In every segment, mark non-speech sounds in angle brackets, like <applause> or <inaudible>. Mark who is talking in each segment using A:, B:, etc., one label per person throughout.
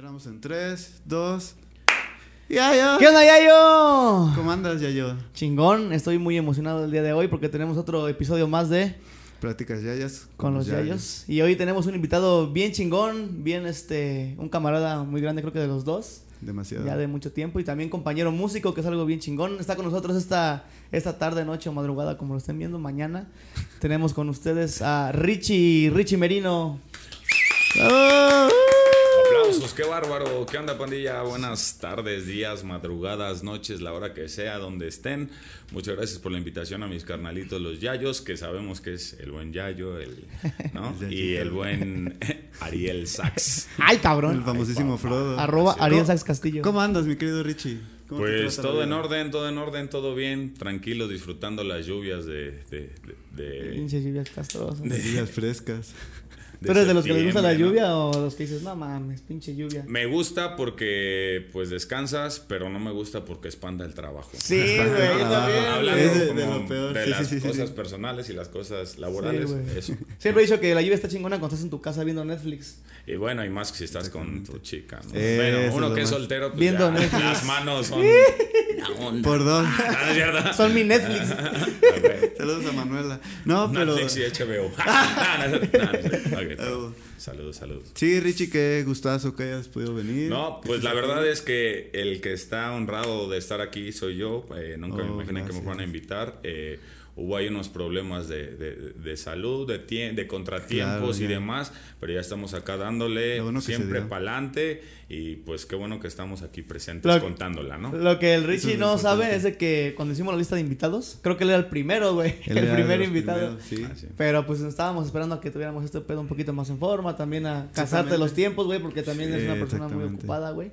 A: Entramos en 3, 2. ¡Yayo!
B: ¿Qué onda, Yayo?
A: ¿Cómo andas, Yayo?
B: Chingón, estoy muy emocionado el día de hoy porque tenemos otro episodio más de
A: Pláticas Yayas.
B: Con los Yayos. Y hoy tenemos un invitado bien chingón, bien este, un camarada muy grande, creo que de los dos.
A: Demasiado.
B: Ya de mucho tiempo. Y también compañero músico, que es algo bien chingón. Está con nosotros esta, esta tarde, noche o madrugada, como lo estén viendo mañana. <laughs> tenemos con ustedes a Richie, Richie Merino.
C: Aplausos, qué bárbaro. ¿Qué onda, pandilla? Buenas tardes, días, madrugadas, noches, la hora que sea, donde estén. Muchas gracias por la invitación a mis carnalitos, los Yayos, que sabemos que es el buen Yayo, el, ¿no? <laughs> y el buen <laughs> Ariel Sax. <laughs>
B: ¡Ay, cabrón!
A: El famosísimo Frodo.
B: Arroba Ariel Sax Castillo.
A: ¿Cómo andas, mi querido Richie?
C: Pues todo en orden, todo en orden, todo bien, tranquilo, disfrutando las lluvias de... de, de,
B: Pinches lluvias castrosas.
A: De lluvias frescas.
B: ¿Tú eres de los que les gusta la lluvia o los que dices, no mames, pinche lluvia?
C: Me gusta porque pues descansas, pero no me gusta porque espanta el trabajo.
B: Sí, <laughs> güey,
C: Hablando de, como de, lo peor. de las cosas personales y las cosas laborales, eso.
B: Siempre he dicho que la lluvia está chingona cuando estás en tu casa viendo Netflix.
C: Y bueno, y más que si estás con tu chica. ¿no? bueno, uno que es soltero, pues
B: viendo
C: ya,
B: Netflix.
C: las manos son <laughs>
A: Por dos.
B: Son mi Netflix.
A: Saludos a Manuela. No, pero.
C: Netflix y HBO. okay, saludos, saludos.
A: Sí, Richie, qué gustazo que hayas podido venir.
C: No, pues la verdad es que el que está honrado de estar aquí soy yo. Eh, nunca
A: Oh,
C: me imaginé que me fueran a invitar. Eh, hubo ahí unos problemas de, de, de salud, de, tie de contratiempos
A: Claro,
C: y demás, pero ya estamos acá dándole
A: bueno
C: siempre para adelante y pues qué bueno que estamos aquí presentes
B: Lo-
C: contándola, ¿no?
B: Lo que el Richie
A: es
B: no
A: importante.
B: sabe es de que cuando hicimos la lista de invitados, creo que él era el primero, güey. <laughs> El primer invitado.
A: primeros, sí.
C: Ah, sí.
B: Pero pues estábamos esperando a que tuviéramos este pedo un poquito más en forma, también a casarte los tiempos, güey, porque también
A: Sí,
B: es una persona muy ocupada, güey.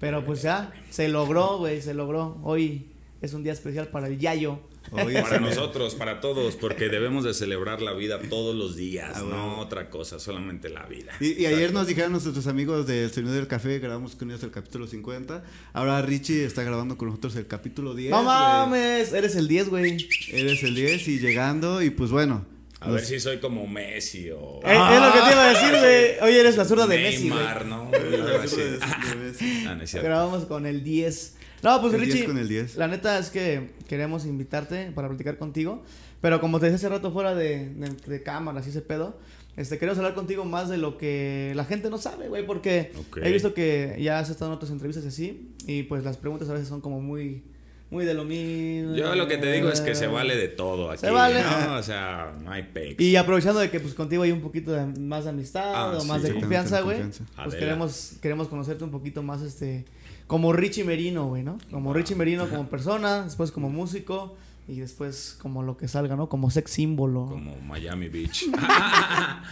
B: Pero pues ya, se logró, güey, se logró. Hoy es un día especial para el Yayo.
A: Oye,
C: Para nosotros, para todos, porque debemos de celebrar la vida todos los días,
A: Ah,
C: no otra cosa, solamente la vida.
A: Y, y ayer nos dijeron nuestros amigos del Sonido del Café, grabamos con ellos el capítulo 50. Ahora Richie está grabando con nosotros el capítulo 10.
B: ¡No mames! Eres el 10, güey.
A: Eres el 10 y llegando, y pues bueno.
C: A ver si soy como Messi o
B: Eh, Es lo que te iba a decir, güey. Hoy eres la zurda de.
C: Neymar, ¿no?
A: La
C: Algo así.
A: de- de Messi.
C: Ah, no es cierto.
B: Grabamos con el 10. No, pues
A: El 10
B: Richie,
A: con el 10.
B: la neta es que queremos invitarte para platicar contigo. Pero como te decía hace rato fuera de, de, de cámaras y ese pedo, este, queremos hablar contigo más de lo que la gente no sabe, güey. Porque he visto que ya has estado en otras entrevistas y así. Y pues las preguntas a veces son como muy, muy de lo mismo.
C: Yo lo que te digo es que se vale de todo aquí.
B: Se vale.
C: ¿no? O sea, no hay pex.
B: Y aprovechando de que pues contigo hay un poquito de, más de amistad
C: Ah,
B: o
C: sí,
B: más de
C: sí.
B: confianza, güey. Pues queremos, queremos conocerte un poquito más, este, como Richie Merino, güey, ¿no? Como Richie Merino como persona, después como músico y después como lo que salga, ¿no? Como sex símbolo.
C: Como Miami Beach. <laughs> <laughs> Ah,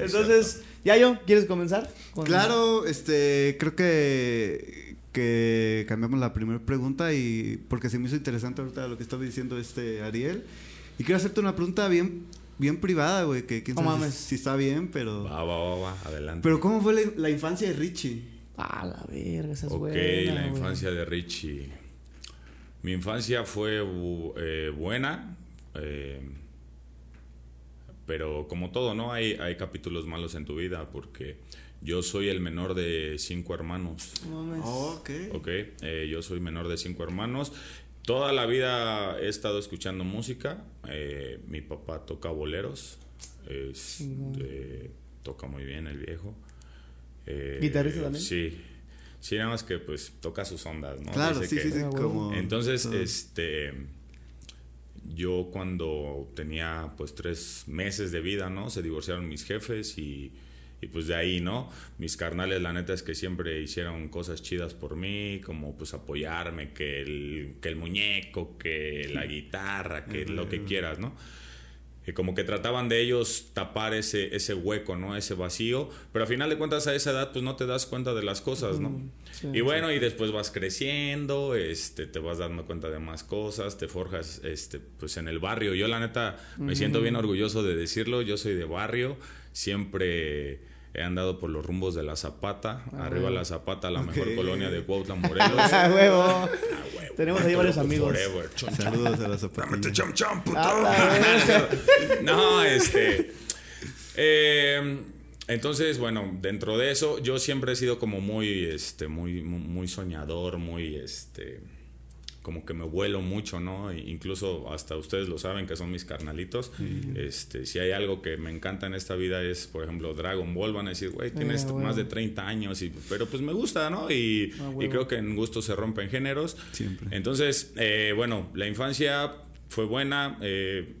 B: Entonces, Yayo, ¿quieres comenzar? Con-
A: Claro, este, creo que, que cambiamos la primera pregunta y porque se me hizo interesante ahorita lo que estaba diciendo este Ariel. Y quiero hacerte una pregunta bien, bien privada, güey, que quién
B: No
A: sabe
B: mames.
A: si, si está bien, pero...
C: Va, va, va, va, adelante.
A: Pero ¿cómo fue la, la infancia de Richie?
B: Ah, la verga, esa es
C: ok,
B: buena,
C: la infancia de Richie. Mi infancia fue bu- eh, buena, eh, pero como todo, ¿no? Hay, hay capítulos malos en tu vida porque yo soy el menor de cinco hermanos.
A: Oh, ok.
C: Ok, eh, yo soy menor de cinco hermanos. Toda la vida he estado escuchando música. Eh, mi papá toca boleros. Es- eh, toca muy bien el viejo. Eh,
B: ¿Guitarrista también?
C: Sí. Sí, nada más que pues toca sus ondas, ¿no?
A: Claro,
C: Dice
A: sí,
C: que-
A: sí, sí,
B: Ah,
A: como...
C: Entonces, este, yo cuando tenía pues tres meses de vida, ¿no? Se divorciaron mis jefes y, y, pues de ahí, ¿no? Mis carnales, la neta es que siempre hicieron cosas chidas por mí, como pues apoyarme, que el, que el muñeco, que la guitarra, que lo que quieras, ¿no? Y como que trataban de ellos tapar ese, ese hueco, ¿no? Ese vacío. Pero a final de cuentas a esa edad pues no te das cuenta de las cosas, ¿no?
B: Mm, sí.
C: y bueno, y después vas creciendo, este, te vas dando cuenta de más cosas, te forjas este, pues en el barrio. Yo la neta me siento bien orgulloso de decirlo, yo soy de barrio, siempre he andado por los rumbos de La Zapata, arriba La Zapata, la mejor
A: Ok.
C: colonia de Cuautla, <laughs> Morelos.
B: Ah, huevo.
C: Ah, huevo.
B: Tenemos ahí varios amigos.
C: forever, chon.
A: Saludos a la
C: Dame tu
A: zapatilla.
C: cham cham, puto.
B: Ah, <laughs>
C: no, este. eh, entonces, bueno, dentro de eso, yo siempre he sido como muy, este, muy, muy soñador, muy, este, como que me vuelo mucho, ¿no? E incluso hasta ustedes lo saben que son mis carnalitos. Este, si hay algo que me encanta en esta vida es, por ejemplo, Dragon Ball. Van a decir, güey, tienes
B: Ah,
C: más
B: huevo.
C: de 30 años, y, pero pues me gusta, ¿no? Y,
B: Ah,
C: y creo que en gusto se rompen géneros.
A: Siempre.
C: Entonces, eh, bueno, la infancia fue buena. eh,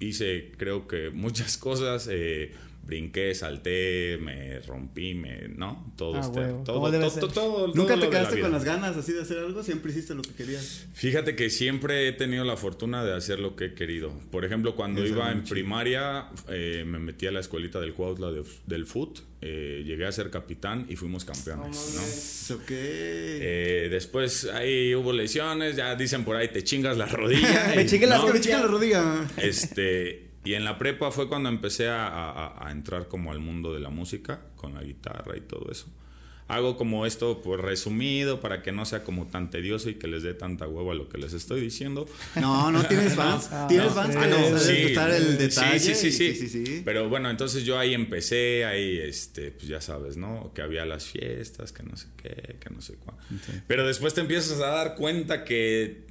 C: hice, creo que muchas <laughs> cosas. eh, brinqué, salté, me rompí, me, ¿no? Todo,
B: Ah,
C: este- todo,
B: ¿Cómo debe
C: todo, todo- todo
A: ¿Nunca te
C: la
A: quedaste con las ganas así de hacer algo? ¿Siempre hiciste lo que querías?
C: Fíjate que siempre he tenido la fortuna de hacer lo que he querido. Por ejemplo, cuando
A: Eso
C: iba en primaria, eh, me metí a la escuelita del Cuautla de- del FUT, eh, llegué a ser capitán y fuimos campeones, ¿no?
A: ¿Eso qué?
C: Eh, después ahí hubo lesiones, ya dicen por ahí te chingas la rodilla. <laughs>
B: Me
C: y, ¿no?
A: Me la rodilla.
C: Este, y en la prepa fue cuando empecé a, a- a entrar como al mundo de la música, con la guitarra y todo eso. Hago como esto pues resumido para que no sea como tan tedioso y que les dé tanta hueva lo que les estoy diciendo.
A: No, no <laughs> tienes fans.
B: Ah,
A: tienes
B: no.
A: fans
B: Ah, no,
A: les
B: sí.
A: el detalle.
C: Sí, sí, sí. sí,
A: sí.
C: Pero bueno, entonces yo ahí empecé, ahí, este, pues ya sabes, ¿no? Que había las fiestas, que no sé qué, que no sé cuál. Pero después te empiezas a dar cuenta que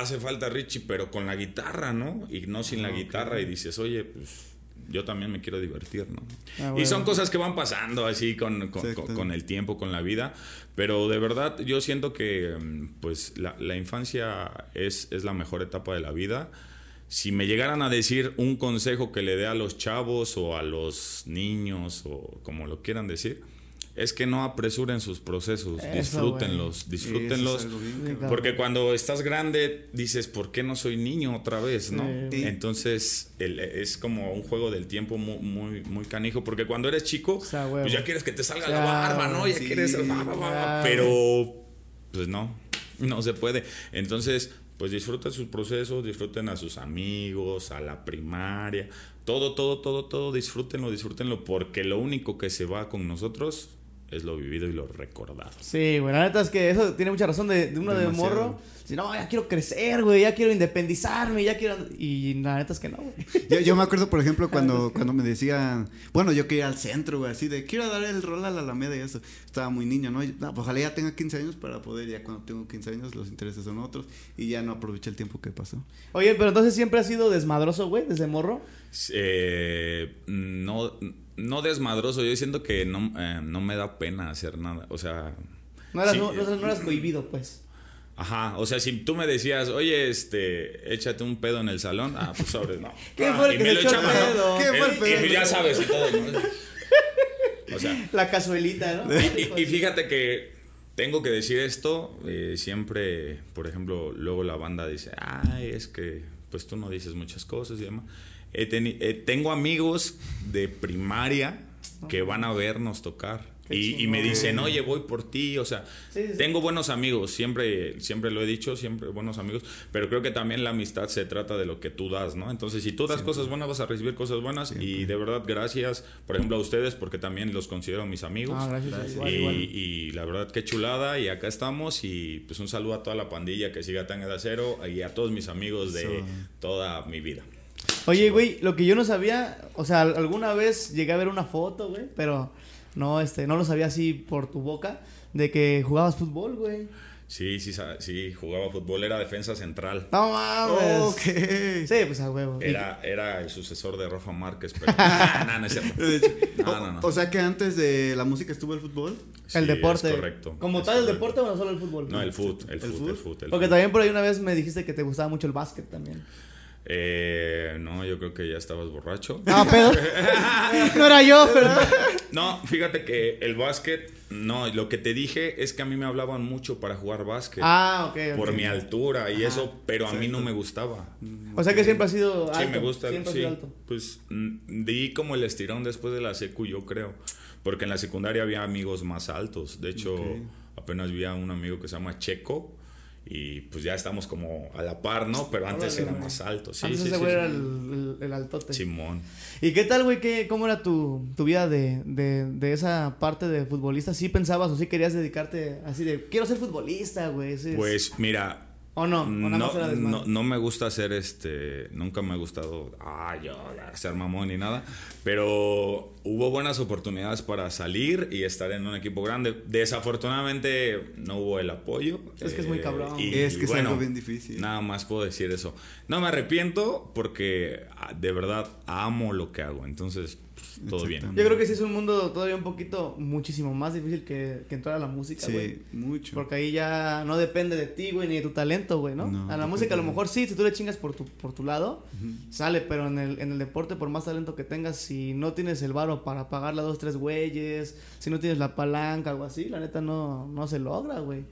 C: hace falta Richie, pero con la guitarra, ¿no? Y no sin la guitarra y dices, oye, pues yo también me quiero divertir, ¿no?
B: Ah,
C: Y son cosas que van pasando así con, con,
A: Exacto.
C: con- con el tiempo, con la vida, pero de verdad yo siento que mm, pues la, la infancia es, es la mejor etapa de la vida. Si me llegaran a decir un consejo que le dé a los chavos o a los niños o como lo quieran decir, es que no apresuren sus procesos,
B: Eso,
C: disfrútenlos, disfrútenlos.
A: es.
C: Porque cuando estás grande dices, ¿por qué no soy niño otra vez? ¿no?
B: Sí.
C: Entonces el- es como un juego del tiempo muy, muy, muy canijo. Porque cuando eres chico,
B: O sea, huevo.
C: pues ya quieres que te salga la barba, ¿no? Ya
A: sí,
C: quieres. Pero, pues no, no se puede. Entonces, pues disfruten sus procesos, disfruten a sus amigos, a la primaria. Todo, todo, todo, todo, disfrútenlo, disfrútenlo. Porque lo único que se va con nosotros es lo vivido y lo recordado.
B: Sí, güey, la neta es que eso tiene mucha razón de, de uno de morro. Si no, ya quiero crecer, güey, ya quiero independizarme, ya quiero... Y la neta es que no, güey. <laughs>
A: Yo, yo me acuerdo, por ejemplo, cuando, cuando me decían, bueno, yo quería ir al centro, güey, así de, quiero dar el rol a la Alameda y eso. Estaba muy niño, ¿no? No, pues, ojalá ya tenga 15 años para poder, ya cuando tengo 15 años, los intereses son otros. Y ya no aproveché el tiempo que pasó.
B: Oye, pero entonces siempre has sido desmadroso, güey, desde morro.
C: Eh, no, no desmadroso, yo siento que no, eh, no me da pena hacer nada. O sea,
B: No eras,
C: Sí.
B: no, no eras cohibido, pues.
C: Ajá, o sea, si tú me decías, oye, este, échate un pedo en el salón, ah, pues sobre, no. <laughs>
B: ¿Quién
C: Ah,
B: fue el
C: y
B: que
C: me lo
B: echó el
C: echaba, ¿no?
B: pedo?
A: ¿Qué fue el pedo?
C: Y ya sabes y todo, ¿no? O sea, <laughs>
B: La cazuelita, ¿no?
C: y, y fíjate que tengo que decir esto, eh, siempre, por ejemplo, luego la banda dice, ay, es que, pues tú no dices muchas cosas y demás. He teni- eh, tengo amigos de primaria que van a vernos tocar. Y, y me dicen, oye, voy por ti. O sea,
B: Sí, sí, sí.
C: tengo buenos amigos, siempre, siempre lo he dicho, siempre buenos amigos. Pero creo que también la amistad se trata de lo que tú das, ¿no? Entonces, si tú das cosas buenas, vas a recibir cosas buenas. Y de verdad, gracias, por ejemplo, a ustedes, porque también los considero mis amigos.
B: Ah, gracias. Igual,
C: y,
B: igual.
C: y la verdad, qué chulada. Y acá estamos. Y pues un saludo a toda la pandilla que siga tan de acero y a todos mis amigos de
A: Eso.
C: toda mi vida.
B: Oye, güey, lo que yo no sabía, o sea, alguna vez llegué a ver una foto, güey, pero no, este, no lo sabía así por tu boca, de que jugabas fútbol, güey.
C: Sí, sí, sí, jugaba fútbol, era defensa central.
B: No mames.
A: Ok.
B: Sí, pues a huevo.
C: Era, era el sucesor de Rafa Márquez, pero <laughs> <laughs> no, no es cierto. No, no, no.
A: O sea que antes de la música estuvo el fútbol.
B: el deporte.
C: es correcto.
B: ¿Como
C: es
B: tal el deporte o no solo el fútbol?
C: No, el foot, el
A: el
B: Porque también por ahí una vez me dijiste que te gustaba mucho el básquet también.
C: Eh, no, yo creo que ya estabas borracho.
B: No, pedo. <laughs> no era yo, pero.
C: No, fíjate que el básquet, no, lo que te dije es que a mí me hablaban mucho para jugar básquet.
B: Ah, ok.
C: por mi altura y
B: Ajá,
C: eso, pero a mí no me gustaba.
B: O sea que siempre has sido alto.
C: Sí, me gusta.
B: Siempre has
C: sí.
B: sido alto.
C: Pues mm, di como el estirón después de la secu, yo creo. Porque en la secundaria había amigos más altos. De hecho, apenas vi a un amigo que se llama Checo. Y pues ya estamos como a la par, ¿no? Pero antes
B: Órale,
C: era
B: güey.
C: más alto. Sí,
B: Antes
C: sí,
B: ese
C: sí,
B: güey
C: sí.
B: era el, el, el altote.
C: Simón.
B: ¿Y qué tal, güey? ¿Qué, ¿Cómo era tu, tu vida de, de, de esa parte de futbolista? ¿Sí pensabas o sí querías dedicarte así de, quiero ser futbolista, güey?
C: Pues mira,
B: ¿O no? ¿O nada
C: no,
B: más era desmadre?
C: no, no me gusta hacer este. Nunca me ha gustado. Ah, yo ser mamón ni nada. Pero hubo buenas oportunidades para salir y estar en un equipo grande. Desafortunadamente no hubo el apoyo. eh,
B: Es que es muy cabrón.
C: y,
A: Es que es
C: bueno,
A: algo bien difícil.
C: Nada más puedo decir eso. No me arrepiento porque ah, de verdad amo lo que hago. Entonces, todo bien.
B: Yo creo que sí es un mundo todavía un poquito, muchísimo más difícil que, que entrar a la música, güey.
A: Sí, mucho.
B: Porque ahí ya no depende de ti, güey, ni de tu talento, güey, ¿no?
A: No,
B: a la
A: no
B: música a lo mejor sí, si tú le chingas por tu, por tu lado, sale, pero en el, en el deporte, por más talento que tengas, si no tienes el varo para pagarle a dos, tres güeyes, si no tienes la palanca, algo así, la neta no, no se logra, güey.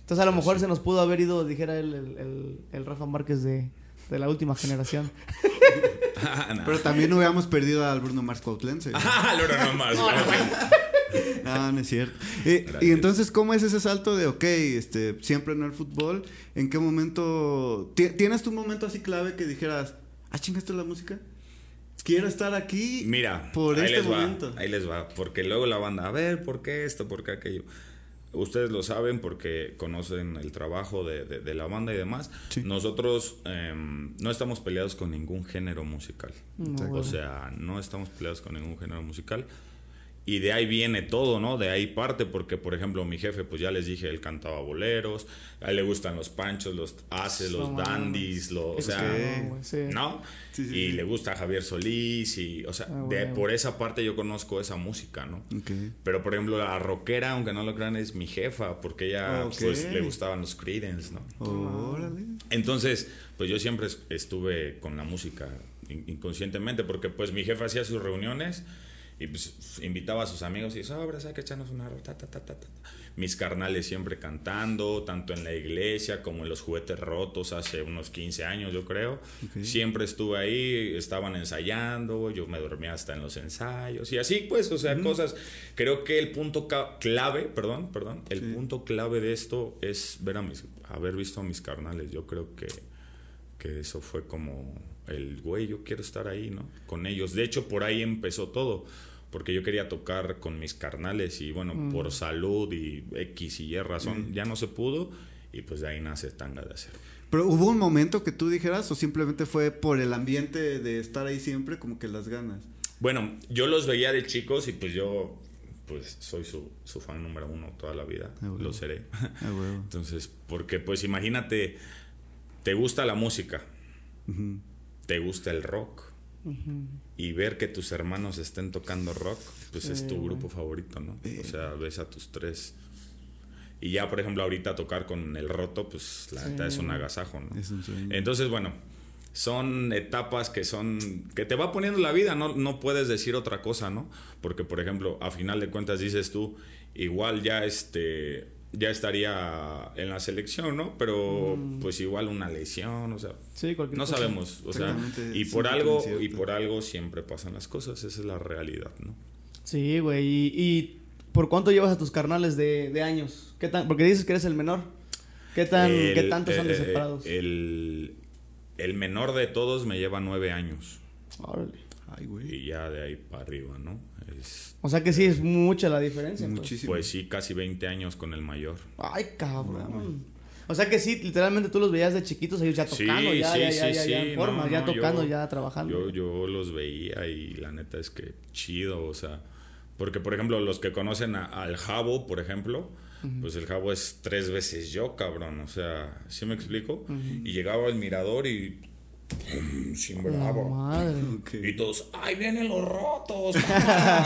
B: Entonces a lo mejor se nos pudo haber ido, dijera el, el, el, el Rafa Márquez de, de la última generación.
C: Ah, no.
A: Pero también hubiéramos perdido al Bruno Mars Cuautlense. <laughs>
C: Ah, Loro nomás.
A: No, no es cierto. Eh, y entonces, ¿cómo es ese salto de, ok, este, siempre en el fútbol? ¿En qué momento? ti- ¿Tienes tu momento así clave que dijeras, ah, chingaste la música? Quiero estar aquí
C: Mira,
A: por
C: ahí
A: este
C: les
A: momento.
C: va, ahí les va, porque luego la banda, a ver, ¿por qué esto? ¿Por qué aquello? Ustedes lo saben porque conocen el trabajo de, de- de la banda y demás.
A: Sí.
C: Nosotros em, no estamos peleados con ningún género musical.
B: No,
C: O sea, no estamos peleados con ningún género musical. Y de ahí viene todo, ¿no? De ahí parte, porque por ejemplo mi jefe, pues ya les dije, él cantaba boleros, a él le gustan los panchos, los haces, los
B: No,
C: dandies, lo, o sea,
B: que, sí.
C: ¿no?
A: Sí, sí,
C: y
A: sí.
C: le gusta Javier Solís y, o sea,
B: Ah,
C: de,
B: bueno.
C: por esa parte yo conozco esa música, ¿no?
A: Ok.
C: Pero por ejemplo la rockera, aunque no lo crean, es mi jefa, porque ella pues le gustaban los Creedence, ¿no?
A: Órale.
C: Entonces, pues yo siempre es- estuve con la música in- inconscientemente, porque pues mi jefe hacía sus reuniones y pues invitaba a sus amigos y sobres, hay que echarnos una ro- ta, ta, ta, ta, ta". Mis carnales siempre cantando, tanto en la iglesia como en los juguetes rotos hace unos 15 años, yo creo. Siempre estuve ahí, estaban ensayando, yo me dormía hasta en los ensayos y así pues, o sea, cosas. Creo que el punto clave, perdón, perdón, el
A: Sí.
C: punto clave de esto es ver a mis, haber visto a mis carnales. Yo creo que, que eso fue como el güey, yo quiero estar ahí, ¿no? Con ellos. De hecho, por ahí empezó todo. Porque yo quería tocar con mis carnales y bueno,
B: Mm.
C: por salud y X y Y razón, ya no se pudo y pues de ahí nace Tanga de Acero.
A: Pero hubo un momento que tú dijeras o simplemente fue por el ambiente de estar ahí siempre como que las ganas.
C: Bueno, yo los veía de chicos y pues yo pues soy su, su fan número uno toda la vida,
A: Ah, bueno.
C: lo seré.
A: Ah, huevo. <laughs>
C: Entonces, porque pues imagínate, te gusta la música,
A: Ujú.
C: Te gusta el rock y ver que tus hermanos estén tocando rock, pues es tu grupo favorito, ¿no?
A: Sí.
C: O sea, ves a tus tres. Y ya, por ejemplo, ahorita tocar con el roto, pues la
B: Sí.
C: neta es un agasajo, ¿no?
A: Es un sueño.
C: Entonces, bueno, son etapas que son que te va poniendo la vida, no, no puedes decir otra cosa, ¿no? Porque, por ejemplo, a final de cuentas dices tú, igual ya este ya estaría en la selección, ¿no? Pero pues igual una lesión, o sea,
B: Sí, cualquier
C: no
B: cosa.
C: sabemos, o sea, y por algo
A: incierto.
C: y por algo siempre pasan las cosas, esa es la realidad, ¿no?
B: Sí, güey. Y, y por cuánto llevas a tus carnales de, de años? ¿Qué tan? Porque dices que eres el menor. ¿Qué tan,
C: El-
B: qué tanto son de
C: eh,
B: separados?
C: El, el menor de todos me lleva nueve años
B: Órale.
A: Ay, güey.
C: y ya de ahí para arriba, ¿no? Es,
B: O sea que sí es mucha la diferencia. pues.
A: Muchísimo.
C: pues sí, casi 20 años con el mayor.
B: Ay, cabrón. O sea que sí, literalmente tú los veías de chiquitos, ellos ya
C: Sí,
B: tocando, ya,
C: sí,
B: ya, ya,
C: sí,
B: ya, ya
C: sí.
B: en forma,
C: No,
B: ya tocando,
C: yo-
B: ya trabajando.
C: Yo, yo los veía y la neta es que chido, o sea, porque por ejemplo los que conocen a- al Jabo, por ejemplo, pues el Jabo es tres veces yo, cabrón, o sea, ¿sí me explico? Y llegaba al mirador y ¡pum! sin
B: La
C: bravo.
B: madre. <laughs>
A: Ok.
C: Y todos, ¡ay, vienen los rotos! <laughs>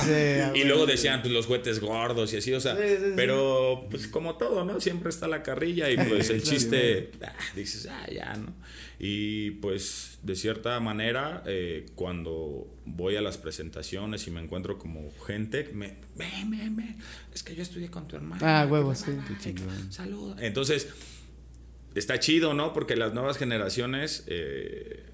B: Sí,
C: y luego decían, pues los juguetes gordos y así, o sea,
B: Sí, sí, sí.
C: pero pues como todo, ¿no? Siempre está la carrilla y pues el chiste, ah, dices, ah, ya, ¿no? Y pues de cierta manera, eh, cuando voy a las presentaciones y me encuentro como gente, me, ven, ven, ven, es que yo estudié con tu hermano.
B: Ah, huevo, sí.
C: Saluda. Entonces, está chido, ¿no? Porque las nuevas generaciones, eh,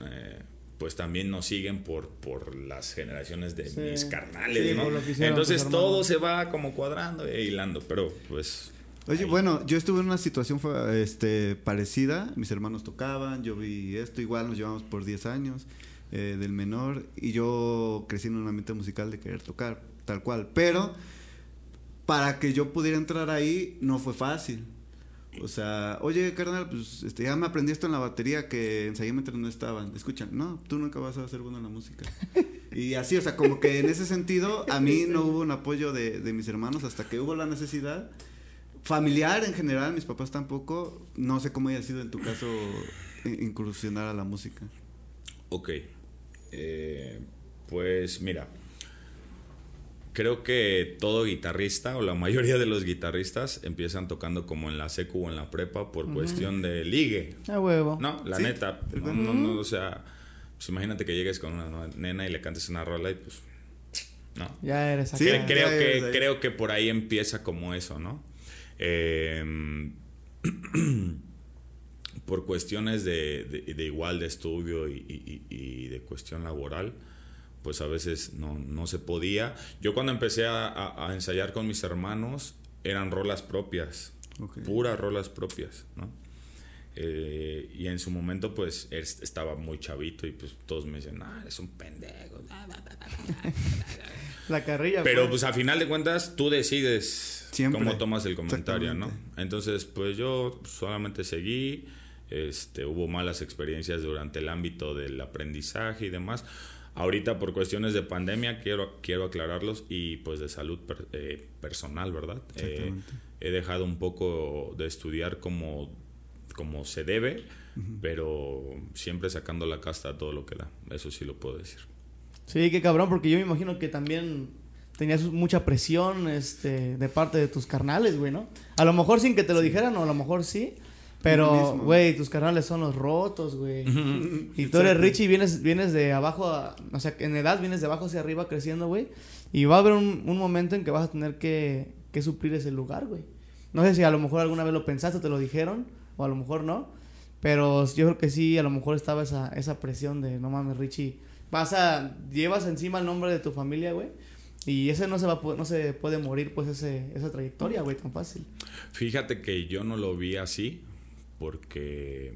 C: eh, pues también nos siguen por, por las generaciones de
B: Sí.
C: mis carnales,
B: Sí,
C: ¿no? Entonces todo se va como cuadrando e hilando, pero pues...
A: Oye,
C: ahí.
A: bueno, yo estuve en una situación este, parecida. Mis hermanos tocaban, yo vi esto, igual nos llevamos por 10 años eh, del menor. Y yo crecí en un ambiente musical de querer tocar, tal cual. Pero para que yo pudiera entrar ahí no fue fácil. O sea, oye, carnal, pues este, ya me aprendí esto en la batería que ensayé mientras no estaban. Escuchan, no, tú nunca vas a ser bueno en la música. <laughs> Y así, o sea, como que en ese sentido, a mí no hubo un apoyo de, de mis hermanos hasta que hubo la necesidad. Familiar en general, mis papás tampoco. No sé cómo haya sido en tu caso incursionar a la música.
C: Ok. Eh, pues mira, creo que todo guitarrista o la mayoría de los guitarristas empiezan tocando como en la secu o en la prepa por cuestión de ligue.
B: A huevo.
C: No, la
A: Sí,
C: neta. No, no, no, o sea, pues imagínate que llegues con una nena y le cantes una rola y pues. No.
B: Ya eres
A: Sí,
B: acá.
C: Cre- creo,
A: ya
C: que,
A: ahí.
C: creo que por ahí empieza como eso, ¿no? Eh, <clears throat> por cuestiones de, de- de igual de estudio y, y- y de cuestión laboral, pues a veces no, no se podía. Yo cuando empecé a, a- a ensayar con mis hermanos, eran rolas propias, puras rolas propias, ¿no? Eh, y en su momento, pues, es- estaba muy chavito y pues todos me decían, ah, eres un pendejo.
B: La carrilla.
C: Pero pues a final de cuentas tú decides
A: Siempre.
C: cómo tomas el comentario, ¿no? Entonces pues yo solamente seguí, este, hubo malas experiencias durante el ámbito del aprendizaje y demás. Ahorita por cuestiones de pandemia quiero, quiero aclararlos y pues de salud per- eh, personal, ¿verdad? Eh, he dejado un poco de estudiar como, como se debe, pero siempre sacando la casta a todo lo que da, eso sí lo puedo decir.
B: Sí, qué cabrón, porque yo me imagino que también tenías mucha presión este, de parte de tus carnales, güey, ¿no? A lo mejor sin que te lo dijeran, o a lo mejor sí. Pero, güey, tus carnales son los rotos, güey. Y tú eres Richie y vienes, vienes de abajo, a- o sea, en edad vienes de abajo hacia arriba creciendo, güey. Y va a haber un, un momento en que vas a tener que, que suplir ese lugar, güey. No sé si a lo mejor alguna vez lo pensaste, te lo dijeron, o a lo mejor no. Pero yo creo que sí, a lo mejor estaba esa, esa presión de, no mames, Richie, vas a, llevas encima el nombre de tu familia, güey. Y ese no se va no se puede morir, pues, ese, esa trayectoria, güey, tan fácil.
C: Fíjate que yo no lo vi así, porque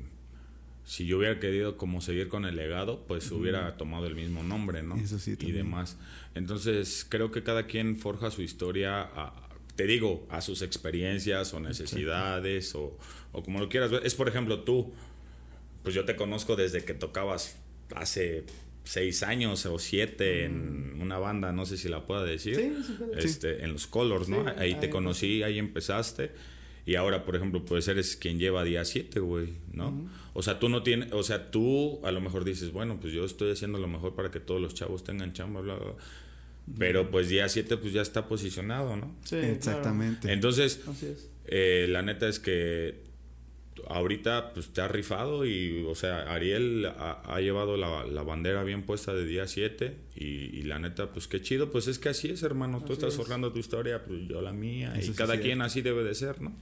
C: si yo hubiera querido como seguir con el legado, pues hubiera tomado el mismo nombre, ¿no?
A: Eso sí,
C: y demás. Entonces, creo que cada quien forja su historia, a- te digo, a sus experiencias o necesidades o, o como lo quieras ver. Es, por ejemplo, tú, pues yo te conozco desde que tocabas hace seis años o siete en una banda, no sé si la pueda decir,
B: Sí, sí puede.
C: este, en los Colors, ¿no?
B: Sí,
C: ahí te
B: ahí,
C: conocí, ahí empezaste. Y ahora, por ejemplo, pues eres quien lleva día 7, güey, ¿no? O sea, tú no tienes, o sea, tú a lo mejor dices, bueno, pues yo estoy haciendo lo mejor para que todos los chavos tengan chamba, bla, bla, bla. Pero pues día 7 pues ya está posicionado, ¿no?
B: Sí,
A: Exactamente.
C: Entonces,
B: es.
C: eh, la neta es que ahorita pues te has rifado y, o sea, Ariel ha, ha llevado la, la bandera bien puesta de día 7 y, y la neta pues qué chido, pues es que así es hermano, tú estás
B: es.
C: forjando tu historia, pues yo la mía
A: Eso
C: y
A: sí
C: cada quien así debe de ser, ¿no?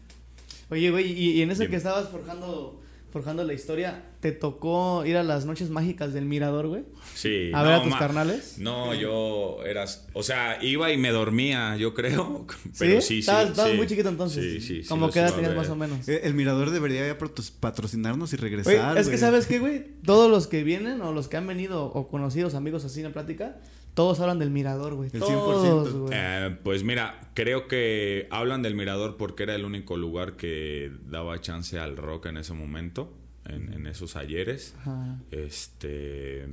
B: Oye, güey, y, y en ese
C: Dime.
B: que estabas forjando, forjando la historia, ¿te tocó ir a las noches mágicas del Mirador, güey?
C: Sí.
B: A ver a tus
C: ma-
B: carnales.
C: No, yo eras, o sea, iba y me dormía, yo creo, pero sí, sí.
B: Estabas, estabas
C: sí.
B: muy chiquito entonces.
C: Sí, sí, sí.
B: Como que edad tenías más o menos.
A: Eh, El mirador debería ya patro- patrocinarnos y
B: Güey,
A: regresar.
B: es que sabes qué, güey, todos los que vienen o los que han venido o conocidos amigos así en plática, todos hablan del Mirador, güey.
A: El
B: Todos,
A: 100%.
B: güey.
C: Eh, pues mira, creo que hablan del Mirador porque era el único lugar que daba chance al rock en ese momento, en, en esos ayeres.
B: Ajá.
C: Este.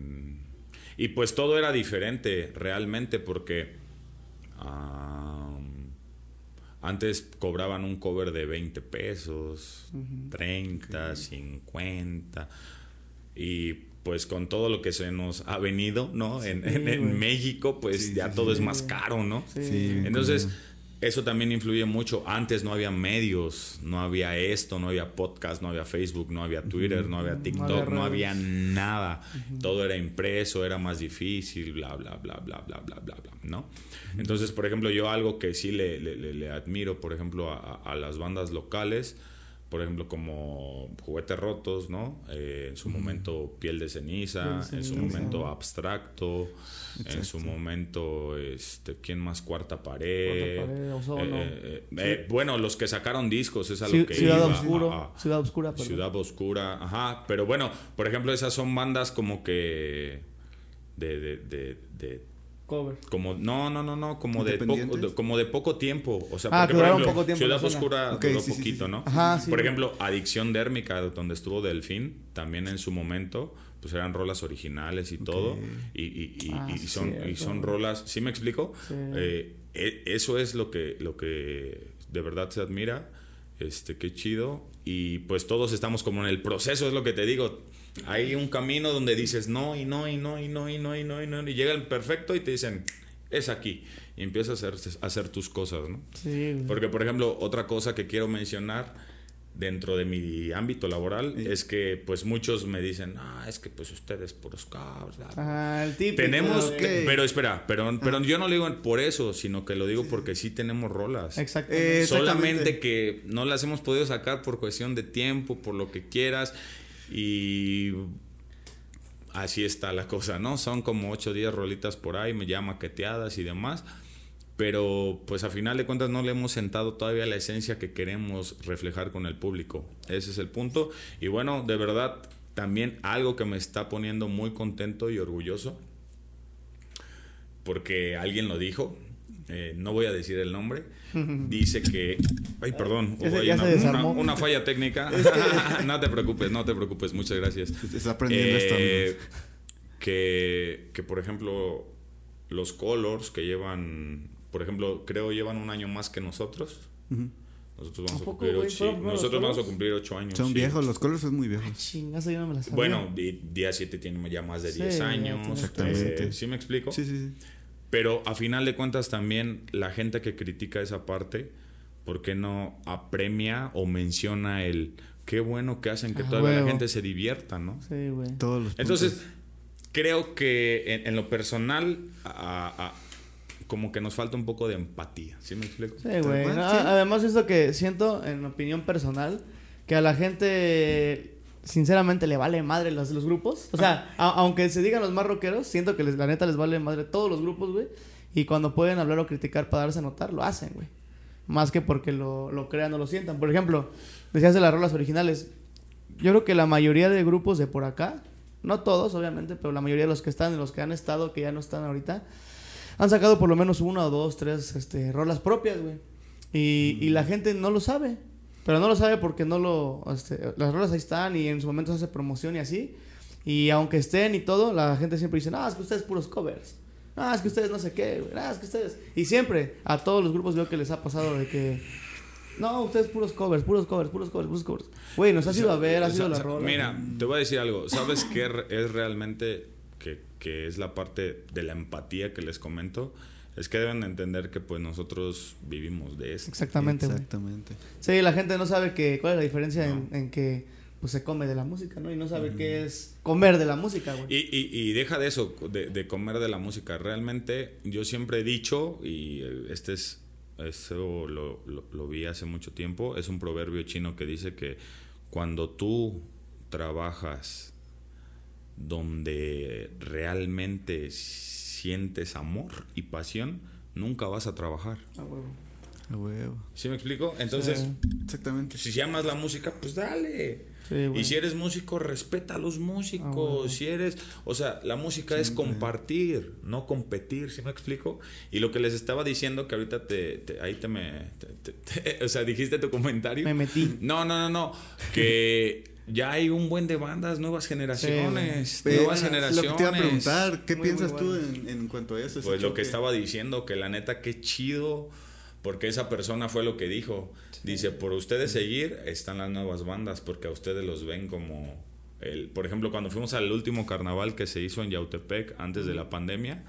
C: Y pues todo era diferente realmente porque. antes cobraban un cover de 20 pesos, 30, 50. Y pues con todo lo que se nos ha venido, ¿no? En, en-. México, pues
A: Sí,
C: ya
A: sí,
C: todo
A: sí.
C: es más caro, ¿no? Entonces, eso también influye mucho. Antes no había medios, no había esto, no había podcast, no había Facebook, no había Twitter, no había TikTok,
B: había
C: no había nada. Todo era impreso, era más difícil, bla, bla, bla, bla, bla, bla, bla, bla, ¿no? Entonces, por ejemplo, yo algo que sí le, le- le- le admiro, por ejemplo, a, a las bandas locales, por ejemplo, como Juguetes Rotos, ¿no? Eh, en su momento Piel de Ceniza,
B: Piel de
C: en su momento Abstracto, en su momento, este, ¿quién más? Cuarta Pared.
B: Cuarta Pared, Ozono.
C: Eh, eh, eh, bueno, los que sacaron discos, es a lo
B: Ci-
C: que
B: Ciudad
C: iba.
B: Oscuro.
C: Ajá.
B: Ciudad Oscura, perdón.
C: Ciudad Oscura, ajá. Pero bueno, por ejemplo, esas son bandas como que de, de, de, de
B: Cover.
C: Como, no, no, no, no, como de, poco, como de poco tiempo. O sea,
B: Ah,
C: porque,
B: que
C: por ejemplo,
B: poco
C: Ciudad. Oscura duró
A: sí,
C: poquito,
A: sí.
C: ¿no?
B: Ajá, sí,
C: por ejemplo, Adicción Dérmica, donde estuvo Delfín, también en su momento, pues eran rolas originales y todo. Y, y- y-
B: Ah,
C: y son, y son rolas, ¿sí me explico?
B: Sí.
C: Eh, e- eso es lo que, lo que de verdad se admira. Este, qué chido. Y pues todos estamos como en el proceso, es lo que te digo. Hay un camino donde dices no y no y no y no y no y no y no y llega el perfecto y te dicen es aquí y empiezas a hacer, a hacer tus cosas, ¿no?
B: Sí.
C: Porque por ejemplo otra cosa que quiero mencionar dentro de mi ámbito laboral
A: Sí.
C: es que pues muchos me dicen ah es que pues ustedes puros cabros bla, bla".
B: Ajá, el típico.
C: tenemos pero espera pero, pero yo no lo digo por eso sino que lo digo porque sí tenemos rolas
B: Exactamente.
A: Eh,
C: Solamente
A: Exactamente.
C: que no las hemos podido sacar por cuestión de tiempo, por lo que quieras. Y así está la cosa, ¿no? Son como 8 o 10 rolitas por ahí, me llama maqueteadas y demás. Pero pues a final de cuentas no le hemos sentado todavía la esencia que queremos reflejar con el público. Ese es el punto. Y bueno, de verdad, también algo que me está poniendo muy contento y orgulloso. Porque alguien lo dijo. Eh, no voy a decir el nombre. <laughs> Dice que. Ay, perdón. Hubo ahí una, falla técnica. <laughs> <laughs> no te preocupes, no te preocupes. Muchas gracias.
A: Está aprendiendo esto,
C: Eh, que, que, por ejemplo, los Colors que llevan, por ejemplo, creo llevan un año más que nosotros. Nosotros vamos
B: ¿A poco,
C: cumplir
B: güey?
C: ocho,
B: ¿Fueron primero
C: nosotros vamos a cumplir ocho años.
A: Son
C: sí.
A: viejos, los colores son muy viejos.
B: Chingazo, yo no me la sabía.
C: Bueno, Día 7 tiene ya más de
B: Sí,
C: 10
B: ya
C: años.
A: Exactamente.
C: eh, ¿Sí me explico?
A: Sí, sí, sí.
C: Pero a final de cuentas también la gente que critica esa parte, ¿por qué no apremia o menciona el qué bueno que hacen que
B: Ah,
C: todavía la gente se divierta, ¿no?
B: Sí, güey.
A: Todos los
C: Entonces,
A: puntos.
C: creo que en, en lo personal, a- a- como que nos falta un poco de empatía. ¿Sí me explico?
B: Sí, güey.
A: cual,
B: No,
A: sí.
B: Además, esto que siento, en opinión personal, que a la gente, sinceramente, le vale madre los, los grupos. O sea, a- aunque se digan los más rockeros, siento que les, la neta les vale madre todos los grupos, güey. Y cuando pueden hablar o criticar para darse a notar, lo hacen, güey. Más que porque lo, lo crean o lo sientan. Por ejemplo, decías de las rolas originales. Yo creo que la mayoría de grupos de por acá, no todos, obviamente, pero la mayoría de los que están, los que han estado, que ya no están ahorita, han sacado por lo menos una o dos, tres este, rolas propias, güey. Y, y la gente no lo sabe. Pero no lo sabe porque no lo... este, las rolas ahí están y en su momento se hace promoción y así. Y aunque estén y todo, la gente siempre dice, no, es que ustedes puros covers. No, es que ustedes no sé qué. No, es que ustedes... Y siempre a todos los grupos veo que les ha pasado de que... No, ustedes puros covers, puros covers, puros covers, puros covers. Güey, nos has ido a ver, has ido a la rola.
C: Mira, te voy a decir algo. ¿Sabes qué es realmente que, que es la parte de la empatía que les comento? Es que deben de entender que pues nosotros vivimos de esto.
B: Exactamente, güey.
A: Exactamente.
B: Sí, la gente no sabe que, cuál es la diferencia en, en que pues se come de la música, ¿no? Y no sabe qué es comer de la música, güey.
C: Y, y- y deja de eso, de, de comer de la música. Realmente yo siempre he dicho, y eh, este es, eso lo, lo- lo vi hace mucho tiempo, es un proverbio chino que dice que cuando tú trabajas donde realmente sientes amor y pasión, nunca vas a trabajar.
B: Ah, huevo.
A: A huevo.
C: ¿Sí me explico? Entonces,
B: Sí.
A: Exactamente.
C: si amas la música, pues dale.
B: Sí.
C: Y si eres músico, respeta a los músicos.
B: Ah, bueno.
C: Si eres, o sea, la música es compartir, no competir, ¿sí me explico? Y lo que les estaba diciendo que ahorita te, te- ahí te me, te- te- te- <laughs> o sea, dijiste tu comentario.
B: Me metí.
C: No, no, no, no, que ya hay un buen de bandas, nuevas generaciones,
A: Eh,
C: nuevas
A: Lo
C: generaciones.
A: que te iba a preguntar, ¿qué
B: Muy,
A: piensas
B: muy
A: tú en, en cuanto a eso?
C: Pues lo que estaba diciendo, que la neta, qué chido, porque esa persona fue lo que dijo. Dice, por ustedes seguir están las nuevas bandas, porque a ustedes los ven como... El, por ejemplo, cuando fuimos al último carnaval que se hizo en Yautepec antes de la pandemia,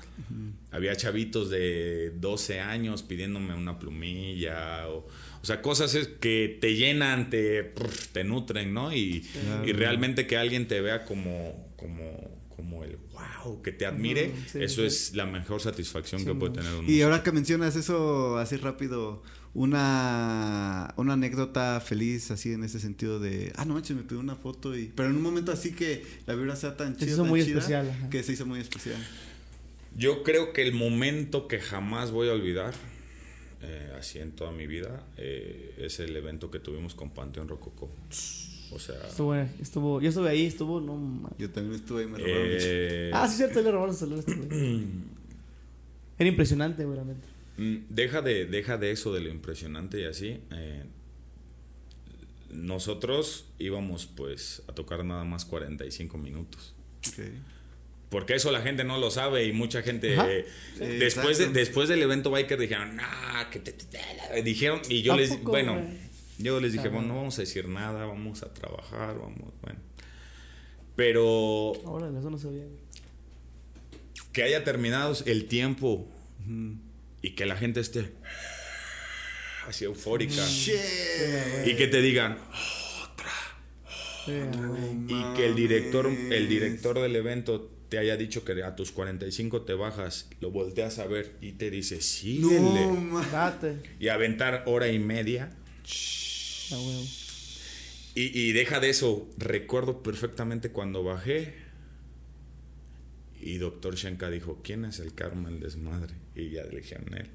C: había chavitos de 12 años pidiéndome una plumilla, o, o sea, cosas es que te llenan, te, te nutren, ¿no? Y,
A: Claro.
C: y realmente que alguien te vea como, como, como el wow, que te admire,
B: sí,
C: eso
B: sí.
C: es la mejor satisfacción
B: Sí,
C: que puede
B: no.
C: tener un
A: Y
C: músico.
A: ahora que mencionas eso así rápido, una, una anécdota feliz así en ese sentido de, ah, no manches, me pidió una foto y... Pero en un momento así que la vibra sea tan
B: Se
A: chida,
B: hizo
A: tan
B: muy
A: chida,
B: especial, ajá.
A: que se hizo muy especial.
C: Yo creo que el momento que jamás voy a olvidar, eh, así en toda mi vida, eh, es el evento que tuvimos con Panteón Rococó. O sea,
B: Estuvo, estuvo, yo estuve ahí, estuvo, no mames.
A: Yo también estuve ahí, me robaron mucho.
C: eh,
B: Ah, sí, cierto, le robaron el celular este. Era impresionante.
C: Mm, Deja de, deja de eso de lo impresionante y así. eh, nosotros íbamos pues a tocar nada más 45 minutos. Porque eso la gente no lo sabe y mucha gente eh,
A: Sí,
C: después, de- después del evento biker dijeron, nah, que te, te- te-". dijeron y yo
B: ¿A
C: les
B: poco,
C: bueno, yo les dije, bueno, no vamos a decir nada, vamos a trabajar, vamos, bueno. Pero
B: Ahora, eso no sabía,
C: que haya terminado el tiempo. Y que la gente esté así eufórica
A: Shit.
C: y que te digan
B: Sí, güey.
C: y que el director el director del evento te haya dicho que a tus 45 te bajas, lo volteas a ver y te dice, síguele.
A: No,
C: y aventar hora y media.
B: A huevo.
C: Y, y deja de eso. Recuerdo perfectamente cuando bajé. Y doctor Shenka dijo, ¿quién es el karma, el desmadre? Y ya le dijeron él.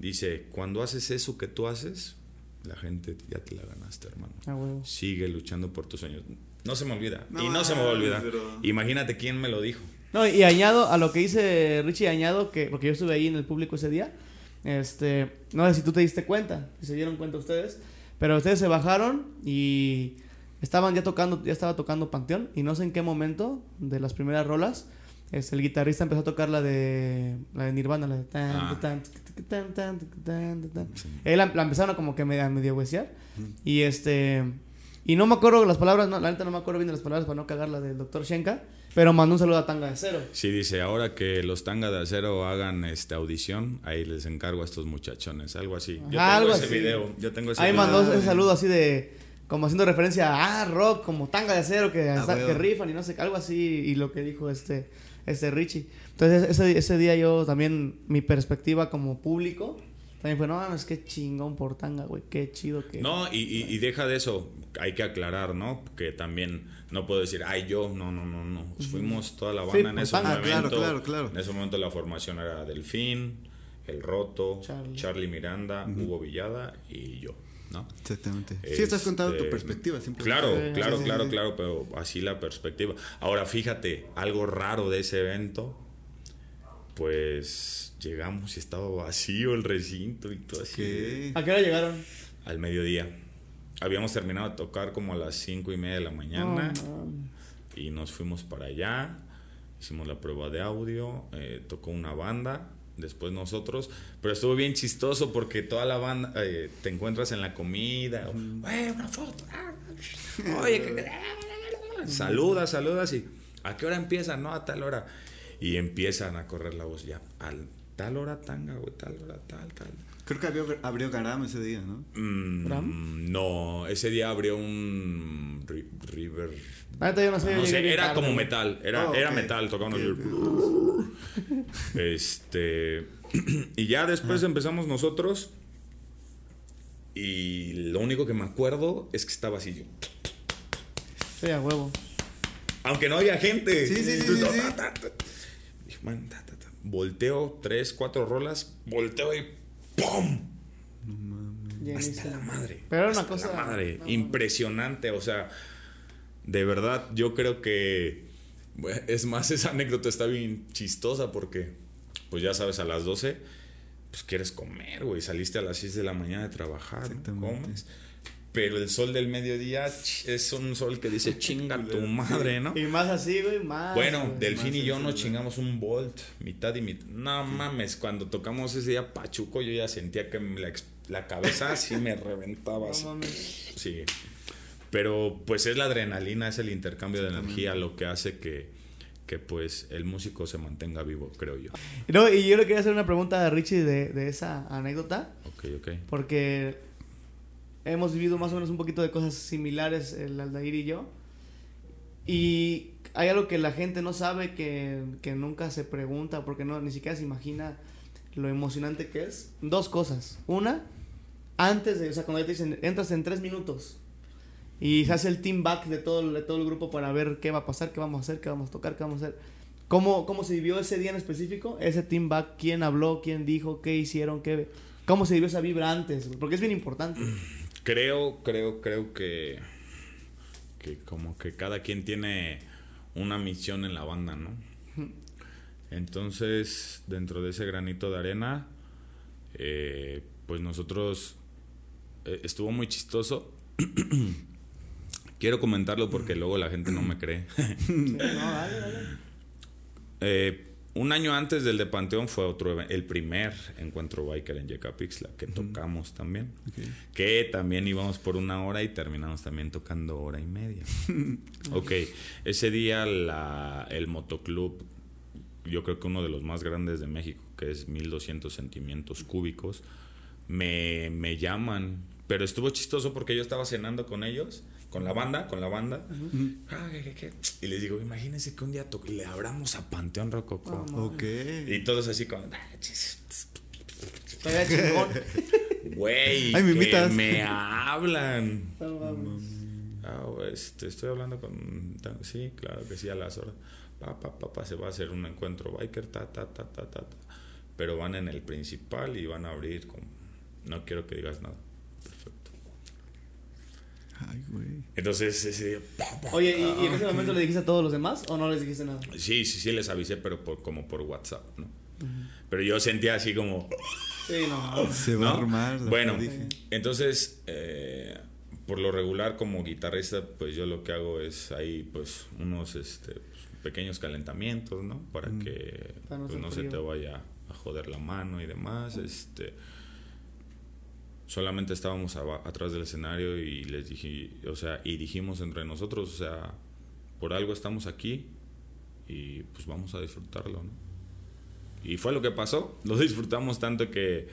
C: Dice, cuando haces eso que tú haces, la gente ya te la ganaste, hermano.
B: A huevo.
C: Sigue luchando por tus sueños. No se me olvida.
A: No
C: y no se me va a olvidar.
A: bro.
C: Imagínate quién me lo dijo.
B: No, y añado a lo que dice Richie, añado que, porque yo estuve ahí en el público ese día, este, no sé si tú te diste cuenta, si se dieron cuenta ustedes, pero ustedes se bajaron y estaban ya tocando, ya estaba tocando Panteón, y no sé en qué momento de las primeras rolas, este, el guitarrista empezó a tocar la de, la de Nirvana, la de tan,
C: Ah.
B: tan, tan, tan, tan, tan. Él la, la empezaron como que medio, medio huesear, y este... Y no me acuerdo las palabras, no, la neta no me acuerdo bien de las palabras para no cagar la del doctor Shenka. Pero mandó un saludo a Tanga de Cero.
C: Sí, dice, ahora que los tanga de acero hagan esta audición, ahí les encargo a estos muchachones, algo así. Yo
B: Ajá,
C: tengo
B: algo
C: ese
B: así.
C: video, yo tengo ese
B: Ahí
C: video.
B: mandó ese saludo así de. Como haciendo referencia a ah, rock, como tanga de acero, que,
A: Ah,
B: está- que rifan y no sé, algo así. Y lo que dijo este, este Richie. Entonces, ese, ese día yo también, mi perspectiva como público, también fue, no mames, qué chingón por tanga, güey, qué chido que.
C: No, y, y- y deja de eso, hay que aclarar, ¿no? Que también no puedo decir, ay, yo, no, no, no, no. Fuimos toda la
B: Sí,
C: banda en ese
B: ah,
C: momento.
A: claro, claro, claro.
C: En ese momento la formación era Delfín, El Roto,
B: Charlie.
C: Charlie, Miranda, Hugo Villada y yo, ¿no?
A: Exactamente. Sí, estás contando tu
C: Este,
A: perspectiva siempre.
C: Claro,
B: Sí,
C: claro,
A: sí,
C: claro,
A: sí.
C: claro, pero así la perspectiva. Ahora fíjate, algo raro de ese evento, pues llegamos y estaba vacío el recinto y todo así.
A: ¿Qué?
B: ¿A qué hora llegaron?
C: Al mediodía. Habíamos terminado de tocar como a las cinco y media de la mañana
B: mames.
C: y nos fuimos para allá. Hicimos la prueba de audio, eh, tocó una banda, después nosotros, pero estuvo bien chistoso porque toda la banda eh, te encuentras en la comida, "Güey, una foto, <laughs> oye, que- <laughs> saludas, saludas y ¿a qué hora empiezan? No, a tal hora. Y empiezan a correr la voz ya, a tal hora tanga, güey, tal hora, tal, tal.
A: Creo que abrió, abrió Garam ese día, ¿no?
C: Mm, no, ese día abrió un ri- River.
B: Yo no sé. yo
C: No era
B: tarde,
C: como metal, era,
A: Oh,
C: era metal, tocaba
A: Ok,
C: unos- Este. <clears throat> Y ya después empezamos nosotros. Y lo único que me acuerdo es que estaba así.
B: Sí, a huevo.
C: Aunque no había gente.
A: Sí, sí.
C: Volteo tres, cuatro rolas. Volteo y ¡pum! Hasta
B: Llenísimo.
C: la madre.
B: Pero era una
C: Hasta
B: cosa-
C: la madre.
B: no,
C: Impresionante. O sea, de verdad, yo creo que. Es más, esa anécdota está bien chistosa porque, pues ya sabes, a las 12, pues quieres comer, güey. Saliste a las 6 de la mañana de trabajar, ¿no? Comes. Pero el sol del mediodía es un sol que dice chinga tu madre, ¿no?
B: Y más así, güey, más.
C: Bueno,
B: güey.
C: Delfín
A: más
C: y yo nos chingamos un Bolt, mitad y mitad. No mames, cuando tocamos ese día Pachuco, yo ya sentía que la, la cabeza así me reventaba. así.
B: No mames.
C: Sí. Pero pues es la adrenalina, es el intercambio de energía lo que hace que, que pues el músico se mantenga vivo, creo yo.
B: No, y yo le quería hacer una pregunta a Richie de, de esa anécdota.
C: Ok, ok.
B: Porque hemos vivido más o menos un poquito de cosas similares el Aldair y yo. Y hay algo que la gente no sabe, que, que nunca se pregunta, porque no, ni siquiera se imagina lo emocionante que es. Dos cosas. Una, antes de, o sea, cuando ya te dicen, entras en tres minutos. Y se hace el team back de todo, de todo el grupo para ver qué va a pasar, qué vamos a hacer, qué vamos a tocar, qué vamos a hacer. ¿Cómo, ¿Cómo se vivió ese día en específico? Ese team back, quién habló, quién dijo, qué hicieron, qué... ¿Cómo se vivió esa vibra antes? Porque es bien importante.
C: Creo, creo, creo que, que como que cada quien tiene una misión en la banda, ¿no? Entonces, dentro de ese granito de arena, eh, pues nosotros eh, estuvo muy chistoso. <clears throat> Quiero comentarlo porque luego la gente no me cree.
B: Sí, no, dale, dale.
C: Eh, un año antes del de Panteón fue otro el primer encuentro biker en Yecapixtla que tocamos también. Que también íbamos por una hora y terminamos también tocando hora y media. <laughs> ok, ese día la, el motoclub, yo creo que uno de los más grandes de México, que es 1200 sentimientos cúbicos, me, me llaman. Pero estuvo chistoso porque yo estaba cenando con ellos, con la banda, con la banda. Ah, ¿qué, qué, qué? Y les digo, imagínense que un día le abramos a Panteón Rococó.
A: Ok.
C: Y todos así como, "Ah, chis,
B: Todavía chingón.
C: güey, <laughs>
A: Ay, me
C: que
A: invitas.
C: me hablan.
B: No.
C: Ah, este, estoy hablando con. Sí, claro que sí, a las horas. Papá, papá, se va a hacer un encuentro biker, ta, ta, ta, ta, ta, ta. Pero van en el principal y van a abrir con. No quiero que digas nada. Perfecto.
A: Ay, güey.
C: Entonces, ese día, pa, pa.
B: Oye, ¿y, y en ese momento le dijiste a todos los demás o no les dijiste nada?
C: Sí, sí, sí, les avisé, pero por, como por WhatsApp, ¿no? Pero yo sentía así como.
B: Sí, no.
A: Se va
C: ¿no?
A: a armar. la
C: Bueno,
A: dije.
C: entonces, eh, por lo regular como guitarrista, pues yo lo que hago es ahí, pues, unos este, pues, pequeños calentamientos, ¿no? Para que
B: Para no
C: pues, no se te vaya a joder la mano y demás. Este, solamente estábamos atrás del escenario y les dije, o sea, y dijimos entre nosotros, o sea, por algo estamos aquí y pues vamos a disfrutarlo, ¿no? Y fue lo que pasó. <laughs> Lo disfrutamos tanto que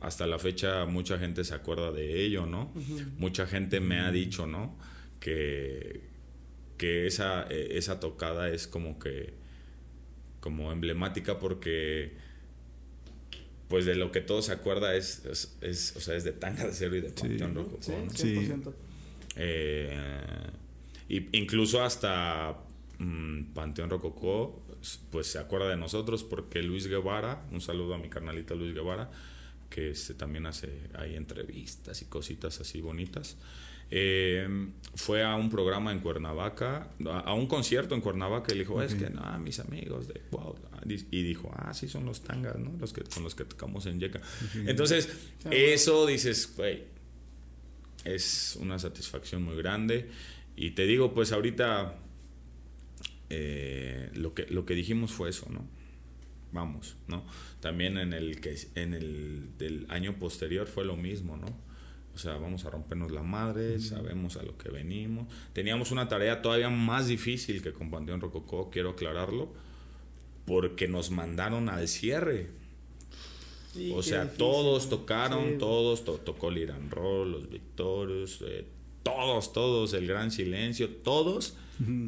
C: hasta la fecha mucha gente se acuerda de ello, ¿no? Mucha gente me ha dicho, ¿no? Que, que esa, eh, esa tocada es como que como emblemática porque pues de lo que todo se acuerda es, es, es, o sea, es de Tanga de Cero y de Panteón Rococó,
B: Sí,
C: ¿no?
B: 100%.
C: Eh, y incluso hasta mm, Panteón Rococó, pues se acuerda de nosotros porque Luis Guevara, un saludo a mi carnalita Luis Guevara, que este, también hace ahí entrevistas y cositas así bonitas. Eh, fue a un programa en Cuernavaca, a, a un concierto en Cuernavaca y le dijo, es que no, mis amigos de wow. Y dijo, ah, sí, son los tangas, ¿no? Los que, con los que tocamos en Yeca. Entonces, eso dices, güey, es una satisfacción muy grande. Y te digo, pues ahorita eh, lo, que, lo que dijimos fue eso, ¿no? Vamos, ¿no? También en el, que, en el del año posterior fue lo mismo, ¿no? O sea, vamos a rompernos la madre, sabemos a lo que venimos. Teníamos una tarea todavía más difícil que con Panteón Rococó, quiero aclararlo, porque nos mandaron al cierre.
B: Sí,
C: O sea,
B: difícil,
C: todos tocaron,
B: Sí,
C: todos, to- tocó Liran Roll, los Victorios, eh, todos, todos, el Gran Silencio, todos,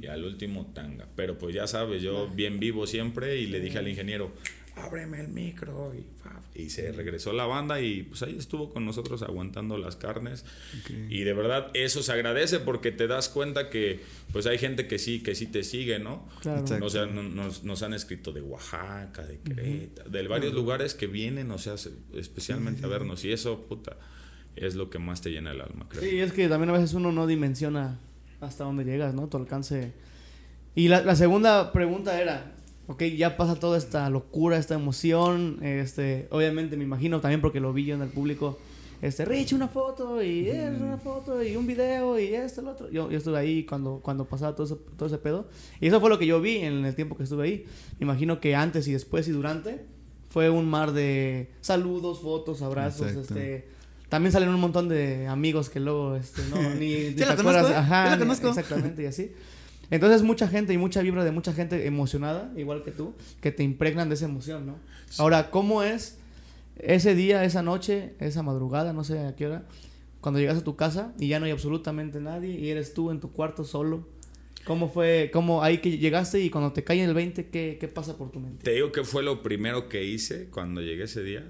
C: y al último Tanga. Pero pues ya sabes, yo bien vivo siempre y le dije al ingeniero, ábreme el micro, y, fa- y se regresó la banda y pues ahí estuvo con nosotros aguantando las carnes. Y de verdad eso se agradece porque te das cuenta que pues hay gente que sí, que sí te sigue, ¿no?
B: Claro.
C: O sea, no- nos, nos han escrito de Oaxaca, de Querétaro, de varios lugares que vienen, o sea, se- especialmente a vernos. Y eso, puta, es lo que más te llena el alma, creo.
B: Sí, es que también a veces uno no dimensiona hasta dónde llegas, ¿no? Tu alcance. Y la, la segunda pregunta era, ok, ya pasa toda esta locura, esta emoción, este, obviamente me imagino también porque lo vi yo en el público, este, Rich, una foto, y eh, una foto, y un video, y esto, lo otro. Yo, yo estuve ahí cuando, cuando pasaba todo, eso- todo ese pedo. Y eso fue lo que yo vi en el tiempo que estuve ahí. Me imagino que antes y después y durante fue un mar de saludos, fotos, abrazos,
A: Exacto.
B: este... También salen un montón de amigos que luego, este, no, ni, <laughs> ni te acuerdas.
A: ¿eh?
B: Ajá, ni- exactamente, y así. <laughs> Entonces, mucha gente y mucha vibra de mucha gente emocionada, igual que tú, que te impregnan de esa emoción, ¿no? Ahora, ¿cómo es ese día, esa noche, esa madrugada, no sé a qué hora, cuando llegas a tu casa y ya no hay absolutamente nadie y eres tú en tu cuarto solo? ¿Cómo fue, cómo ahí que llegaste y cuando te cae el 20, qué, qué pasa por tu mente?
C: Te digo que fue lo primero que hice cuando llegué ese día.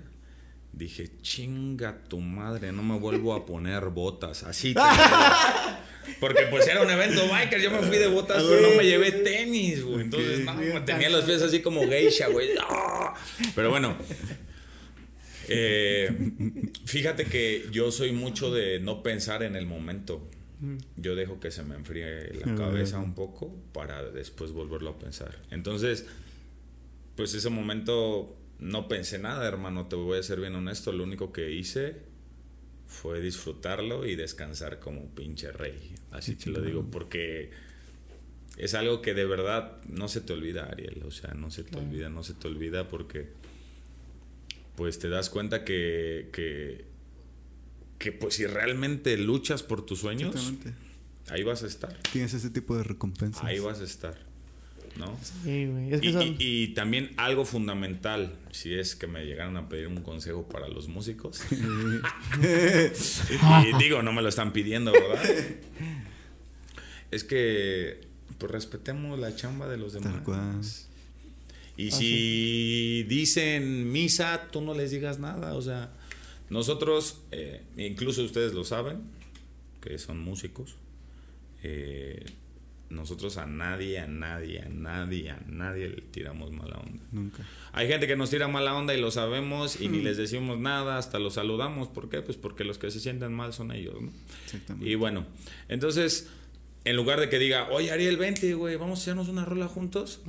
C: Dije, chinga tu madre, no me vuelvo a poner botas. Así. te. <laughs> Porque pues era un evento biker, yo me fui de botas, pero no me llevé tenis, güey. Entonces, no, tenía los pies así como geisha, güey. ¡Ah! Pero bueno. eh, fíjate que yo soy mucho de no pensar en el momento. Yo dejo que se me enfríe la
A: Ah,
C: cabeza un poco para después volverlo a pensar. Entonces, pues ese momento no pensé nada, hermano, te voy a ser bien honesto, lo único que hice fue disfrutarlo y descansar como pinche rey. Así te lo digo, porque es algo que de verdad no se te olvida, Ariel. O sea, no se te olvida, no se te olvida porque pues te das cuenta que, que, que pues si realmente luchas por tus sueños, ahí vas a estar.
A: Tienes ese tipo de recompensas.
C: Ahí vas a estar. ¿No?
B: Sí, güey. Es que
C: Y,
B: son...
C: y- y también algo fundamental, si es que me llegaran a pedir un consejo para los músicos. <laughs> y digo, no me lo están pidiendo, ¿verdad? Es que pues respetemos la chamba de los demás.
A: Tal cual.
C: Y si dicen misa, tú no les digas nada. O sea, nosotros, eh, incluso ustedes lo saben, que son músicos, eh, nosotros a nadie, a nadie, a nadie, a nadie le tiramos mala onda.
A: Nunca.
C: Hay gente que nos tira mala onda y lo sabemos y ni les decimos nada, hasta los saludamos. ¿Por qué? Pues porque los que se sienten mal son ellos, ¿no?
A: Exactamente.
C: Y bueno, entonces, en lugar de que diga, oye Ariel, vente, güey, vamos a hacernos una rola juntos.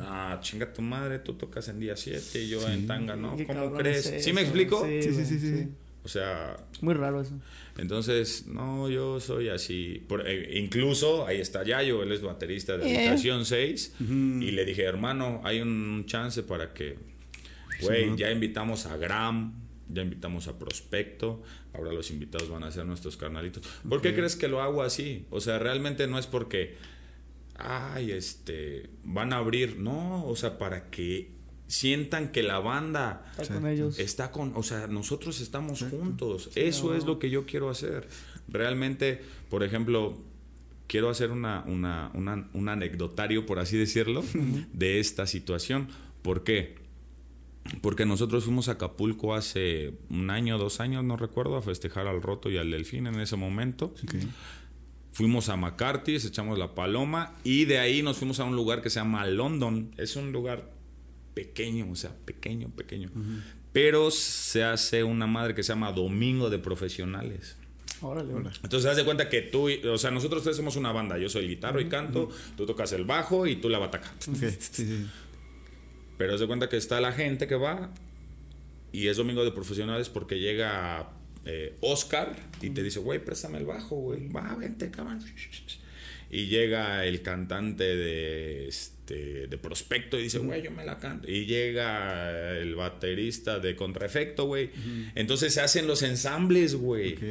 C: Ah, chinga tu madre, tú tocas en día 7 y yo en tanga, ¿no?
B: ¿Qué
C: ¿Cómo crees?
B: es
C: ¿Sí me explico?
B: Sí,
A: Sí, sí, sí.
C: O sea,
B: Muy raro eso.
C: entonces, no, yo soy así. Por- eh, incluso, ahí está Yayo, él es baterista de
B: Eh.
C: Habitación 6. Y le dije, hermano, hay un chance para que, güey, ya invitamos a Gram, ya invitamos a Prospecto, ahora los invitados van a ser nuestros carnalitos. ¿Por qué crees que lo hago así? O sea, realmente no es porque, ay, este, van a abrir, no, o sea, para que sientan que la banda
B: Está con ellos.
C: está con, o sea, nosotros estamos juntos. Eso es lo que yo quiero hacer. Realmente, por ejemplo, quiero hacer una, una, una- un anecdotario, por así decirlo, de esta situación. ¿Por qué? Porque nosotros fuimos a Acapulco hace un año, dos años, no recuerdo, a festejar al Roto y al Delfín en ese momento. Fuimos a McCarthy's, echamos la paloma y de ahí nos fuimos a un lugar que se llama London. Es un lugar pequeño, o sea, pequeño, pequeño. Pero se hace una madre que se llama Domingo de Profesionales.
B: Órale, órale.
C: Entonces, haz de cuenta que tú, o sea, nosotros tres somos una banda. Yo soy el guitarro y canto, tú tocas el bajo y tú la bataca.
A: Ok, sí, sí.
C: Pero haz de cuenta que está la gente que va y es Domingo de Profesionales porque llega eh, Oscar y te dice, güey, préstame el bajo, güey. Va, vente, cabrón. Y llega el cantante de, este, de Prospecto y dice, güey, yo me la canto. Y llega el baterista de Contraefecto, güey. Entonces se hacen los ensambles, güey.
A: Ok.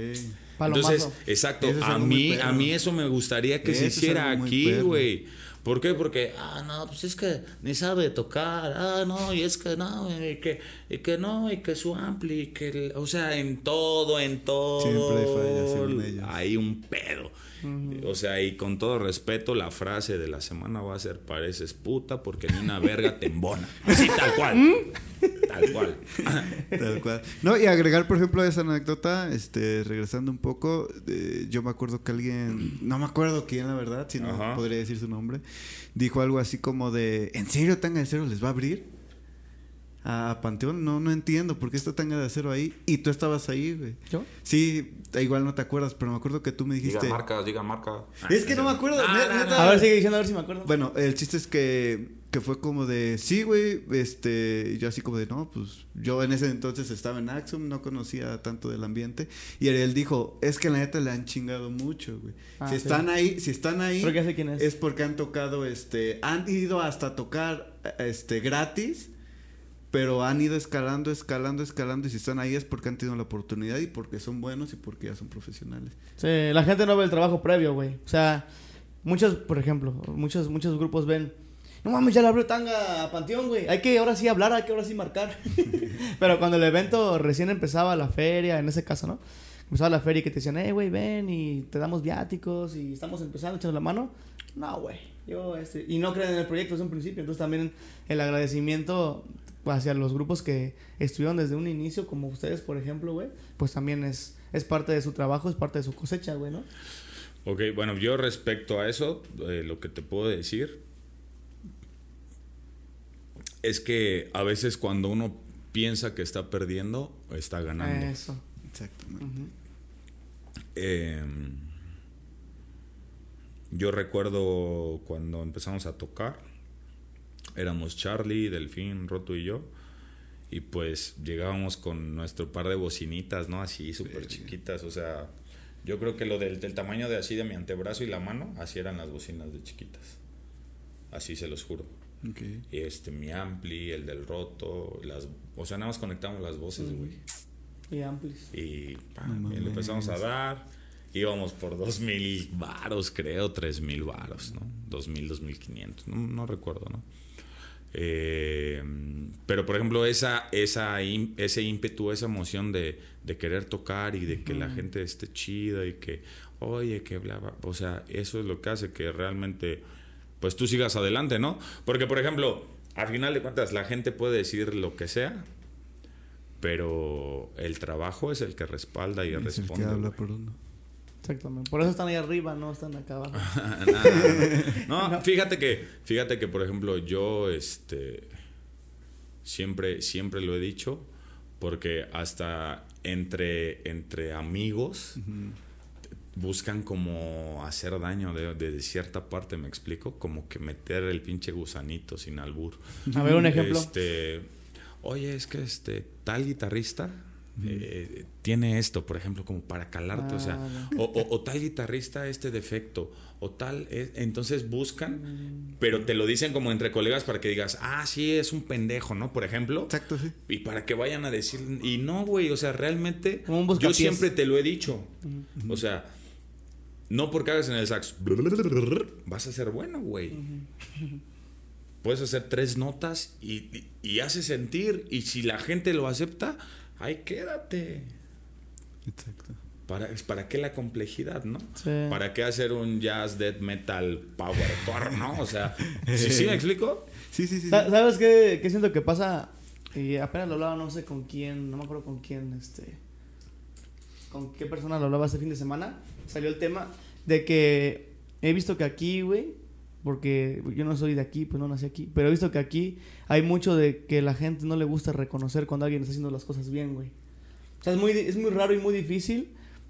B: Palomazo.
C: Entonces, exacto,
A: Eso es
C: a mí, a mí eso me gustaría que se hiciera aquí, güey. ¿Por qué? Porque, ah, no, pues es que ni sabe tocar, ah, no, y es que no, y que, y que no, y que su ampli, y que, el- o sea, en todo, en todo.
A: Siempre hay fallas ellos.
C: Hay un pedo. O sea, y con todo respeto, la frase de la semana va a ser: pareces puta porque ni una verga te embona. Así, tal cual. tal cual. <laughs>
A: Tal cual. No, y agregar, por ejemplo, a esa anécdota, este, regresando un poco, eh, yo me acuerdo que alguien, no me acuerdo quién, la verdad, si no
C: Ajá.
A: podría decir su nombre, dijo algo así como de, ¿en serio Tanga de Cero les va a abrir? A Panteón, no, no entiendo por qué está Tanga de Cero ahí. Y tú estabas ahí, güey.
B: ¿Yo?
A: Sí, igual no te acuerdas, pero me acuerdo que tú me dijiste...
C: Diga marca, diga marca.
A: Es que no me acuerdo,
C: Ah, no, no.
B: A ver, sigue diciendo, a ver si me acuerdo.
A: Bueno, el chiste es que, que fue como de, sí, güey, este, y yo así como de, no, pues yo en ese entonces estaba en Axum, no conocía tanto del ambiente, y Ariel dijo, es que la neta le han chingado mucho, güey.
B: Ah,
A: si
B: sí.
A: están ahí, si están ahí,
B: Creo que ya sé quién es.
A: es porque han tocado, este, han ido hasta tocar, este, gratis, pero han ido escalando, escalando, escalando, y si están ahí es porque han tenido la oportunidad y porque son buenos y porque ya son profesionales.
B: Sí, la gente no ve el trabajo previo, güey. O sea, muchos, por ejemplo, muchos, muchos grupos ven. No mames, ya le abrió tanga a Panteón, güey. Hay que ahora sí hablar, hay que ahora sí marcar. <laughs> Pero cuando el evento recién empezaba la feria, en ese caso, ¿no? Empezaba la feria y que te decían, eh, güey, ven y te damos viáticos y estamos empezando, echando la mano. No, güey. Yo, este. Y no creen en el proyecto desde un principio. Entonces también el agradecimiento hacia los grupos que estuvieron desde un inicio, como ustedes, por ejemplo, güey, pues también es, es parte de su trabajo, es parte de su cosecha, güey, ¿no?
C: Ok, bueno, yo respecto a eso, eh, lo que te puedo decir es que a veces cuando uno piensa que está perdiendo, está ganando.
B: Eso.
A: Exactamente.
C: Eh, yo recuerdo cuando empezamos a tocar, Éramos Charlie, Delfín, Roto y yo. Y pues llegábamos con nuestro par de bocinitas, ¿no? Así súper chiquitas. O sea, yo creo que lo del, del tamaño de así de mi antebrazo y la mano, así eran las bocinas de chiquitas. Así se los juro.
A: Ok.
C: Y este, mi ampli, el del roto, las, o sea, nada más conectamos las voces, güey.
B: Y amplis.
C: Y, pa,
A: No
C: y le empezamos a dar. Íbamos por dos mil varos, creo, tres mil varos, ¿no? Dos mil, dos mil quinientos, no recuerdo, ¿no? Eh, pero por ejemplo, esa, esa, ese ímpetu, esa emoción de, de querer tocar y de que la gente esté chida y que, oye, que bla, bla, o sea, eso es lo que hace que realmente, pues tú sigas adelante, ¿no? Porque por ejemplo, a final de cuentas, la gente puede decir lo que sea, pero el trabajo es el que respalda y
A: Es el que
C: responde.
A: habla
C: güey.
A: por uno.
B: Exactamente. Por eso están ahí arriba, no están acá abajo. <laughs> <laughs>
C: No, fíjate que, fíjate que por ejemplo yo, este, siempre, siempre lo he dicho, porque hasta entre, entre amigos buscan como hacer daño de, de cierta parte, me explico, como que meter el pinche gusanito sin albur.
B: A ver, un ejemplo.
C: Este, oye, es que este tal guitarrista eh, tiene esto, por ejemplo, como para calarte, o sea,
B: Ah,
C: o, o- o tal guitarrista este defecto, o tal, es- entonces buscan, pero te lo dicen como entre colegas para que digas, ah, sí, es un pendejo, ¿no? Por ejemplo,
A: Exacto, sí.
C: y para que vayan a decir, y no, güey, o sea, realmente,
B: Como un
C: yo siempre te lo he dicho, o sea, no porque hagas en el sax, vas a ser bueno, güey. Puedes hacer tres notas y, y, y hace sentir, y si la gente lo acepta, ahí quédate.
A: Exacto.
C: ¿Para, ¿Para qué la complejidad, no?
B: Sí.
C: ¿Para qué hacer un jazz, death metal, powercore, no? O sea, <laughs> ¿sí, sí me explico?
A: Sí, sí, sí.
B: ¿Sabes qué, qué siento que pasa? Y apenas lo hablaba, no sé con quién, no me acuerdo con quién, este. Con qué persona lo hablaba este fin de semana. Salió el tema de que he visto que aquí, güey, porque yo no soy de aquí, pues no nací aquí, pero he visto que aquí hay mucho de que la gente no le gusta reconocer cuando alguien está haciendo las cosas bien, güey. O sea, es muy, es muy raro y muy difícil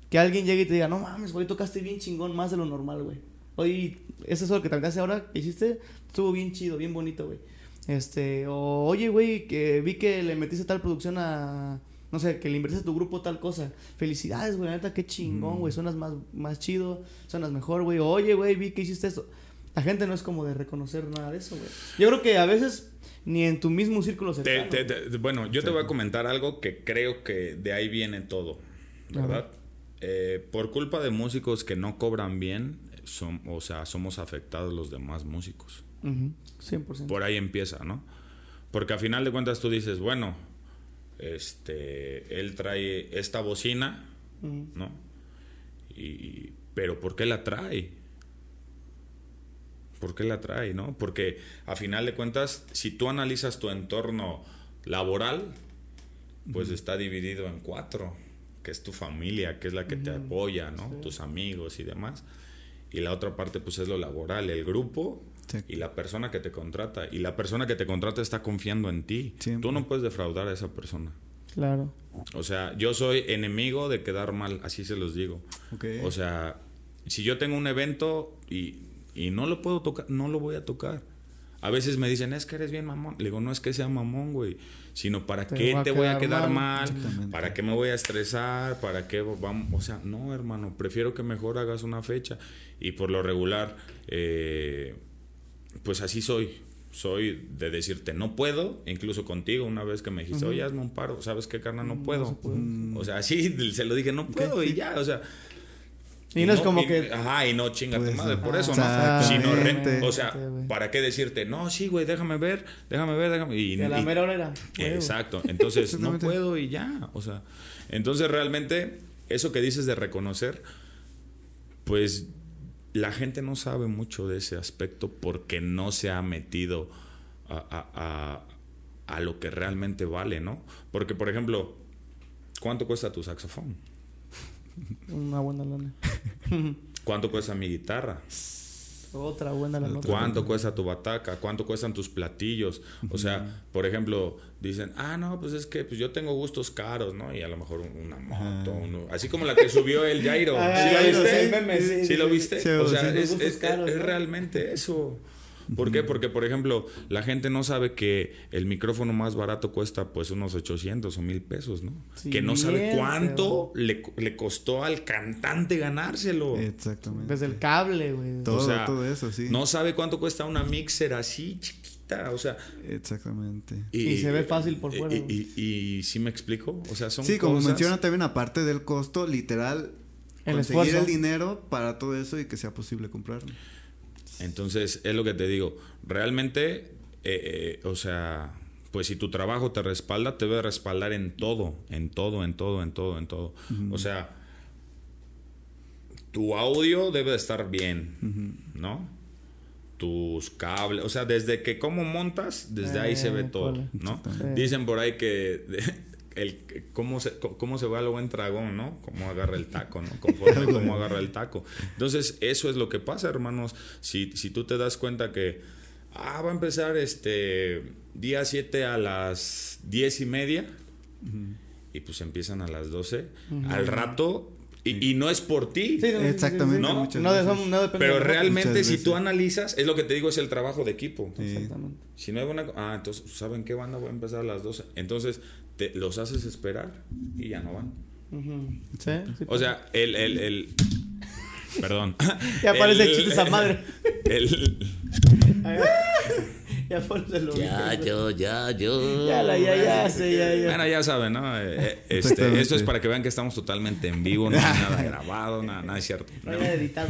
B: que alguien llegue y te diga, no mames, güey, tocaste bien chingón, más de lo normal, güey. Oye, eso es lo que te hace ahora que hiciste, estuvo bien chido, bien bonito, güey. Este, o oye, güey, que vi que le metiste tal producción a, no sé, que le invertiste a tu grupo tal cosa. Felicidades, güey, la neta, qué chingón, güey, suenas más, más chido, suenas mejor, güey. Oye, güey, vi que hiciste esto. La gente no es como de reconocer nada de eso, güey. Yo creo que a veces ni en tu mismo círculo
C: Te-
B: cercano.
C: te- te- bueno, yo te voy a comentar algo que creo que de ahí viene todo, ¿verdad? Eh, por culpa de músicos que no cobran bien, son, o sea, somos afectados los demás músicos.
B: Ujú, 100%.
C: Por ahí empieza, ¿no? Porque a final de cuentas tú dices, bueno, este, él trae esta bocina. ¿no? Y, pero ¿por qué la trae? ¿Por qué la trae, no? Porque a final de cuentas, si tú analizas tu entorno laboral, pues está dividido en cuatro, que es tu familia, que es la que te apoya, ¿no? Tus amigos y demás. Y la otra parte, pues es lo laboral, el grupo
A: Sí.
C: y la persona que te contrata. Y la persona que te contrata está confiando en ti.
A: Siempre.
C: Tú no puedes defraudar a esa persona.
B: Claro.
C: O sea, yo soy enemigo de quedar mal, así se los digo.
A: Ok.
C: O sea, si yo tengo un evento y, y no lo puedo tocar, no lo voy a tocar. A veces me dicen, es que eres bien mamón. Le digo, no es que sea mamón, güey. Sino, ¿para
B: Te
C: qué te voy a
B: quedar mal.
C: ¿Para qué me voy a estresar? ¿Para qué vamos? O sea, no, hermano. Prefiero que mejor hagas una fecha. Y por lo regular, eh, pues así soy. Soy de decirte, no puedo. Incluso contigo, una vez que me dijiste, oye, hazme un paro. ¿Sabes qué, carnal? No puedo.
B: se puede.
C: O sea, así <laughs> se lo dije, no puedo. Y ya, o sea.
B: Y no es como
C: y-
B: que-
C: Ajá, y no chinga
A: Pues,
C: tu madre, por eso, ¿no? re- o sea. ¿para qué decirte? No, sí, güey, déjame ver, déjame ver, déjame... Y,
B: Y a la
C: y-
B: mera hora era. huevo.
C: Exacto, entonces no puedo y ya, o sea, entonces realmente eso que dices de reconocer, pues la gente no sabe mucho de ese aspecto porque no se ha metido a, a- a- a lo que realmente vale, ¿no? Porque, por ejemplo, ¿cuánto cuesta tu saxofón?
B: Una buena lana. <laughs>
C: ¿Cuánto cuesta mi guitarra?
B: Otra buena la nota.
C: ¿Cuánto cuesta tu bataca? ¿Cuánto cuestan tus platillos? O sea, por ejemplo, dicen, ah, no, pues es que pues yo tengo gustos caros, ¿no? Y a lo mejor un- una moto, uno- así como la que subió el Jairo.
B: Ah,
C: ¿Sí lo
B: Jairo,
C: viste?
B: sí, el meme, sí,
C: ¿Sí
B: sí,
C: lo viste? O sea, es, es- realmente eso. ¿Por qué? Porque, por ejemplo, la gente no sabe que el micrófono más barato cuesta pues unos 800 o 1000 pesos, ¿no?
B: Sí,
C: que no sabe cuánto le, le costó al cantante ganárselo.
A: Exactamente.
B: Desde el cable, güey.
A: Todo,
C: O sea,
A: todo eso, sí.
C: No sabe cuánto cuesta una mixer así chiquita, o sea...
A: Exactamente.
B: Y se ve fácil por fuera,
C: Y, y, y sí me explico, o sea, son
A: Sí, como
C: cosas-
A: menciona también, aparte del costo, literal,
B: El
A: conseguir
B: esfuerzo.
A: el dinero para todo eso y que sea posible comprarlo.
C: Entonces, es lo que te digo. Realmente, eh, eh, o sea, pues si tu trabajo te respalda, te debe respaldar en todo, en todo, en todo, en todo, en todo. O sea, tu audio debe de estar bien, ¿no? Tus cables, o sea, desde que cómo montas, desde ahí se ve
B: Eh,
C: todo. ¿no? Dicen por ahí que el cómo se cómo se va el buen dragón, ¿no? Cómo agarra el taco, ¿no? Conforme cómo agarra el taco. Entonces, eso es lo que pasa, hermanos. Si, si tú te das cuenta que ah, va a empezar este día 7 a las 10 y media y pues empiezan a las 12, al rato y, y no es por ti.
B: Sí,
A: Exactamente,
C: ¿no?
B: depende
C: Pero realmente si tú analizas, es lo que te digo, es el trabajo de equipo.
A: Sí.
B: Exactamente.
C: Si no hay buena... Ah, entonces, ¿saben qué banda? Voy a empezar a las 12. Entonces, te, los haces esperar y ya no van.
B: Sí, sí.
C: O sea, el... el, el perdón. <laughs>
B: Ya parece
C: El-
B: chiste esa madre. <laughs>
C: El, <laughs>
B: ya pónselo.
D: Ya, yo, ya, yo.
B: Ya, la, ya, ya, sí, ya, ya.
C: bueno, ya saben, ¿no? Eh, eh, Este, esto es para que vean que estamos totalmente en vivo, no hay nada grabado, nada, nada es cierto.
B: No
C: ¿no?
B: editado.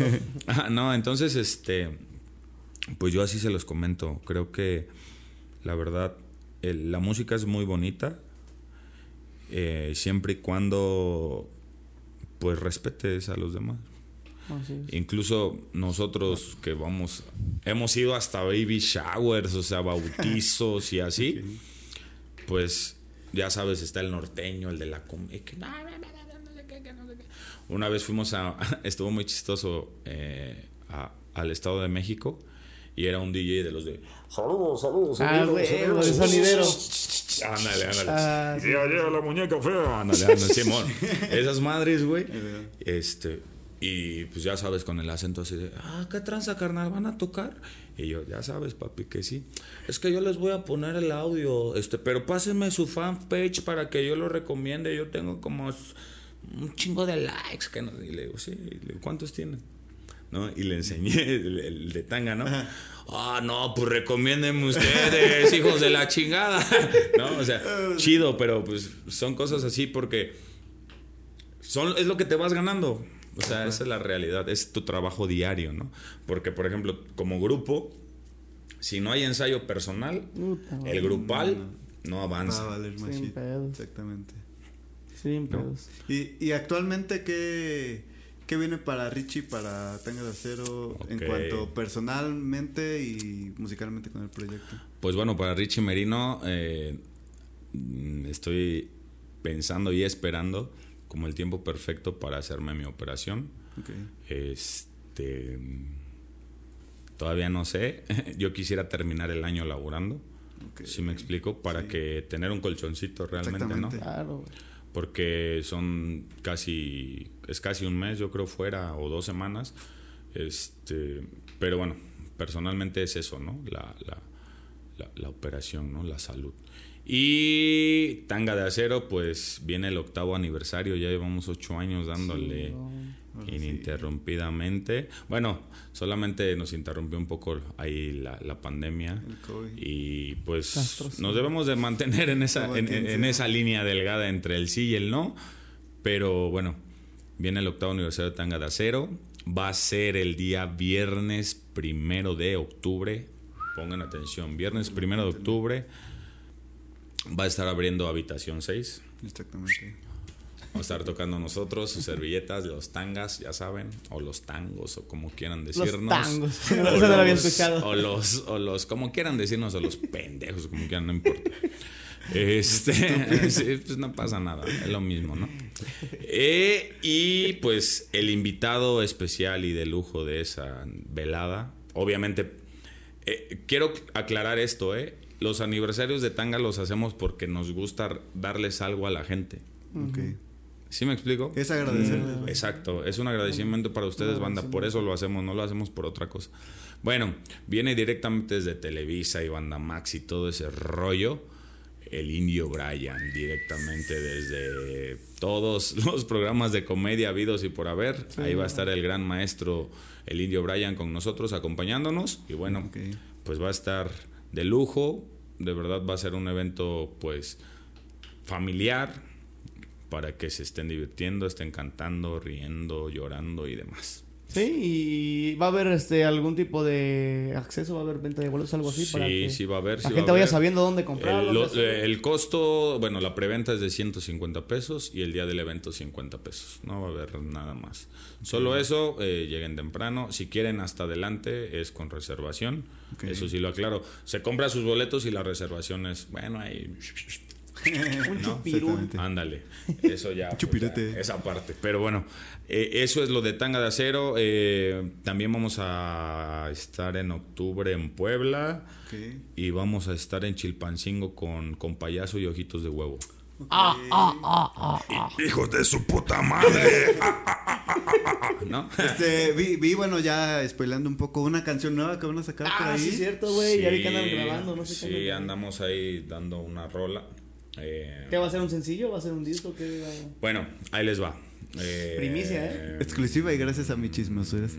C: No, entonces, este, pues yo así se los comento. Creo que la verdad, el- la música es muy bonita, eh, siempre y cuando, pues respetes a los demás. Incluso nosotros que vamos, hemos ido hasta baby showers, o sea, bautizos y así, <laughs> pues ya sabes, está el norteño, el de la com- y que no, no, no, no, no sé qué, que no sé qué. Una vez fuimos a, <laughs> estuvo muy chistoso eh, a- al Estado de México y era un DJ de los de saludos, saludos,
B: Ah,
C: saludos,
B: güey,
C: saludos".
B: el sonidero. <laughs>
C: Ándale, ándale.
B: Ah, sí.
C: Ya llega la muñeca fea. Ándale, <laughs> ándale, Simón. Esas madres, güey. Este, y pues ya sabes, con el acento así de, ah, ¿qué tranza, carnal? ¿Van a tocar? Y yo, ya sabes, papi, que sí. Es que yo les voy a poner el audio, este, pero pásenme su fanpage para que yo lo recomiende. Yo tengo como un chingo de likes. Que no, y le digo, sí, y le digo, ¿cuántos tienen? ¿No? Y le enseñé <laughs> el, el de tanga, ¿no? Ah, no, pues recomiéndenme ustedes, hijos de la chingada. <laughs> ¿No? O sea, chido, pero pues son cosas así porque son, es lo que te vas ganando. O sea, esa es la realidad, es tu trabajo diario, ¿no? Porque, por ejemplo, como grupo, si no hay ensayo personal,
B: Puta,
C: el grupal no
A: Va a
C: avanza.
A: valer más
B: Sin pedos.
A: Exactamente.
B: Sin pedos.
A: Y, y actualmente, ¿qué, ¿qué viene para Richie, para Tanga de Acero, en cuanto personalmente y musicalmente con el proyecto?
C: Pues bueno, para Richie Merino eh, mm, estoy pensando y esperando como el tiempo perfecto para hacerme mi operación.
A: Ok.
C: Este todavía no sé. <laughs> Yo quisiera terminar el año laburando.
A: ok.
C: Si me explico, para
A: Sí.
C: que tener un colchoncito realmente, ¿no?
B: Claro, güey.
C: Porque son casi es casi un mes, yo creo fuera o dos semanas. Este, pero bueno, personalmente es eso, ¿no? La, la, la, la operación, ¿no? La salud. Y Tanga de Acero, pues viene el octavo aniversario, ya llevamos ocho años dándole
A: sí.
C: ininterrumpidamente. Bueno, solamente nos interrumpió un poco ahí la, la pandemia.
A: El COVID.
C: Y pues
B: Castros.
C: nos debemos de mantener en esa, en, en esa línea delgada entre el sí y el no. Pero bueno, viene el octavo aniversario de Tanga de Acero. Va a ser el día viernes primero de octubre. Pongan atención, viernes primero de octubre. Va a estar abriendo Habitación 6.
A: Exactamente.
C: Vamos a estar tocando nosotros, sus servilletas, los tangas, ya saben, o los tangos, o como quieran decirnos.
B: Los tangos. <laughs>
C: O
B: Eso no lo había
C: los-
B: escuchado.
C: O los, o los, como quieran decirnos, o los pendejos, como quieran, no importa. Este, <laughs> sí, pues no pasa nada, es lo mismo, ¿no? Eh, y pues el invitado especial y de lujo de esa velada, obviamente, eh, quiero aclarar esto, ¿eh? Los aniversarios de Tanga los hacemos porque nos gusta darles algo a la gente.
A: Ok.
C: ¿Sí me explico?
A: Es agradecerles. güey.
C: Exacto, es un agradecimiento para ustedes, banda. Por eso lo hacemos, no lo hacemos por otra cosa. Bueno, viene directamente desde Televisa y Banda Max y todo ese rollo. El Indio Brian, directamente desde todos <laughs> los programas de comedia habidos y por haber. Ahí va a estar el gran maestro, el Indio Brian, con nosotros, acompañándonos. Y bueno, pues va a estar de lujo. De verdad va a ser un evento, pues, familiar para que se estén divirtiendo, estén cantando, riendo, llorando y demás.
B: Sí, y va a haber este algún tipo de acceso, va a haber venta de boletos, algo así. para
C: Sí,
B: que
C: sí va a haber.
B: La
C: sí va
B: gente
C: a
B: vaya
C: haber.
B: sabiendo dónde comprarlo.
C: El, lo- costo, bueno, la preventa es de 150 pesos y el día del evento 50 pesos. No va a haber nada más. Solo eso, eh, lleguen temprano. Si quieren hasta adelante es con reservación. Eso sí lo aclaro. Se compra sus boletos y la reservación es, bueno, ahí... <laughs>
B: Un
C: ¿no?
B: chupirul.
C: Ándale, eso ya. pues,
A: Chupirete.
C: ya, esa parte. Pero bueno, eh, eso es lo de Tanga de Acero. Eh, también vamos a estar en octubre en Puebla. Y vamos a estar en Chilpancingo con, con payaso y ojitos de huevo. ¡Hijos de su puta madre! <laughs> ¿No?
A: Este, vi, vi, bueno, ya spoilando un poco, una canción nueva que van a sacar por
B: Ah,
A: ahí.
B: sí, es cierto, güey. Ya vi que andan grabando, no sé
C: Sí,
B: qué.
C: andamos ahí dando una rola. Eh,
B: ¿Qué va a ser un sencillo? ¿Va a ser un disco? ¿Qué va a-
C: bueno, ahí les va. Eh,
B: Primicia, ¿eh?
A: Exclusiva y gracias a mi chismosuras.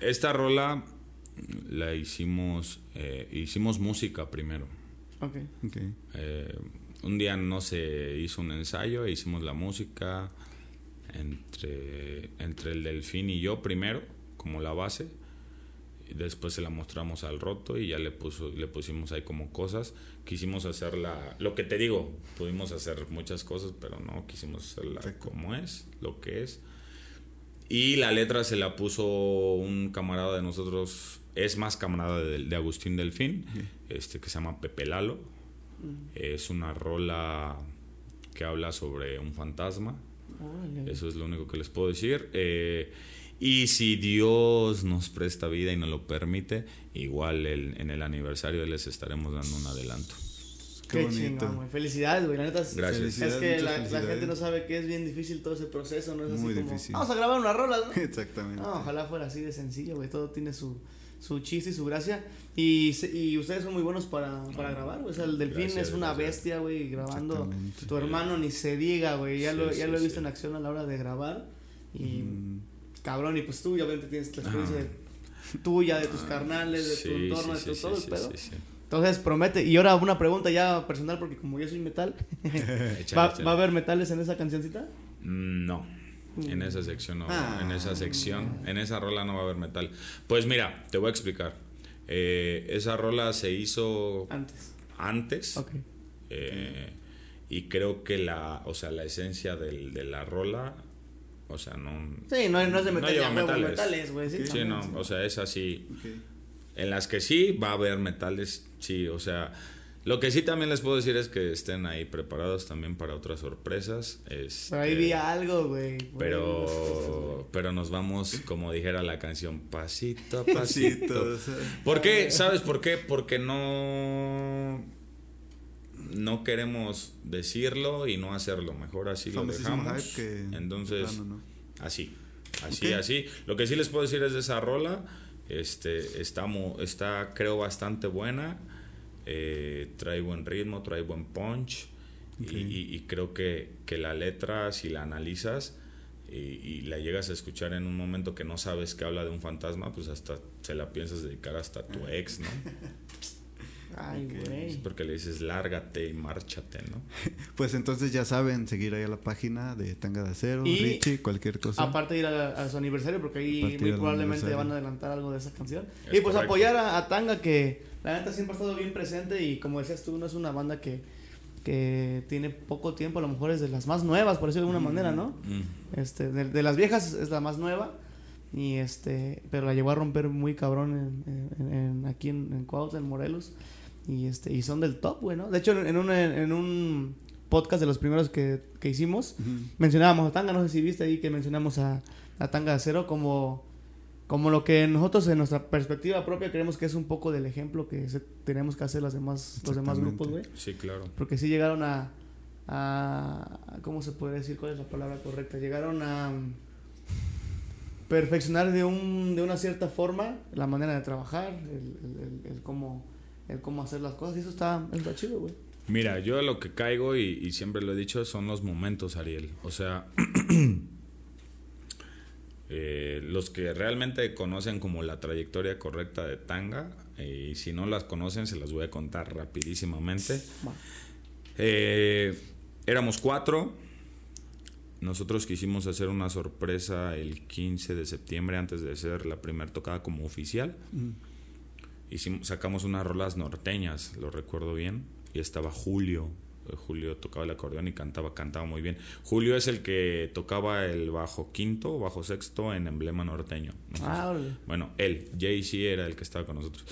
C: Esta rola la hicimos, eh, hicimos música primero.
B: Ok.
A: Ok.
C: Eh, un día no se hizo un ensayo, e hicimos la música entre, entre el delfín y yo primero, como la base. Después se la mostramos al roto y ya le, puso, le pusimos ahí como cosas. Quisimos hacerla, lo que te digo, pudimos hacer muchas cosas, pero no quisimos hacerla como es, lo que es. Y la letra se la puso un camarada de nosotros, es más camarada de, de Agustín Delfín, este que se llama Pepe Lalo. Es una rola que habla sobre un fantasma. Eso es lo único que les puedo decir. Eh, y si Dios nos presta vida y nos lo permite, igual el- en el aniversario les estaremos dando un adelanto.
A: Qué
B: Qué,
A: bonito.
B: chingón, güey. Felicidades, güey. La neta es,
C: Gracias.
B: es que la, gente no sabe que es bien difícil todo ese proceso, ¿no? Es
A: Muy
B: así como,
A: difícil.
B: vamos a grabar una rola, ¿no? <laughs>
A: Exactamente.
B: No, ojalá fuera así de sencillo, güey. Todo tiene su, su chiste y su gracia. Y, se- y ustedes son muy buenos para, para grabar, güey. O sea, el Delfín
C: Gracias,
B: es una
C: gracias.
B: bestia, güey, grabando. Tu hermano ni se diga, güey. Ya,
C: Sí,
B: lo, ya
C: sí,
B: lo he visto
C: sí.
B: en acción a la hora de grabar. Y
A: Mm,
B: cabrón, y pues tú obviamente tienes la experiencia tuya, de tus carnales, de tu entorno,
C: sí,
B: de tu todo el pedo.
C: sí, sí.
B: Entonces promete. Y ahora una pregunta ya personal, porque como yo soy metal, <laughs> <laughs> ¿va,
C: échale.
B: ¿va a haber metales en esa cancioncita?
C: Mm, No. En esa sección no.
A: Ah.
C: En esa sección, en esa rola no va a haber metal. Pues mira, te voy a explicar. Eh, esa rola se hizo
B: Antes.
C: antes.
B: Ok.
C: eh, y creo que la, o sea, la esencia del- de la rola, o sea, no.
B: Sí, no, no es de
C: No
B: metal,
C: lleva
B: ya
C: metales.
B: metales, güey. Sí.
C: Sí, no,
B: sí.
C: o sea, es así. En las que sí va a haber metales, sí, o sea, lo que sí también les puedo decir es que estén ahí preparados también para otras sorpresas. este,
B: Pero ahí vi algo, güey.
C: pero, pero nos vamos, como dijera la canción, pasito a <laughs> pasito. ¿Por qué? ¿Sabes por qué? Porque no no queremos decirlo y no hacerlo. Mejor así lo dejamos.
A: hype que
C: Entonces,
A: plano, ¿no?
C: así. Así, así. Lo que sí les puedo decir es de esa rola. Este, está, está creo, bastante buena. Eh, trae buen ritmo, trae buen punch. Y-. Y, y creo que, que la letra, si la analizas y, y la llegas a escuchar en un momento que no sabes que habla de un fantasma, pues hasta se la piensas dedicar hasta a tu ex, ¿no? <laughs>
B: Ay,
C: Es
B: güey.
C: porque le dices lárgate y márchate, ¿no? <laughs>
A: Pues entonces ya saben, seguir ahí a la página de Tanga de Acero,
B: Y
A: Richie, cualquier cosa.
B: Aparte de ir a, a su aniversario, porque ahí muy probablemente van a adelantar algo de esa canción.
C: Es
B: y pues
C: correcto.
B: apoyar a, a Tanga, que la neta siempre ha estado bien presente y como decías tú, no es una banda que, que tiene poco tiempo, a lo mejor es de las más nuevas, por decirlo de alguna manera, ¿no?
C: Mm.
B: Este, de, de las viejas es la más nueva. Y este, pero la llegó a romper muy cabrón en, en- en- aquí en, en Cuautla, en Morelos. Y este, y son del top, güey, ¿no? De hecho, en un, en un podcast de los primeros que, que hicimos, mencionábamos a Tanga, no sé si viste ahí que mencionamos a, a Tanga de Acero como, como lo que nosotros en nuestra perspectiva propia creemos que es un poco del ejemplo que se- tenemos que hacer las demás, los demás grupos, güey.
C: Sí, claro.
B: Porque sí llegaron a, a ¿cómo se puede decir? ¿Cuál es la palabra correcta? Llegaron a perfeccionar de, un, de una cierta forma la manera de trabajar, el, el, el cómo, el cómo hacer las cosas. Y eso está, está chido, güey.
C: Mira, yo a lo que caigo y, y siempre lo he dicho son los momentos, Ariel. O sea, <clears throat> eh, los que realmente conocen como la trayectoria correcta de Tanga, eh, y si no las conocen se las voy a contar rapidísimamente. Eh, éramos cuatro. Nosotros quisimos hacer una sorpresa el 15 de septiembre antes de hacer la primera tocada como oficial. Hicimos, sacamos unas rolas norteñas, lo recuerdo bien. Y estaba Julio. Eh, Julio tocaba el acordeón y cantaba, cantaba muy bien. Julio es el que tocaba el bajo quinto, bajo sexto en emblema norteño.
B: Ah,
C: bueno, él, Jay-Z era el que estaba con nosotros.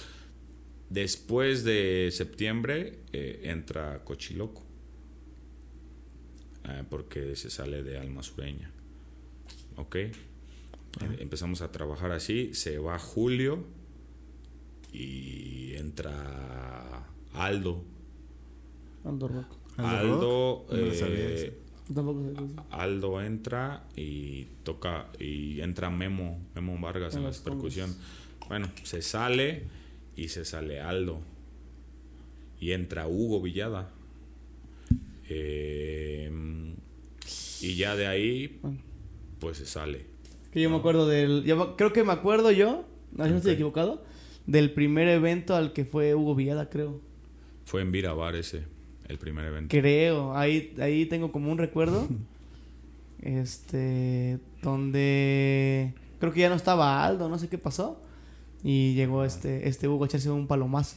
C: Después de septiembre eh, entra Cochiloco. eh, porque se sale de Alma Sureña. ¿Ok? Eh, Empezamos a trabajar así. Se va Julio. Y entra Aldo.
B: Rock.
A: ¿Aldo
C: Aldo.
A: Rock? Lo
C: eh. Aldo entra y toca y entra Memo, Memo Vargas
B: En
C: en la percusión. Bueno, se sale y se sale Aldo. Y entra Hugo Villada. Eh, y ya de ahí, pues se sale.
B: Que yo me acuerdo del. yo creo que me acuerdo yo, no, estoy equivocado, del primer evento al que fue Hugo Villada, creo.
C: Fue en Virabar ese, el primer evento.
B: Creo, ahí, ahí tengo como un recuerdo. <laughs> este. Donde. Creo que ya no estaba Aldo, no sé qué pasó. Y llegó este, este Hugo a echarse un palomazo.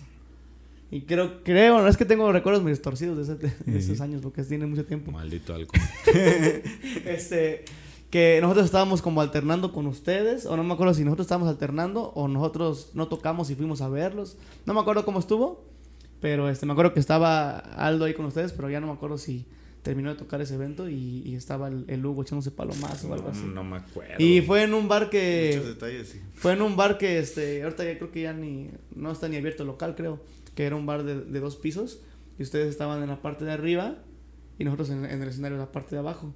B: Y creo, creo, no es que tengo recuerdos muy distorcidos de, ese- de esos años, porque tiene mucho tiempo.
C: Maldito alcohol. <laughs>
B: Este, que nosotros estábamos como alternando con ustedes, o no me acuerdo si nosotros estábamos alternando o nosotros no tocamos y fuimos a verlos. No me acuerdo cómo estuvo, pero este, me acuerdo que estaba Aldo ahí con ustedes, pero ya no me acuerdo si terminó de tocar ese evento y, y estaba el, el Hugo echándose palomazo o algo
C: No,
B: así.
C: no me acuerdo.
B: Y fue en un bar
A: Muchos
B: que
A: detalles, sí.
B: fue en un bar que este ahorita ya creo que ya ni no está ni abierto el local, creo, que era un bar de, de dos pisos y ustedes estaban en la parte de arriba y nosotros en, en el escenario en la parte de abajo.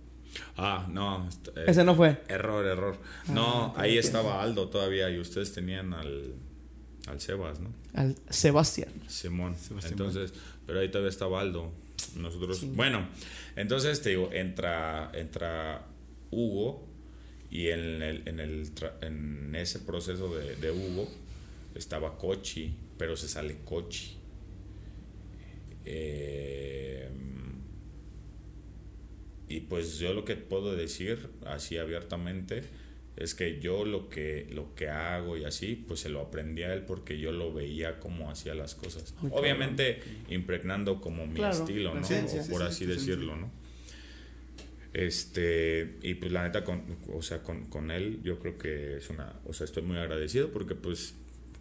C: Ah, no. eh,
B: Ese no fue.
C: Error, error.
B: Ah,
C: No, ahí estaba Aldo todavía y ustedes tenían al, al Sebas, ¿no?
B: Al Sebastián.
C: Simón.
A: Sebastián
C: entonces, pero ahí todavía estaba Aldo. Nosotros,
B: Sí.
C: bueno, entonces te digo, entra, entra Hugo y en, el, en, el en ese proceso de, de Hugo estaba Cochi, pero se sale Cochi. Eh, y pues yo lo que puedo decir así abiertamente es que yo lo que lo que hago y así pues se lo aprendí a él porque yo lo veía como hacía las cosas.
B: Muy
C: Obviamente impregnando como mi
B: Claro,
C: estilo, ¿no?
B: esencia.
C: O por
A: Sí,
C: así
A: sí, sí, sí.
C: decirlo, ¿no? Este, y pues la neta, con, o sea, con, con él yo creo que es una, o sea, estoy muy agradecido porque pues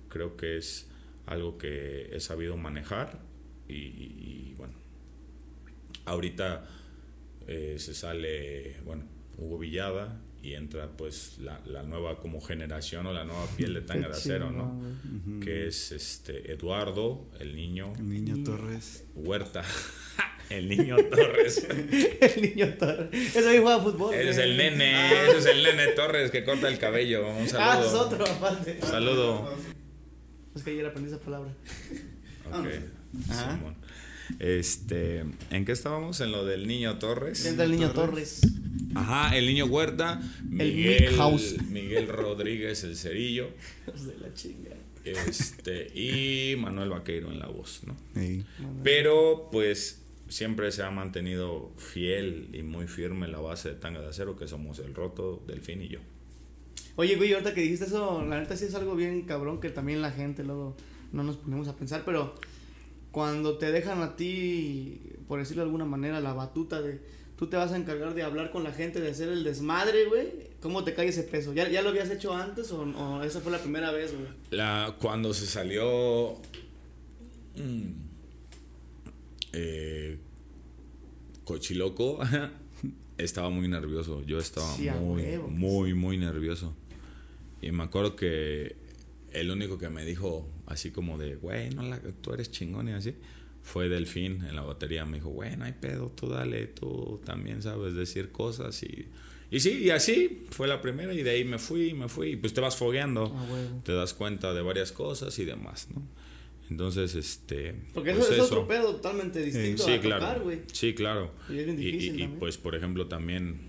C: creo que es algo que he sabido manejar y, y- y, bueno, ahorita eh, se sale, bueno, Hugo Villada y entra pues la, la nueva como generación o la nueva piel de tanga de <laughs> acero, ¿no? Que es este Eduardo, el niño
A: El niño Torres.
C: Huerta, <laughs> el niño Torres.
B: el niño Torres. Ese ahí juega fútbol.
C: Ese es el nene,
B: Ah,
C: ese es el nene Torres que corta el cabello. Un saludo.
B: Ah, es otro, aparte.
C: Saludo.
B: Es que ayer aprendí esa palabra.
C: Ok.
A: Ajá.
C: Este, ¿en qué estábamos? En lo del niño Torres.
B: El niño
A: Torres.
B: Torres.
C: Ajá, el niño Huerta,
B: El
C: Miguel,
B: Milhouse.
C: Miguel Rodríguez el Cerillo,
B: de la chinga.
C: este y Manuel Vaqueiro en la voz, ¿no? Pero pues siempre se ha mantenido fiel y muy firme la base de Tanga de Acero, que somos el Roto, Delfín y yo.
B: Oye, güey, ahorita que dijiste eso, la neta sí es algo bien cabrón que también la gente luego no nos ponemos a pensar, pero cuando te dejan a ti, por decirlo de alguna manera, la batuta de tú te vas a encargar de hablar con la gente, de hacer el desmadre, güey, ¿cómo te cae ese peso? ¿Ya, ya lo habías hecho antes o, o esa fue la primera vez, güey?
C: La, cuando se salió mm, eh, Cochiloco, <laughs> estaba muy nervioso. Yo estaba
B: Sí,
C: muy,
B: huevo que
C: muy, muy nervioso. Y me acuerdo que el único que me dijo así como de, güey, no la- tú eres chingón y así, fue Delfín en la batería. Me dijo, bueno, hay pedo, tú dale, tú también sabes decir cosas. Y, y sí, y así fue la primera. Y de ahí me fui, me fui. Y pues te vas fogueando.
B: Ah, huevo.
C: Te das cuenta de varias cosas y demás, ¿no? Entonces, este.
B: Porque
C: pues
B: eso es
C: eso.
B: otro pedo totalmente distinto
C: Sí,
B: a
C: claro.
B: tocar, güey.
C: sí, claro.
B: Y es bien
C: Y-
B: difícil
C: y, y,
B: también.
C: pues, por ejemplo, también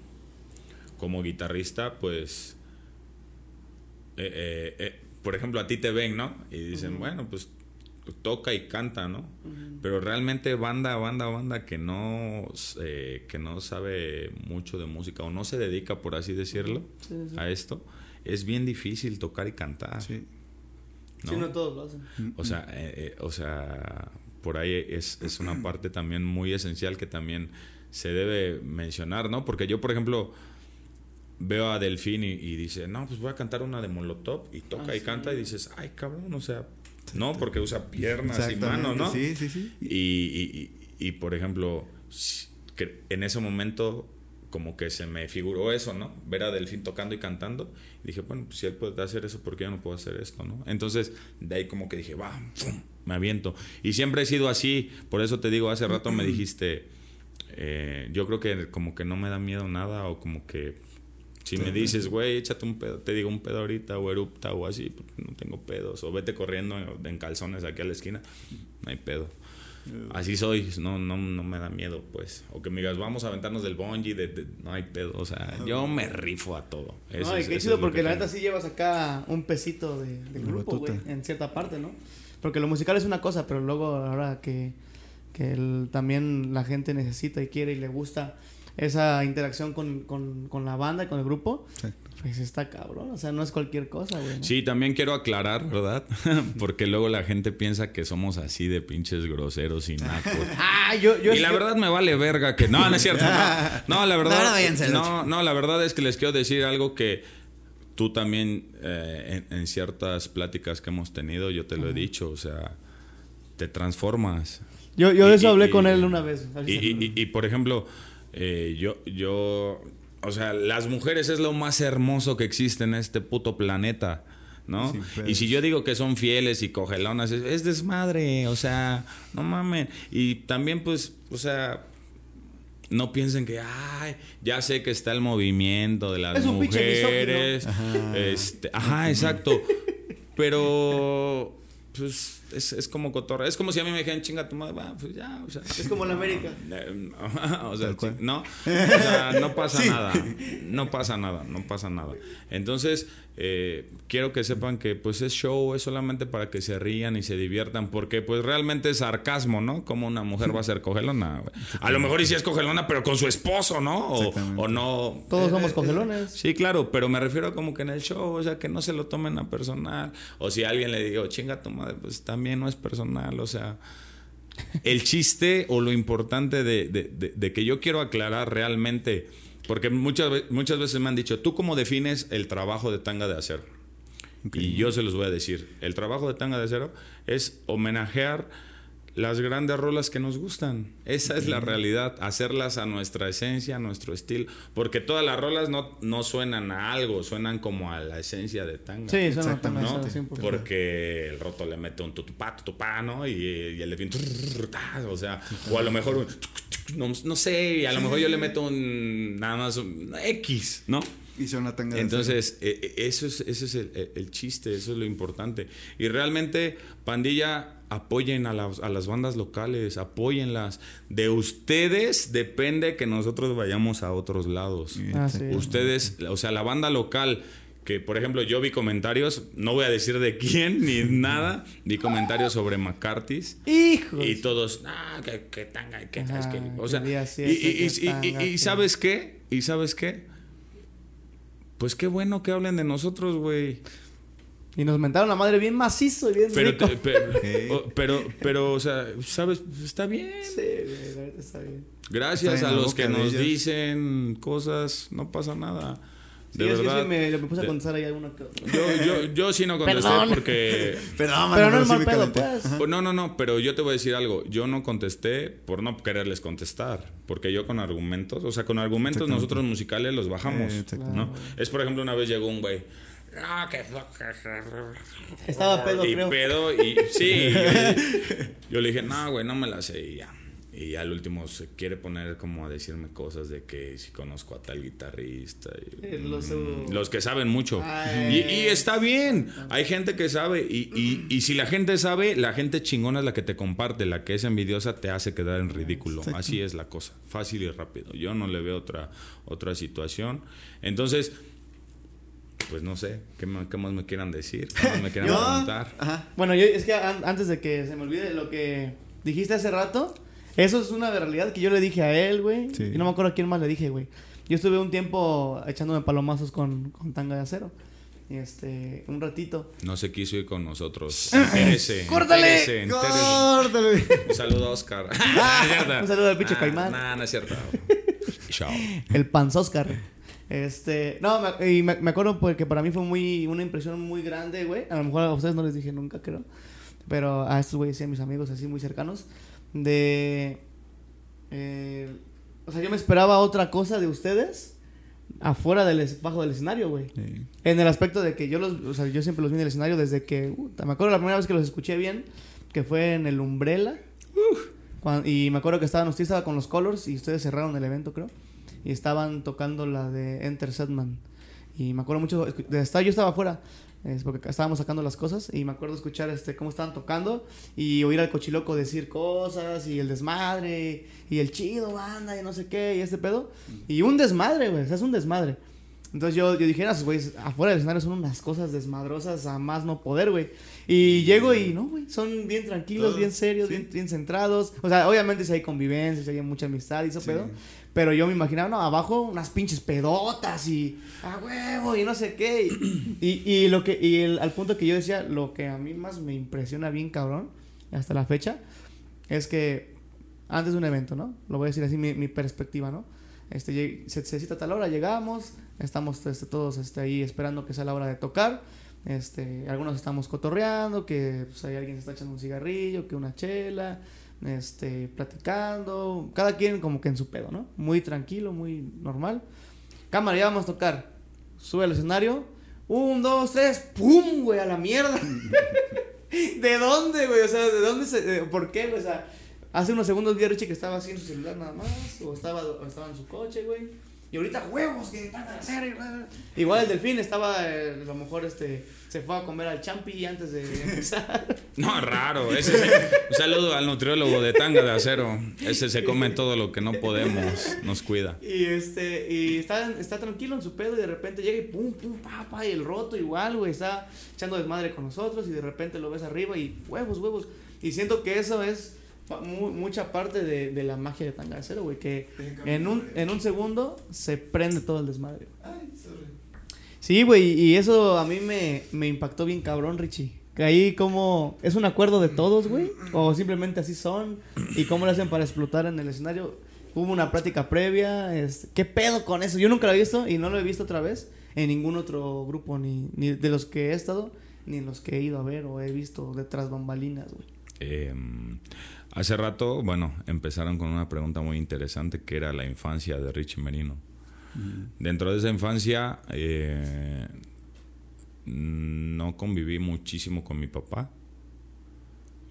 C: como guitarrista, pues. eh, eh, eh, por ejemplo, a ti te ven, ¿no? Y dicen, bueno, pues toca y canta, ¿no? Pero realmente banda, banda, banda que no, eh, que no sabe mucho de música o no se dedica, por así decirlo,
B: Sí, sí.
C: a esto, es bien difícil tocar y cantar.
A: Sí.
C: ¿no?
B: Sí, no todos lo hacen.
C: O sea, eh, eh, o sea, por ahí es, es una <clears throat> parte también muy esencial que también se debe mencionar, ¿no? Porque yo, por ejemplo, veo a Delfín y, y dice, no, pues voy a cantar una de Molotov y toca
B: Ah,
C: y
B: sí.
C: canta y dices, ay, cabrón, o sea, no, porque usa piernas y manos, ¿no?
A: Sí, sí, sí.
C: Y, y- y- y, por ejemplo, en ese momento como que se me figuró eso, ¿no? Ver a Delfín tocando y cantando. Y dije, bueno, pues si él puede hacer eso, ¿por qué yo no puedo hacer esto, no? Entonces, de ahí como que dije, va, pum, me aviento. Y siempre he sido así, por eso te digo, hace rato me <clears throat> dijiste, eh, yo creo que como que no me da miedo nada o como que... Si me dices, güey, échate un pedo, te digo un pedo ahorita o erupta o así, no tengo pedos. O vete corriendo en calzones aquí a la esquina, no hay pedo. Así soy, no, no, no me da miedo, pues. O que me digas, vamos a aventarnos del bungee, de, de- no hay pedo. O sea, yo me rifo a todo. Eso
B: no, y qué chido porque
C: que
B: la neta sí llevas acá un pesito de, del grupo, güey, en cierta parte, ¿no? Porque lo musical es una cosa, pero luego ahora que, que el- también la gente necesita y quiere y le gusta esa interacción con, con, con la banda y con el grupo,
A: Exacto.
B: pues está cabrón, o sea, no es cualquier cosa, güey. ¿no?
C: Sí, también quiero aclarar, ¿verdad? <laughs> Porque luego la gente piensa que somos así de pinches groseros y nacos. <laughs>
B: Ah, yo, yo
C: y la
B: yo-
C: verdad me vale verga que no, no es cierto. No, <laughs> no la
A: No, no,
C: verdad.
A: váyanse,
C: No, no, la verdad es que les quiero decir algo que tú también eh, en, en ciertas pláticas que hemos tenido yo te lo he dicho, o sea, te transformas.
B: yo, yo de
C: Y-
B: eso
C: y-
B: hablé
C: y-
B: con él una vez.
C: Y, y- y- y, por ejemplo, eh, yo, yo, o sea, las mujeres es lo más hermoso que existe en este puto planeta, ¿no? Y si yo digo que son fieles y cogelonas, es, es desmadre, o sea, no mames. Y también, pues, o sea, no piensen que, ay, ya sé que está el movimiento de las
B: Es un pinche
C: mujeres.
A: Ajá.
C: Este, ajá, exacto. Pero, pues, es, es como cotorra. Es como si a mí me dijeran, chinga tu madre, pues ya, o sea.
B: Es como en América. <laughs>
C: Eh, <laughs> o sea, no, o sea, no <laughs> pasa
A: Sí.
C: nada, no pasa nada, no pasa nada. Entonces, eh, quiero que sepan que pues es show, es solamente para que se rían y se diviertan, porque pues realmente es sarcasmo, ¿no? Como una mujer va a ser cogelona. A lo mejor y sí es cogelona, pero con su esposo, ¿no? O, no.
B: Todos
C: Eh,
B: somos
C: eh,
B: cogelones.
C: Sí, claro, pero me refiero a como que en el show, o sea, que no se lo tomen a personal. O si a alguien le digo, chinga tu madre, pues también no es personal, o sea. El chiste o lo importante de, de- de- de que yo quiero aclarar realmente, porque muchas, muchas veces me han dicho, ¿tú cómo defines el trabajo de tanga de acero? Y yo se los voy a decir, el trabajo de tanga de acero es homenajear las grandes rolas que nos gustan. Esa es la realidad, hacerlas a nuestra esencia, a nuestro estilo, porque todas las rolas no, no suenan a algo, suenan como a la esencia de tanga.
B: Sí,
A: Exactamente.
C: ¿no?
B: también, 100%.
C: Porque el roto le mete un tutupá, tutupá, ¿no? Y, y el de ta, o sea, o a lo mejor, un no, no sé, y a lo mejor yo le meto un, nada más un X, ¿no?
A: Y son una tanga de
C: Entonces, eh, eh, eso es, ese es el- el chiste, eso es lo importante. Y realmente, pandilla, apoyen a las, a las bandas locales, apóyenlas. De ustedes depende que nosotros vayamos a otros lados.
B: Ah, sí.
C: Ustedes, o sea, la banda local, que por ejemplo yo vi comentarios, no voy a decir de quién ni <laughs> nada, vi comentarios sobre McCarthy's.
B: Hijos.
C: Y todos, ah, que, que tanga, que,
B: Ajá,
C: es que-". O
B: que
C: sea, y, y-
B: que
C: y- y-
B: tanga,
C: y- y
B: que-
C: ¿sabes qué? ¿Y sabes qué? Pues qué bueno que hablen de nosotros, güey.
B: Y nos mentaron la madre bien macizo y bien
C: Pero,
B: rico.
C: te- pero, <laughs> o- pero, pero, o sea, ¿sabes? Está bien.
B: Sí, güey, la neta está bien.
C: Gracias
A: Está
C: a
A: en la
C: los que nos
A: ellos.
C: dicen cosas, no pasa nada.
B: Sí,
C: De
B: es que
C: verdad.
B: sí me, me puse a contestar ahí alguna
C: yo, yo, yo sí no contesté
B: Perdón.
C: porque... <laughs>
A: Perdón,
B: Pero no es
A: sí
B: mal
A: me
B: pedo, pues.
C: Oh, No, no, no, pero yo te voy a decir algo. Yo no contesté por no quererles contestar. Porque yo con argumentos, o sea, con argumentos nosotros musicales los bajamos.
A: Eh.
C: ¿no? Es por ejemplo, una vez llegó un güey. Ah, que...
B: Estaba pedo,
C: y
B: creo.
C: pedo, y sí. Yo, <laughs> yo le dije, no, güey, no me la sé. Y ya. Y al último se quiere poner como a decirme cosas de que si conozco a tal guitarrista. y-
B: Eh, los,
C: Mm,
B: uh,
C: los que saben mucho. Y está bien. Hay gente que sabe. Y, y- y si la gente sabe, la gente chingona es la que te comparte. La que es envidiosa te hace quedar en ridículo. Así es la cosa. Fácil y rápido. Yo no le veo otra, otra situación. Entonces, pues no sé. ¿Qué, más- qué más me quieran decir? ¿Qué más me <laughs> quieran
A: Yo,
C: preguntar?
A: ajá.
B: Bueno, yo, es que an- antes de que se me olvide lo que dijiste hace rato, eso es una realidad que yo le dije a él, güey.
A: Sí.
B: Y no me acuerdo a quién más le dije, güey. Yo estuve un tiempo echándome palomazos con, con tanga de acero. Este, un ratito.
C: No se quiso ir con nosotros. <laughs> Entérese,
B: ¡Córtale!
C: entérese, entérese.
A: Córtale.
C: Un saludo a Oscar. <laughs> No cierto.
B: Un saludo al pinche
C: Ah,
B: Caimán.
C: nah, no es cierto. Chao.
B: El panzoscar. Este, no, me, y me, me acuerdo porque para mí fue muy, una impresión muy grande, güey. A lo mejor a ustedes no les dije nunca, creo. Pero a estos güeyes, sí, a mis amigos así muy cercanos. De. eh, o sea, yo me esperaba otra cosa de ustedes afuera del, bajo del escenario, güey.
A: Sí.
B: En el aspecto de que yo los, o sea, yo siempre los vi en el escenario desde que, puta, me acuerdo la primera vez que los escuché bien, que fue en el Umbrella. Cuan- y me acuerdo que estaban, usted estaba con los Colors y ustedes cerraron el evento, creo. Y estaban tocando la de Enter Sandman. Y me acuerdo mucho, de estar, yo estaba afuera, es porque estábamos sacando las cosas y me acuerdo escuchar este cómo estaban tocando y oír al cochiloco decir cosas y el desmadre y el chido banda y no sé qué y este pedo. Y un desmadre, güey, o sea, es un desmadre. Entonces yo, yo dije, "Ah, esos güeyes afuera del escenario son unas cosas desmadrosas a más no poder, güey. Y llego y no, güey, son bien tranquilos, bien serios,
A: sí.
B: bien, bien centrados. O sea, obviamente si hay convivencia, si hay mucha amistad y eso
A: Sí.
B: pedo. Pero yo me imaginaba, no, abajo unas pinches pedotas y a huevo y no sé qué. Y, <clears throat> y, y lo que, y el- al punto que yo decía, lo que a mí más me impresiona bien cabrón, hasta la fecha, es que antes de un evento, ¿no? Lo voy a decir así, mi, mi perspectiva, ¿no? Este, se, se cita a tal hora, llegamos, estamos este, todos este, ahí esperando que sea la hora de tocar. Este, algunos estamos cotorreando, que pues, hay alguien que está echando un cigarrillo, que una chela, este, platicando, cada quien como que en su pedo, ¿no? Muy tranquilo, muy normal. Cámara, ya vamos a tocar. Sube al escenario. Un, dos, tres, ¡pum! güey, a la mierda. <laughs> ¿De dónde, güey? O sea, ¿de dónde se.? ¿Por qué, güey? O sea, hace unos segundos vi a Richie que estaba así en su celular nada más. O estaba, estaba en su coche, güey. Y ahorita, huevos, que van a hacer. Igual el delfín estaba, eh, a lo mejor, este. Se fue a comer al champi antes de <laughs> empezar.
C: No, raro. Ese se- un saludo al nutriólogo de tanga de acero. Ese se come todo lo que no podemos. Nos cuida.
B: Y este, y está, está tranquilo en su pedo y de repente llega y pum, pum, pa, pa, y el roto igual, güey, está echando desmadre con nosotros y de repente lo ves arriba y huevos, huevos. Y siento que eso es mucha parte de, de la magia de Tangacero, güey, que en un, en un segundo se prende todo el desmadre. Sí, güey, y eso a mí me, me impactó bien cabrón, Richie. Que ahí como... ¿Es un acuerdo de todos, güey? ¿O simplemente así son? ¿Y cómo lo hacen para explotar en el escenario? Hubo una práctica previa. este, ¿Qué pedo con eso? Yo nunca lo he visto y no lo he visto otra vez en ningún otro grupo, ni, ni de los que he estado, ni en los que he ido a ver o he visto detrás bambalinas, güey.
C: Eh, hace rato, bueno, empezaron con una pregunta muy interesante que era la infancia de Richie Merino. Dentro de esa infancia eh, no conviví muchísimo con mi papá.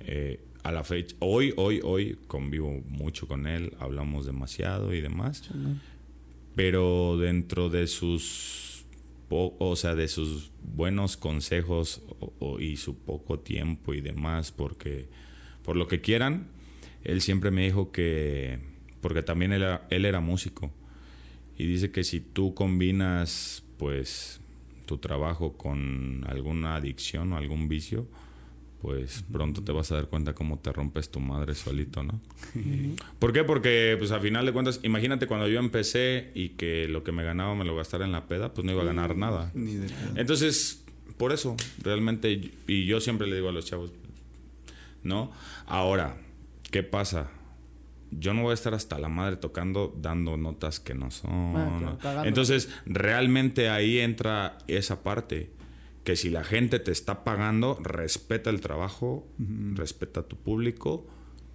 C: Eh, a la fecha, hoy, hoy, hoy convivo mucho con él, hablamos demasiado y demás. Pero dentro de sus, o sea, de sus buenos consejos o- o- y su poco tiempo y demás, porque por lo que quieran, él siempre me dijo que, porque también él era, él era músico, y dice que si tú combinas, pues, tu trabajo con alguna adicción o algún vicio, pues pronto te vas a dar cuenta cómo te rompes tu madre solito, ¿no? ¿Por qué? Porque, pues, a final de cuentas, imagínate cuando yo empecé y que lo que me ganaba me lo gastara en la peda, pues no iba a ganar nada.
A: De pedo.
C: Entonces, por eso, realmente, y yo siempre le digo a los chavos, ¿no? Ahora, ¿qué pasa? Yo no voy a estar hasta la madre tocando, dando notas que no son. Entonces, realmente ahí entra esa parte. Que si la gente te está pagando, respeta el trabajo, respeta a tu público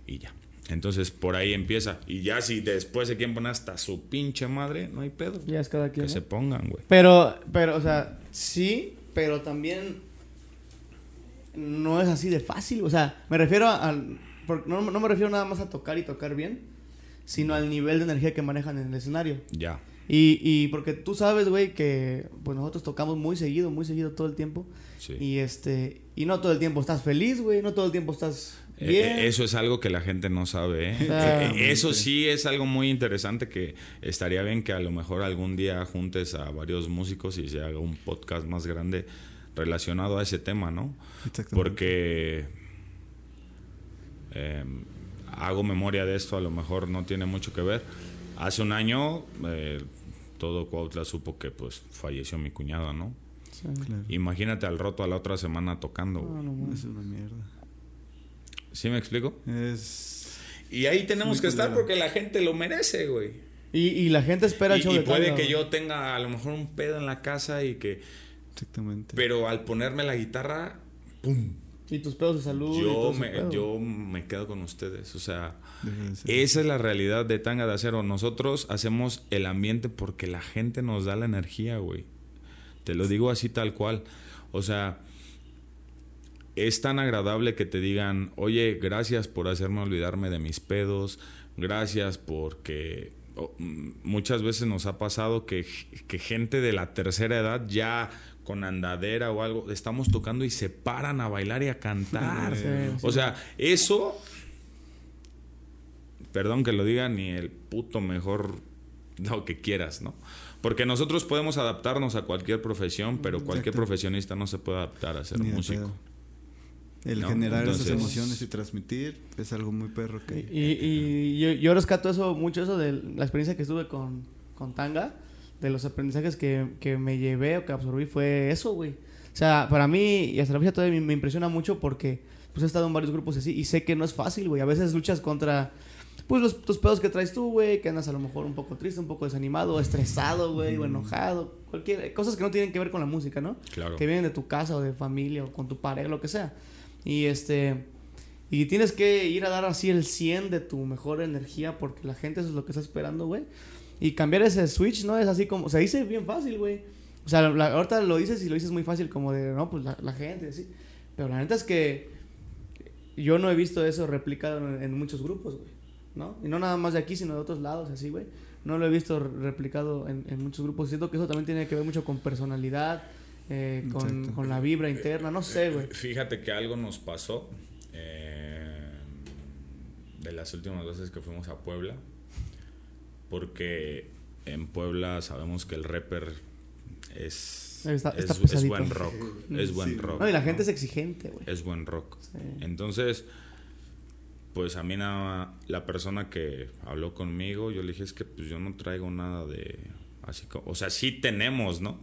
C: y ya. Entonces, por ahí empieza. Y ya si después se quieren poner hasta su pinche madre, no hay pedo.
B: Ya es cada quien.
C: Que
B: ¿no?
C: se pongan, güey.
B: Pero, pero, o sea, sí, pero también no es así de fácil. O sea, me refiero al. No, no me refiero nada más a tocar y tocar bien, sino al nivel de energía que manejan en el escenario.
C: Ya.
B: Y, y porque tú sabes, güey, que pues nosotros tocamos muy seguido, muy seguido todo el tiempo.
C: Sí.
B: Y este. Y no todo el tiempo estás feliz, güey. No todo el tiempo estás
C: Eh,
B: bien.
C: eh, Eso es algo que la gente no sabe. ¿eh? Eh, Eso sí es algo muy interesante que estaría bien que a lo mejor algún día juntes a varios músicos y se haga un podcast más grande relacionado a ese tema, ¿no?
A: Exactamente.
C: Porque eh, hago memoria de esto, a lo mejor no tiene mucho que ver. Hace un año eh, todo Cuautla supo que pues falleció mi cuñada, ¿no?
B: Sí.
A: Claro.
C: Imagínate al roto a la otra semana tocando.
B: No, no.
A: Es una mierda.
C: ¿Sí me explico?
A: Es.
C: Y ahí tenemos que estar porque la gente lo merece, güey.
B: Y, y la gente espera el
C: Y,
B: show
C: y
B: de
C: puede que
B: güey.
C: yo tenga a lo mejor un pedo en la casa y que...
A: Exactamente.
C: Pero al ponerme la guitarra, ¡pum!
B: Y tus pedos de salud. y
C: Yo me,
B: pedo.
C: yo me quedo con ustedes. O sea, esa es la realidad de Tanga de Acero. Nosotros hacemos el ambiente porque la gente nos da la energía, güey. Te lo digo así tal cual. O sea, es tan agradable que te digan, oye, gracias por hacerme olvidarme de mis pedos, gracias porque mm, muchas veces nos ha pasado que, que gente de la tercera edad ya con andadera o algo, estamos tocando y se paran a bailar y a cantar.
B: Sí, sí.
C: O sea, eso, perdón que lo diga, ni el puto mejor lo que quieras, ¿no? Porque nosotros podemos adaptarnos a cualquier profesión, pero cualquier
A: Exacto.
C: profesionista no se puede adaptar a ser
A: Ni
C: músico.
A: pedo. El
C: No,
A: generar esas emociones y transmitir es algo muy perro que.
B: Y, y yo, yo rescato eso, mucho eso de la experiencia que estuve con, con Tanga, de los aprendizajes que, que me llevé o que absorbí fue eso, güey. O sea, para mí, y hasta la fecha todavía me, me impresiona mucho porque pues he estado en varios grupos así y sé que no es fácil, güey. A veces luchas contra pues los, tus pedos que traes tú, güey, que andas a lo mejor un poco triste, un poco desanimado, estresado, güey, o enojado, cualquier cosas que no tienen que ver con la música, ¿no?
C: Claro.
B: que vienen de tu casa o de familia o con tu pareja, lo que sea. Y este y tienes que ir a dar así el 100 de tu mejor energía porque la gente eso es lo que está esperando, güey. Y cambiar ese switch no es así como, se dice bien fácil, güey. O sea, la- ahorita lo dices y lo dices muy fácil como de, no, pues la, la gente, así. Pero la neta es que yo no he visto eso replicado en, en muchos grupos, güey. ¿No? Y no nada más de aquí, sino de otros lados, así, güey. No lo he visto replicado en, en muchos grupos. Siento que eso también tiene que ver mucho con personalidad, eh, con, con la vibra interna, no sé, güey.
C: Fíjate que algo nos pasó eh, de las últimas veces que fuimos a Puebla, porque en Puebla sabemos que el rapper es,
B: Está-
C: es,
B: está
C: es
B: pesadito.
C: buen rock, es buen
A: Sí.
C: rock.
B: No, y la gente
C: ¿no?
B: es exigente, güey.
C: es buen rock.
B: Sí.
C: Entonces, pues a mí nada, la persona que habló conmigo, yo le dije es que pues yo no traigo nada de así como, o sea, sí tenemos, ¿no?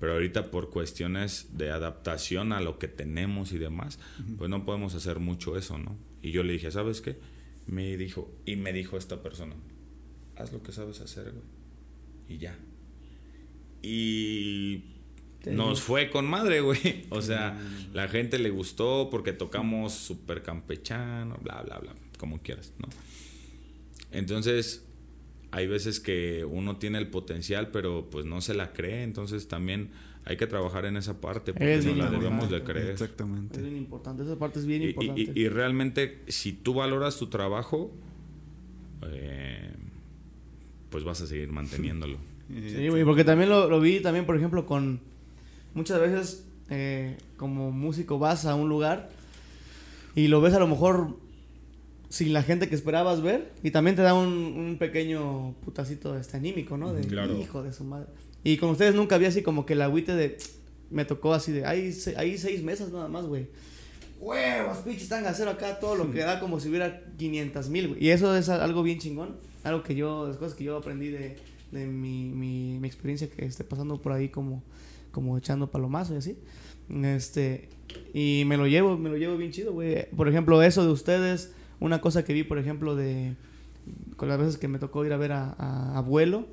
C: Pero ahorita por cuestiones de adaptación a lo que tenemos y demás, pues no podemos hacer mucho eso, ¿no? Y yo le dije, ¿sabes qué? Me dijo, y me dijo esta persona, haz lo que sabes hacer, güey. Y ya. Y nos fue con madre, güey. O sea, la gente le gustó porque tocamos súper campechano, bla, bla, bla, como quieras, ¿no? Entonces, hay veces que uno tiene el potencial, pero pues no se la cree, entonces también hay que trabajar en esa parte porque
B: Es
C: no la debemos de
B: importante.
C: creer.
B: Es
A: Exactamente.
B: bien importante, esa parte es bien
C: Y, y-
B: importante.
C: y- y realmente, si tú valoras tu trabajo, eh, pues vas a seguir manteniéndolo.
B: Sí, güey, porque también lo, lo vi también, por ejemplo, con muchas veces eh, como músico vas a un lugar y lo ves a lo mejor sin la gente que esperabas ver y también te da un, un pequeño putacito este anímico, ¿no? De
C: Claro.
B: hijo de su madre. Y con ustedes nunca había así como que el agüite de me tocó así de hay, se- hay seis mesas nada más, güey. Huevos, pinches, están a hacer acá todo lo que da como si hubiera 500 mil, güey. Y eso es algo bien chingón. Algo que yo, las cosas que yo aprendí de, de mi, mi, mi experiencia que esté pasando por ahí como, como echando palomazo y así. Este, y me lo llevo, me lo llevo bien chido, güey. Por ejemplo, eso de ustedes, una cosa que vi, por ejemplo, de con las veces que me tocó ir a ver a, abuelo,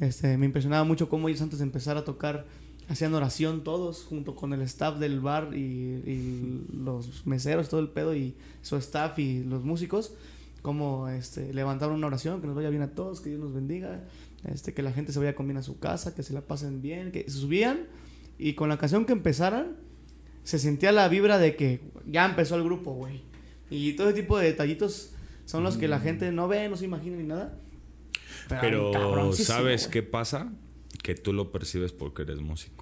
B: este, me impresionaba mucho cómo ellos antes de empezar a tocar hacían oración todos junto con el staff del bar y, y los meseros, todo el pedo y su staff y los músicos, como este, levantaron una oración, que nos vaya bien a todos, que Dios nos bendiga, este, que la gente se vaya con bien a su casa, que se la pasen bien, que subían Y con la canción que empezaran, se sentía la vibra de que ya empezó el grupo, güey. Y todo ese tipo de detallitos son los que la gente no ve, no se imagina ni nada.
C: Pero,
B: cabroncísimo,
C: ¿sabes qué pasa? Que tú lo percibes porque eres músico.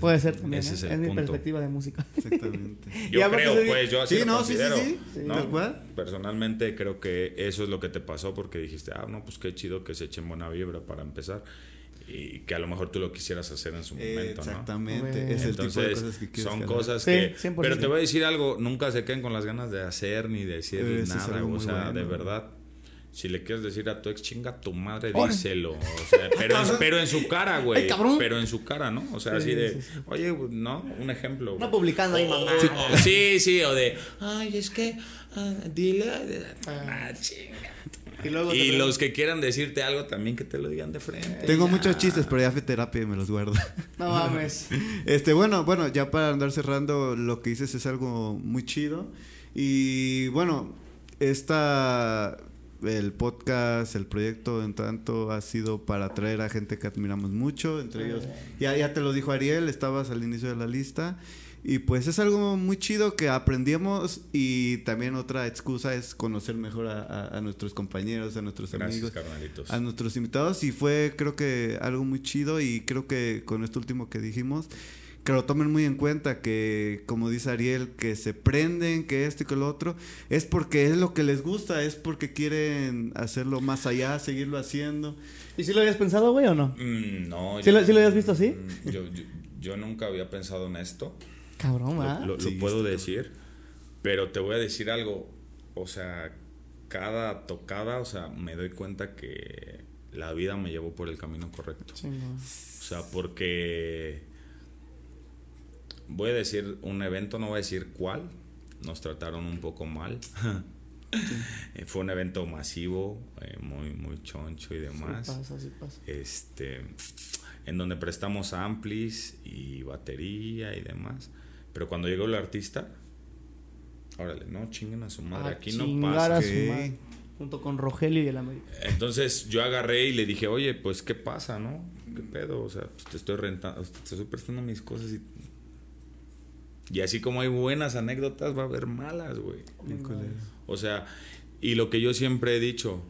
B: Puede ser también,
C: Ese
B: ¿eh?
C: es
B: es,
C: el
B: mi
C: punto.
B: perspectiva de música. <laughs>
A: Exactamente.
C: Yo
B: Y
C: creo, pues, yo así
A: Sí,
C: lo
A: no, sí, sí, sí.
C: ¿no? Personalmente creo que eso es lo que te pasó porque dijiste, ah, no, pues qué chido que se echen buena vibra para empezar. Y que a lo mejor tú lo quisieras hacer en su momento, ¿no?
A: Exactamente.
B: Güey.
A: Es el tipo de
C: Entonces,
A: cosas que quieres
C: son cosas que...
B: 100%.
C: Pero te voy a decir algo, nunca se queden con las ganas de hacer ni de decir
A: Eso es
C: nada.
A: algo
C: O
A: muy
C: sea, de verdad, si le quieres decir a tu ex chinga tu madre,
B: Órale.
C: díselo. O sea, pero, en, <laughs> pero en su cara, güey.
B: Ay, cabrón.
C: Pero en su cara, ¿no? O sea,
B: Sí,
C: así de,
B: sí,
C: oye, ¿no? Un ejemplo.
B: No publicando ahí, mamá.
C: O- sí, sí, o de, ay, es que, ah, dile, ah, chinga.
B: Y luego
C: Y los que quieran decirte algo también que te lo digan de frente.
A: Tengo
C: Ya.
A: muchos chistes, pero ya fui terapia y me los guardo.
B: No mames. <laughs>
A: Este, bueno, bueno, ya para andar cerrando, lo que dices es algo muy chido. Y bueno, esta, el podcast, el proyecto en tanto ha sido para traer a gente que admiramos mucho, entre ellos, ya, ya te lo dijo Ariel, estabas al inicio de la lista. Y pues es algo muy chido que aprendimos y también otra excusa es conocer mejor a, a- a nuestros compañeros, a nuestros
C: Gracias,
A: amigos
C: carnalitos.
A: a nuestros invitados y fue creo que algo muy chido y creo que con esto último que dijimos que lo tomen muy en cuenta que como dice Ariel que se prenden que esto y que lo otro es porque es lo que les gusta es porque quieren hacerlo más allá seguirlo haciendo
B: ¿Y si lo habías pensado, güey, o no?
C: Mm, no.
B: ¿Sí
C: yo-
B: lo- sí lo habías visto así?
C: Mm, Yo, yo, yo nunca había pensado en esto.
B: Cabrón,
C: Lo,
B: ¿ah?
C: lo- lo
A: Sí,
C: puedo
A: está.
C: decir. Pero te voy a decir algo. O sea, cada tocada, o sea, me doy cuenta que la vida me llevó por el camino correcto.
B: Chingón.
C: O sea, porque voy a decir un evento, no voy a decir cuál. Nos trataron un poco mal. <laughs> Eh, Fue un evento masivo, eh, muy, muy choncho y demás.
B: Sí pasa, sí pasa.
C: Este, en donde prestamos amplis y batería y demás. Pero cuando llegó el artista, órale, no chinguen a su madre,
B: A
C: aquí no pasa.
B: a su
A: ¿Qué?
B: madre. Junto con Rogelio y el América.
C: Entonces yo agarré y le dije, oye, pues qué pasa, ¿no? ¿Qué pedo? O sea, pues, te estoy rentando, te estoy prestando mis cosas y. Y así como hay buenas anécdotas, va a haber malas, güey. O sea, y lo que yo siempre he dicho,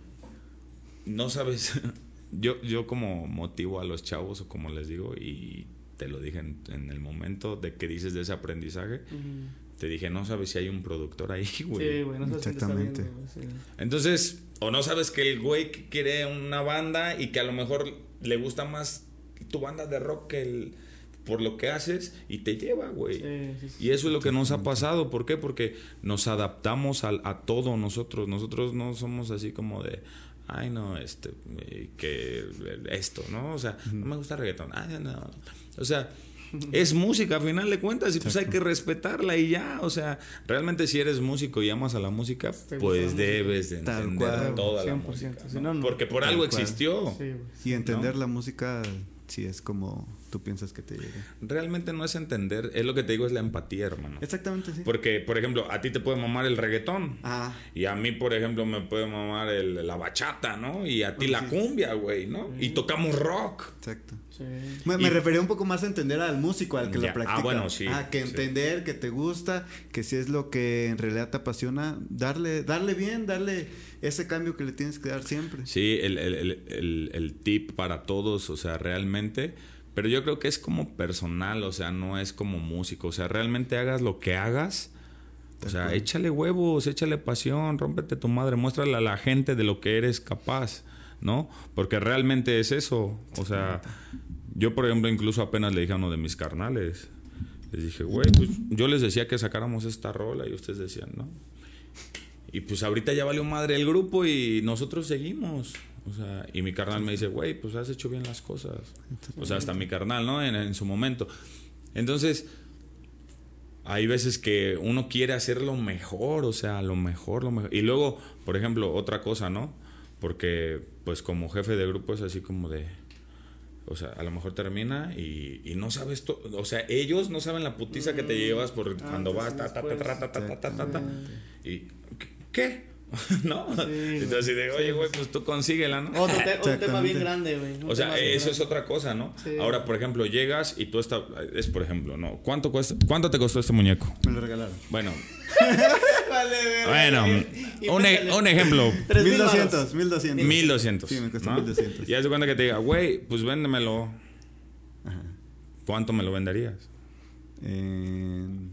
C: no sabes, <laughs> yo, yo como motivo a los chavos o como les digo, y te lo dije en, en el momento de que dices de ese aprendizaje, te dije, no sabes si hay un productor ahí, <laughs> güey.
B: Sí, güey, no está
A: Exactamente.
B: viendo, güey, sí.
C: Entonces, o no sabes que el güey que quiere una banda y que a lo mejor le gusta más tu banda de rock que el, por lo que haces y te lleva, güey.
B: Sí, sí, sí.
C: Y eso es lo que nos ha pasado. ¿Por qué? Porque nos adaptamos al- a, todo nosotros. Nosotros no somos así como de, ay, no, este, eh, que esto, ¿no? O sea, no me gusta reggaetón. Ay, no. O sea, <laughs> es música a final de cuentas y pues hay que respetarla y ya. O sea, realmente si eres músico y amas a la música, pues
B: la música.
C: debes de entender
A: cual.
C: toda la
B: 100%,
C: música.
B: si
C: ¿no?
B: no, no.
C: Porque por
A: Tal
C: algo
A: cual.
C: existió.
B: Sí,
A: y entender
C: ¿No?
A: la música si es como tú piensas que te llega
C: Realmente no es entender, es lo que te digo, es la empatía, hermano.
A: exactamente sí
C: Porque, por ejemplo, a ti te puede mamar el reggaetón.
A: ah
C: Y a mí, por ejemplo, me puede mamar el- la bachata, ¿no? Y a ti la cumbia, güey, ¿no? Y tocamos rock.
A: exacto
B: Sí.
A: Me,
C: Y-
A: me refería un poco más a entender al músico, al que
C: Ya,
A: lo
C: ah,
A: practica.
C: bueno, sí,
A: Ah, que
C: sí.
A: entender, que te gusta, que si es lo que en realidad te apasiona, darle, darle bien, darle ese cambio que le tienes que dar siempre.
C: Sí, el, el- el- el- el tip para todos, o sea, realmente. Pero yo creo que es como personal, o sea, no es como músico. O sea, realmente hagas lo que hagas. O sea, échale huevos, échale pasión, rómpete tu madre, muéstrale a la gente de lo que eres capaz, ¿no? Porque realmente es eso. O sea, yo, por ejemplo, incluso apenas le dije a uno de mis carnales. Les dije, güey, pues yo les decía que sacáramos esta rola y ustedes decían, ¿no? Y pues ahorita ya valió madre el grupo y nosotros seguimos. O sea, y mi carnal me dice, güey, pues has hecho bien las cosas. O sea, hasta mi carnal, ¿no? En, en su momento. Entonces, hay veces que uno quiere hacer lo mejor, o sea, lo mejor, lo mejor. Y luego, por ejemplo, otra cosa, ¿no? Porque, pues como jefe de grupo es así como de... O sea, a lo mejor termina y, y no sabes todo. O sea, ellos no saben la putiza que te llevas por cuando vas, ta, ta, ta, ta, ta, ta, ta, ta, ta, ta. ¿Y qué? <laughs> ¿no?
B: güey.
C: Entonces, de, oye, güey, pues tú consíguela, ¿no?
B: Otro, te- otro tema bien grande, güey.
C: O sea, eso es otra cosa, ¿no?
B: Sí.
C: Ahora, por ejemplo, llegas y tú estás, es por ejemplo, ¿no? ¿Cuánto cuesta, cuánto te costó este muñeco?
A: Me lo regalaron.
C: Bueno, <laughs>
B: Vale,
C: bueno, un, e- un ejemplo,
B: Tres mil varos.
A: 1200, 1200.
C: 1200.
A: Sí, me costó
C: ¿no?
A: 1200.
C: Y haz de cuenta que te diga, güey, pues véndemelo.
A: Ajá.
C: ¿Cuánto me lo venderías?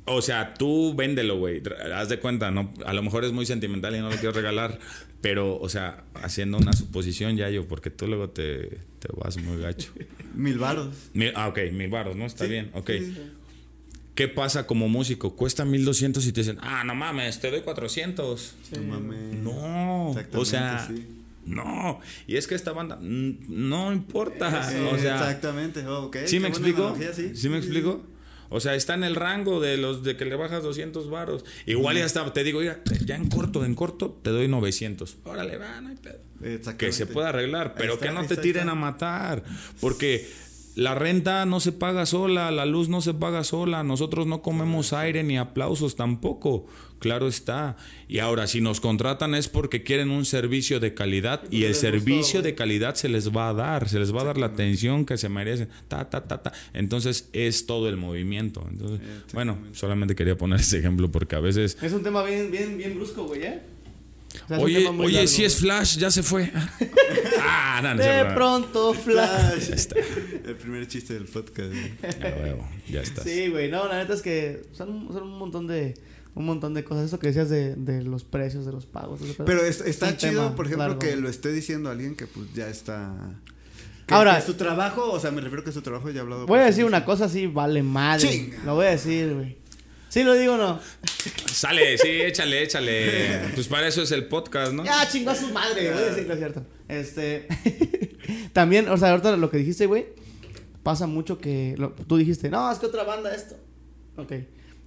C: O sea, tú véndelo, güey. Haz de cuenta, ¿no? A lo mejor es muy sentimental y no lo quiero regalar. Pero, o sea, haciendo una suposición ya yo, porque tú luego te, te vas muy gacho. <laughs>
A: mil varos.
C: Mil- ah, ok, mil baros, ¿no? Está
A: Sí,
C: bien, ok.
A: sí, sí.
C: ¿Qué pasa como músico? Cuesta 1200 y te dicen, ah, no mames, te doy 400.
A: No mames.
C: No, o sea, no. Y es que esta banda, no importa.
A: Sí,
C: o sea,
A: exactamente. Oh, ok,
C: ¿Sí me explico? ¿Sí,
A: sí.
C: me explico? O sea, está en el rango de los de que le bajas 200 varos. Igual ya está, te digo, mira, ya en corto, en corto, te doy 900. Órale, va, no hay pedo. Que se pueda arreglar, pero
A: está,
C: que no te tiren a matar. Porque la renta no se paga sola, la luz no se paga sola, nosotros no comemos aire ni aplausos tampoco. Claro está. Y ahora, si nos contratan es porque quieren un servicio de calidad y el
B: gustó,
C: servicio de calidad se les va a dar, se les va a dar la atención que se merecen. Ta, ta, ta, ta. Entonces es todo el movimiento. Entonces, bueno, solamente quería poner ese ejemplo porque a veces...
B: Es un tema bien, bien, bien brusco, güey, ¿eh? O sea,
C: Oye, oye,
B: largo,
C: si es. Flash, ya se fue. <laughs> ah, no, no
B: De pronto, Flash.
A: El primer chiste del podcast. güey.
C: A huevo, ya estás.
B: Sí, güey, no, la neta es que son, son un montón de un montón de cosas. Eso que decías de, de los precios, de los pagos.
A: Pero es- está chido,
B: tema
A: por ejemplo,
B: largo,
A: que lo esté diciendo alguien que pues ya está... que-
B: Ahora-
A: que su trabajo, o sea, me refiero que su trabajo ya ha hablado...
B: Voy a decir una cosa así, vale madre.
A: Chinga.
B: Lo voy a decir, güey. ¿Sí lo digo o no?
C: Sale, sí, échale, échale. Pues para eso es el podcast, ¿no?
B: Ya, chingó a su madre, voy a decir que es cierto. Este. <laughs> También, o sea, ahorita lo que dijiste, güey, pasa mucho que. lo- tú dijiste, no, es que otra banda esto. Ok.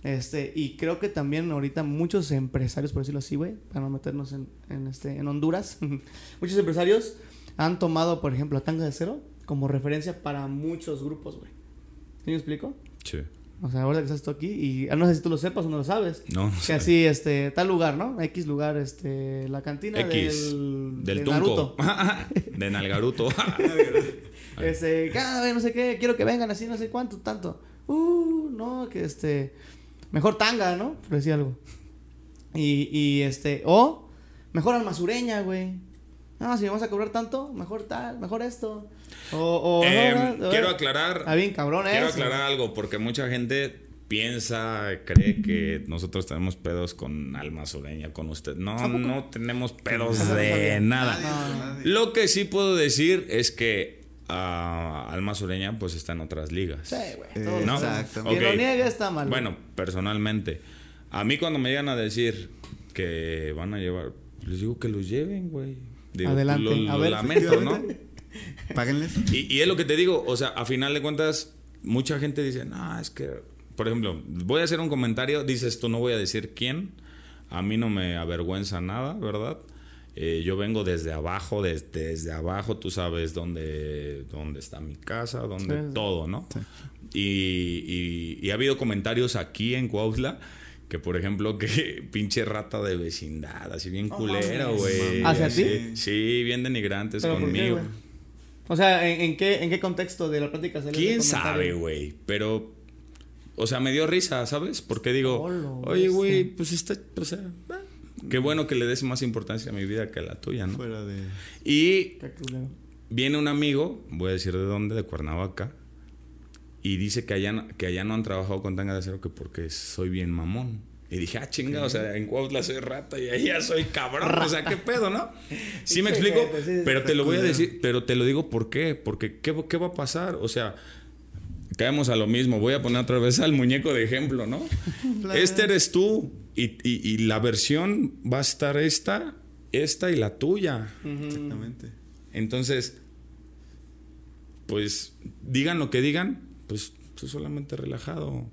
B: Este, y creo que también ahorita muchos empresarios, por decirlo así, güey, para no meternos en, en, este, en Honduras, <laughs> muchos empresarios han tomado, por ejemplo, a Tanga de Cero como referencia para muchos grupos, güey. ¿Sí me explico?
C: Sí.
B: O sea, ahora que estás tú aquí, y ah, no sé si tú lo sepas o no lo sabes.
C: No, no
B: Que
C: sé.
B: así, este, tal lugar, ¿no? X lugar, este, la cantina
C: X.
B: del,
C: Del
B: de. Naruto. <laughs>
C: de Nalgaruto. <laughs>
B: Este, cada vez no sé qué, quiero que vengan así, no sé cuánto, tanto. Uh, no, que este, mejor tanga, ¿no? Por decir algo. Y, y este, o mejor almazureña, güey. No, si me vas a cobrar tanto, mejor tal, mejor esto. O, o
C: Eh,
B: no,
C: quiero
B: eh,
C: aclarar.
B: Está bien, cabrón,
C: Quiero
B: eso.
C: aclarar algo, porque mucha gente piensa, cree que nosotros tenemos pedos con alma sureña, con usted. No, no tenemos pedos de nada.
A: Nadie, nadie.
C: Lo que sí puedo decir es que ah, Alma Sureña pues está en otras ligas.
B: Sí, güey.
A: Eh,
B: todos
C: ¿No?
B: sabemos.
A: Exactamente.
B: Quien
C: Ok.
B: lo niegue está mal.
C: Bueno, personalmente, a mí cuando me llegan a decir que van a llevar, les digo que los lleven, güey.
B: Adelante,
C: Lo, lo
B: a ver.
C: lamento, ¿no? <laughs>
A: Páguenles.
C: Y, y es lo que te digo, o sea, a final de cuentas, mucha gente dice, no, es que, por ejemplo, voy a hacer un comentario, dices tú, no voy a decir quién, a mí no me avergüenza nada, ¿verdad? Eh, yo vengo desde abajo, des- desde abajo, tú sabes dónde, dónde está mi casa, dónde
B: Sí.
C: todo, ¿no? Y, y- y ha habido comentarios aquí en Cuautla que, por ejemplo, que <laughs> pinche rata de vecindad, así bien culera, güey.
B: ¿Hacia
C: así.
B: ti?
C: Sí, bien denigrantes
B: ¿Pero por qué,
C: conmigo.
B: O sea, ¿en, en qué, ¿en qué contexto de la plática salió
C: ¿Quién
B: ese
C: sabe, güey? Pero, o sea, me dio risa, ¿sabes? Porque digo,
B: Olo,
C: oye, güey, pues está, o sea, qué bueno que le des más importancia a mi vida que a la tuya, ¿no?
A: Fuera de...
C: Y viene un amigo, voy a decir de dónde, de Cuernavaca, y dice que allá, no- que allá no han trabajado con tanga de acero que porque soy bien mamón. Y dije, ah, chinga, o sea, en Cuautla soy rata y allá soy cabrón. O sea, ¿qué pedo, no? <laughs> Sí me explico, pero te lo voy a decir, pero te lo digo por qué. Porque, ¿qué, qué va a pasar? O sea, caemos a lo mismo. Voy a poner otra vez al muñeco de ejemplo, ¿no? <laughs> este eres tú. Y, y- y la versión va a estar esta, esta y la tuya.
A: Exactamente.
C: Entonces, pues digan lo que digan, pues tú solamente relajado.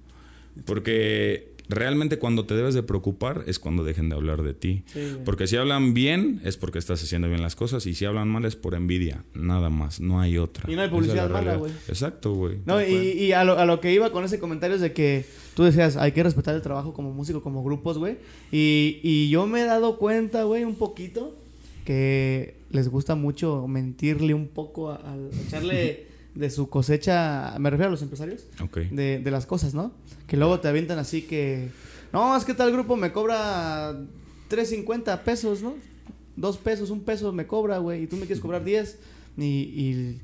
C: Porque realmente cuando te debes de preocupar es cuando dejen de hablar de ti.
B: Sí.
C: Porque si hablan bien es porque estás haciendo bien las cosas y si hablan mal es por envidia, nada más, no hay otra.
B: Y no hay
C: es
B: publicidad mala, güey.
C: Exacto, güey.
B: No, y, y a, lo, a lo que iba con ese comentario es de que tú decías, hay que respetar el trabajo como músico, como grupos, güey. Y, y yo me he dado cuenta, güey, un poquito, que les gusta mucho mentirle un poco, a- al echarle <laughs> de su cosecha, me refiero a los empresarios,
C: Ok.
B: de, de las cosas, ¿no? Que luego te avientan así que, no, es que tal grupo me cobra 3.50 pesos, ¿no? Dos pesos, un peso me cobra, güey, y tú me quieres cobrar 10. Y, y,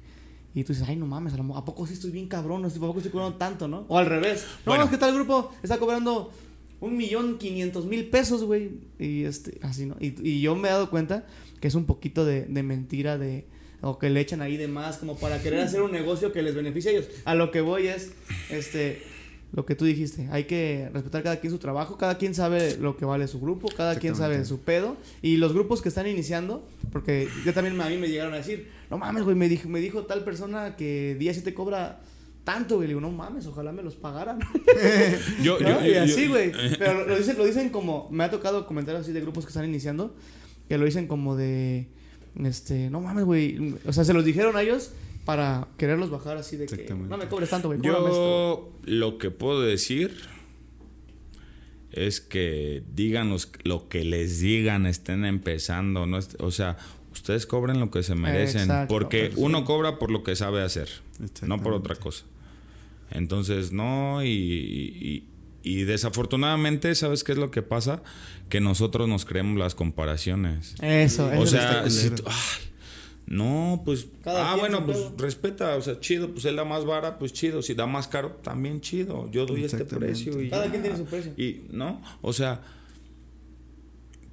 B: y tú dices, ay, no mames, a, lo mo- ¿a poco sí estoy bien cabrón? ¿A poco estoy cobrando tanto, no? O al revés. No,
C: Bueno.
B: es que tal grupo está cobrando un millón quinientos mil pesos, güey. Y este, así, ¿no? Y, y yo me he dado cuenta que es un poquito de, de mentira de... O que le echan ahí de más como para querer hacer un negocio que les beneficie a ellos. A lo que voy es, este, lo que tú dijiste. Hay que respetar cada quien su trabajo. Cada quien sabe lo que vale su grupo. Cada quien sabe su pedo. Y los grupos que están iniciando, porque yo también a mí me llegaron a decir, no mames, güey, me dijo, me dijo tal persona que día sí te cobra tanto, güey. Le digo, no mames, ojalá me los pagaran. <laughs>
C: Yo,
B: ¿No?
C: yo-
B: y así, güey. <laughs> Pero lo, lo dicen, lo dicen como. Me ha tocado comentarios así de grupos que están iniciando. Que lo dicen como de. Este. No mames, güey. O sea, se los dijeron a ellos para quererlos bajar así de que. No me cobres tanto, güey. cóbrame esto".
C: Yo lo que puedo decir es que digan los- lo que les digan, estén empezando, no est- o sea, ustedes cobren lo que se merecen,
B: Exacto,
C: porque
B: sí.
C: uno cobra por lo que sabe hacer, no por otra cosa. Entonces, no, y, y- y desafortunadamente, ¿sabes qué es lo que pasa? Que nosotros nos creemos las comparaciones.
B: Eso, eso
C: O
B: es
C: sea, si tú- ay, no, pues,
B: Cada
C: ah, bueno, pues
B: pedo.
C: respeta, o sea, chido, pues él da más vara, pues chido, si da más caro, también chido, yo doy este precio. Y
B: Cada
C: ya.
B: quien tiene su precio.
C: Y, ¿no? O sea,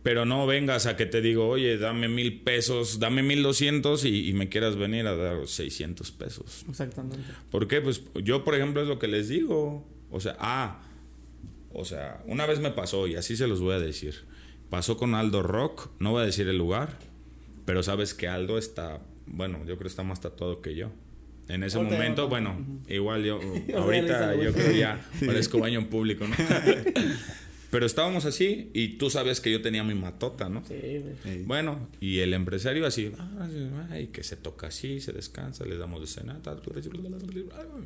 C: pero no vengas a que te digo, oye, dame mil pesos, dame mil doscientos y, y me quieras venir a dar 600 pesos.
B: Exactamente.
C: ¿Por qué? Pues yo, por ejemplo, es lo que les digo. O sea, ah, o sea, una vez me pasó y así se los voy a decir. Pasó con Aldo Rock, no voy a decir el lugar, pero sabes que Aldo está, bueno, yo creo que está más tatuado que yo. En ese
B: ya
C: momento,
B: no.
C: bueno, igual yo, <laughs> ahorita yo creo que ya <laughs> parezco baño en público, ¿no? <laughs> pero estábamos así y tú sabías que yo tenía mi matota, ¿no?
B: Sí, güey.
A: Ey.
C: Bueno, y el empresario así, "Ah, ay, que se toca así, se descansa, le damos de cenar.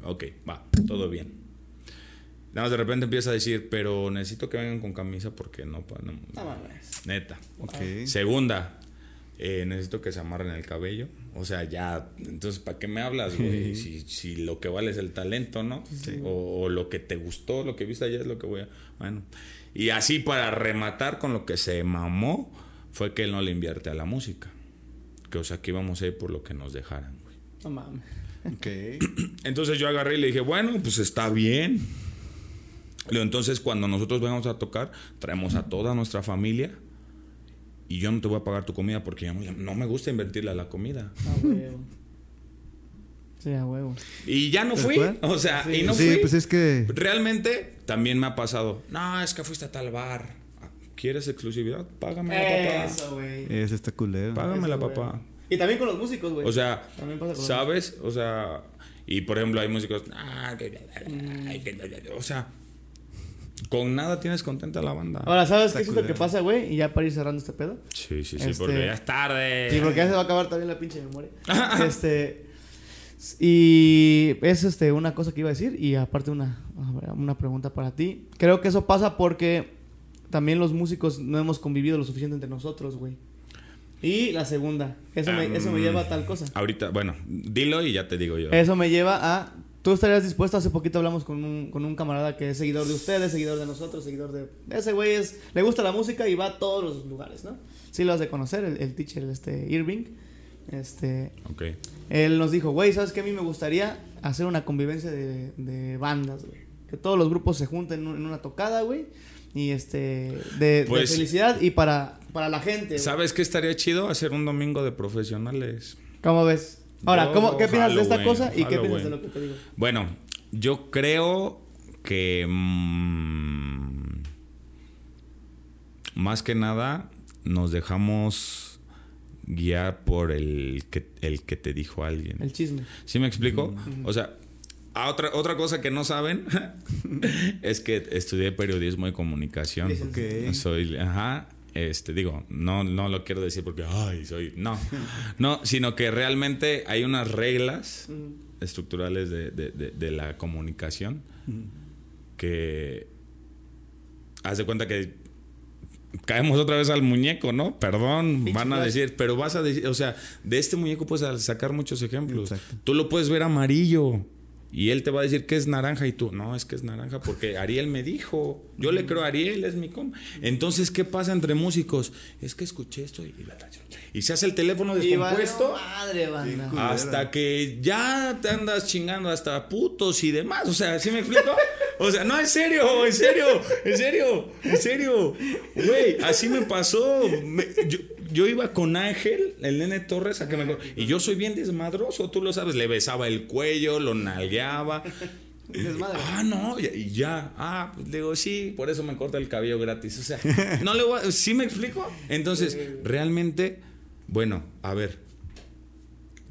C: Ok, va, todo bien. Nada más de repente empieza a decir, pero necesito que vengan con camisa porque no, no-
B: No mames.
C: neta.
A: Ok.
C: Segunda, eh, necesito que se amarren el cabello. O sea, ya, entonces, ¿para qué me hablas, güey? Si, si lo que vale es el talento, ¿no? O, o lo que te gustó, lo que viste allá es lo que voy a... Bueno, y así para rematar con lo que se mamó, fue que él no le invierte a la música. Que, o sea, que íbamos a ir por lo que nos dejaran, güey.
B: No mames.
A: Ok. <clears throat>
C: Entonces yo agarré y le dije, bueno, pues está bien. Entonces cuando nosotros vengamos a tocar, traemos a toda nuestra familia y yo no te voy a pagar tu comida porque ya no- no me gusta invertirle a la comida.
B: A huevo. Sí, a huevo.
C: Y ya no
A: ¿Tal
C: fui. O sea, y no
A: sí,
C: fui.
A: pues es que.
C: Realmente también me ha pasado. No, es que fuiste a tal bar. ¿Quieres exclusividad? Págamela, papá.
B: Eso, güey.
A: Ese está culero.
C: Págamela,
B: Eso, güey.
C: papá.
B: Y también con los músicos, güey.
C: O sea,
B: También pasa con los
C: ¿sabes? O sea, y por ejemplo hay músicos, "Ah, que- o sea, con nada tienes contenta la banda.
B: Ahora, ¿sabes qué es lo que pasa, güey? Y ya para ir cerrando este pedo.
C: Sí, sí, sí,
B: Este-
C: porque ya es tarde.
B: Sí, porque ya se va a acabar también la pinche memoria. <laughs> este. Y es este una cosa que iba a decir. Y aparte una, una pregunta para ti. Creo que eso pasa porque también los músicos no hemos convivido lo suficiente entre nosotros, güey. Y la segunda. Eso, me, eso me lleva a tal cosa.
C: Ahorita, bueno, dilo y ya te digo yo.
B: Eso me lleva a. ¿Tú estarías dispuesto? Hace poquito hablamos con un, con un camarada que es seguidor de ustedes, seguidor de nosotros, seguidor de. Ese güey es. Le gusta la música y va a todos los lugares, ¿no? Sí lo has de conocer, el, el teacher, este Irving. Este. Él nos dijo, güey, ¿sabes qué? A mí me gustaría hacer una convivencia de, de bandas, güey. Que todos los grupos se junten en, un- en una tocada, güey. Y este. De, de
C: Pues-
B: felicidad y para, para la gente.
C: ¿Sabes qué estaría chido? Hacer un domingo de profesionales.
B: ¿Cómo ves? Ahora, ¿cómo, ¿qué piensas de esta cosa y qué piensas de lo que te digo?
C: Bueno, yo creo que mm, más que nada nos dejamos guiar por el que, el que te dijo alguien.
B: El chisme.
C: ¿Sí me explico? O sea, otra, otra cosa que no saben <laughs> es que estudié periodismo y comunicación.
A: Ok.
C: Soy, ajá, este, digo, no, no lo quiero decir porque, ay, soy, no, <laughs> no, sino que realmente hay unas reglas estructurales de, de- de- de la comunicación que, haz de cuenta que caemos otra vez al muñeco, ¿no? Perdón, van a decir, pero vas a decir, o sea, de este muñeco puedes sacar muchos ejemplos.
A: Exacto.
C: Tú lo puedes ver amarillo y él te va a decir que es naranja y tú, no, es que es naranja porque Ariel me dijo. Yo le creo a Ariel, es mi com. Entonces, ¿qué pasa entre músicos? Es que escuché esto y, y se hace el teléfono descompuesto.
B: madre, banda.
C: Hasta que ya te andas chingando hasta putos y demás. O sea, ¿sí me explico? O sea, no, en serio, en serio, en serio, en serio. Güey, así me pasó. Me- yo, yo iba con Ángel, el nene Torres, a que me... Y yo soy bien desmadroso, tú lo sabes. Le besaba el cuello, lo nalgueaba. <laughs>
B: Desmadre.
C: Ah, no, y- ya. Ah, pues digo, sí, por eso me corta el cabello gratis. O sea, <laughs> no le voy a- ¿Sí me explico? Entonces, realmente, bueno, a ver.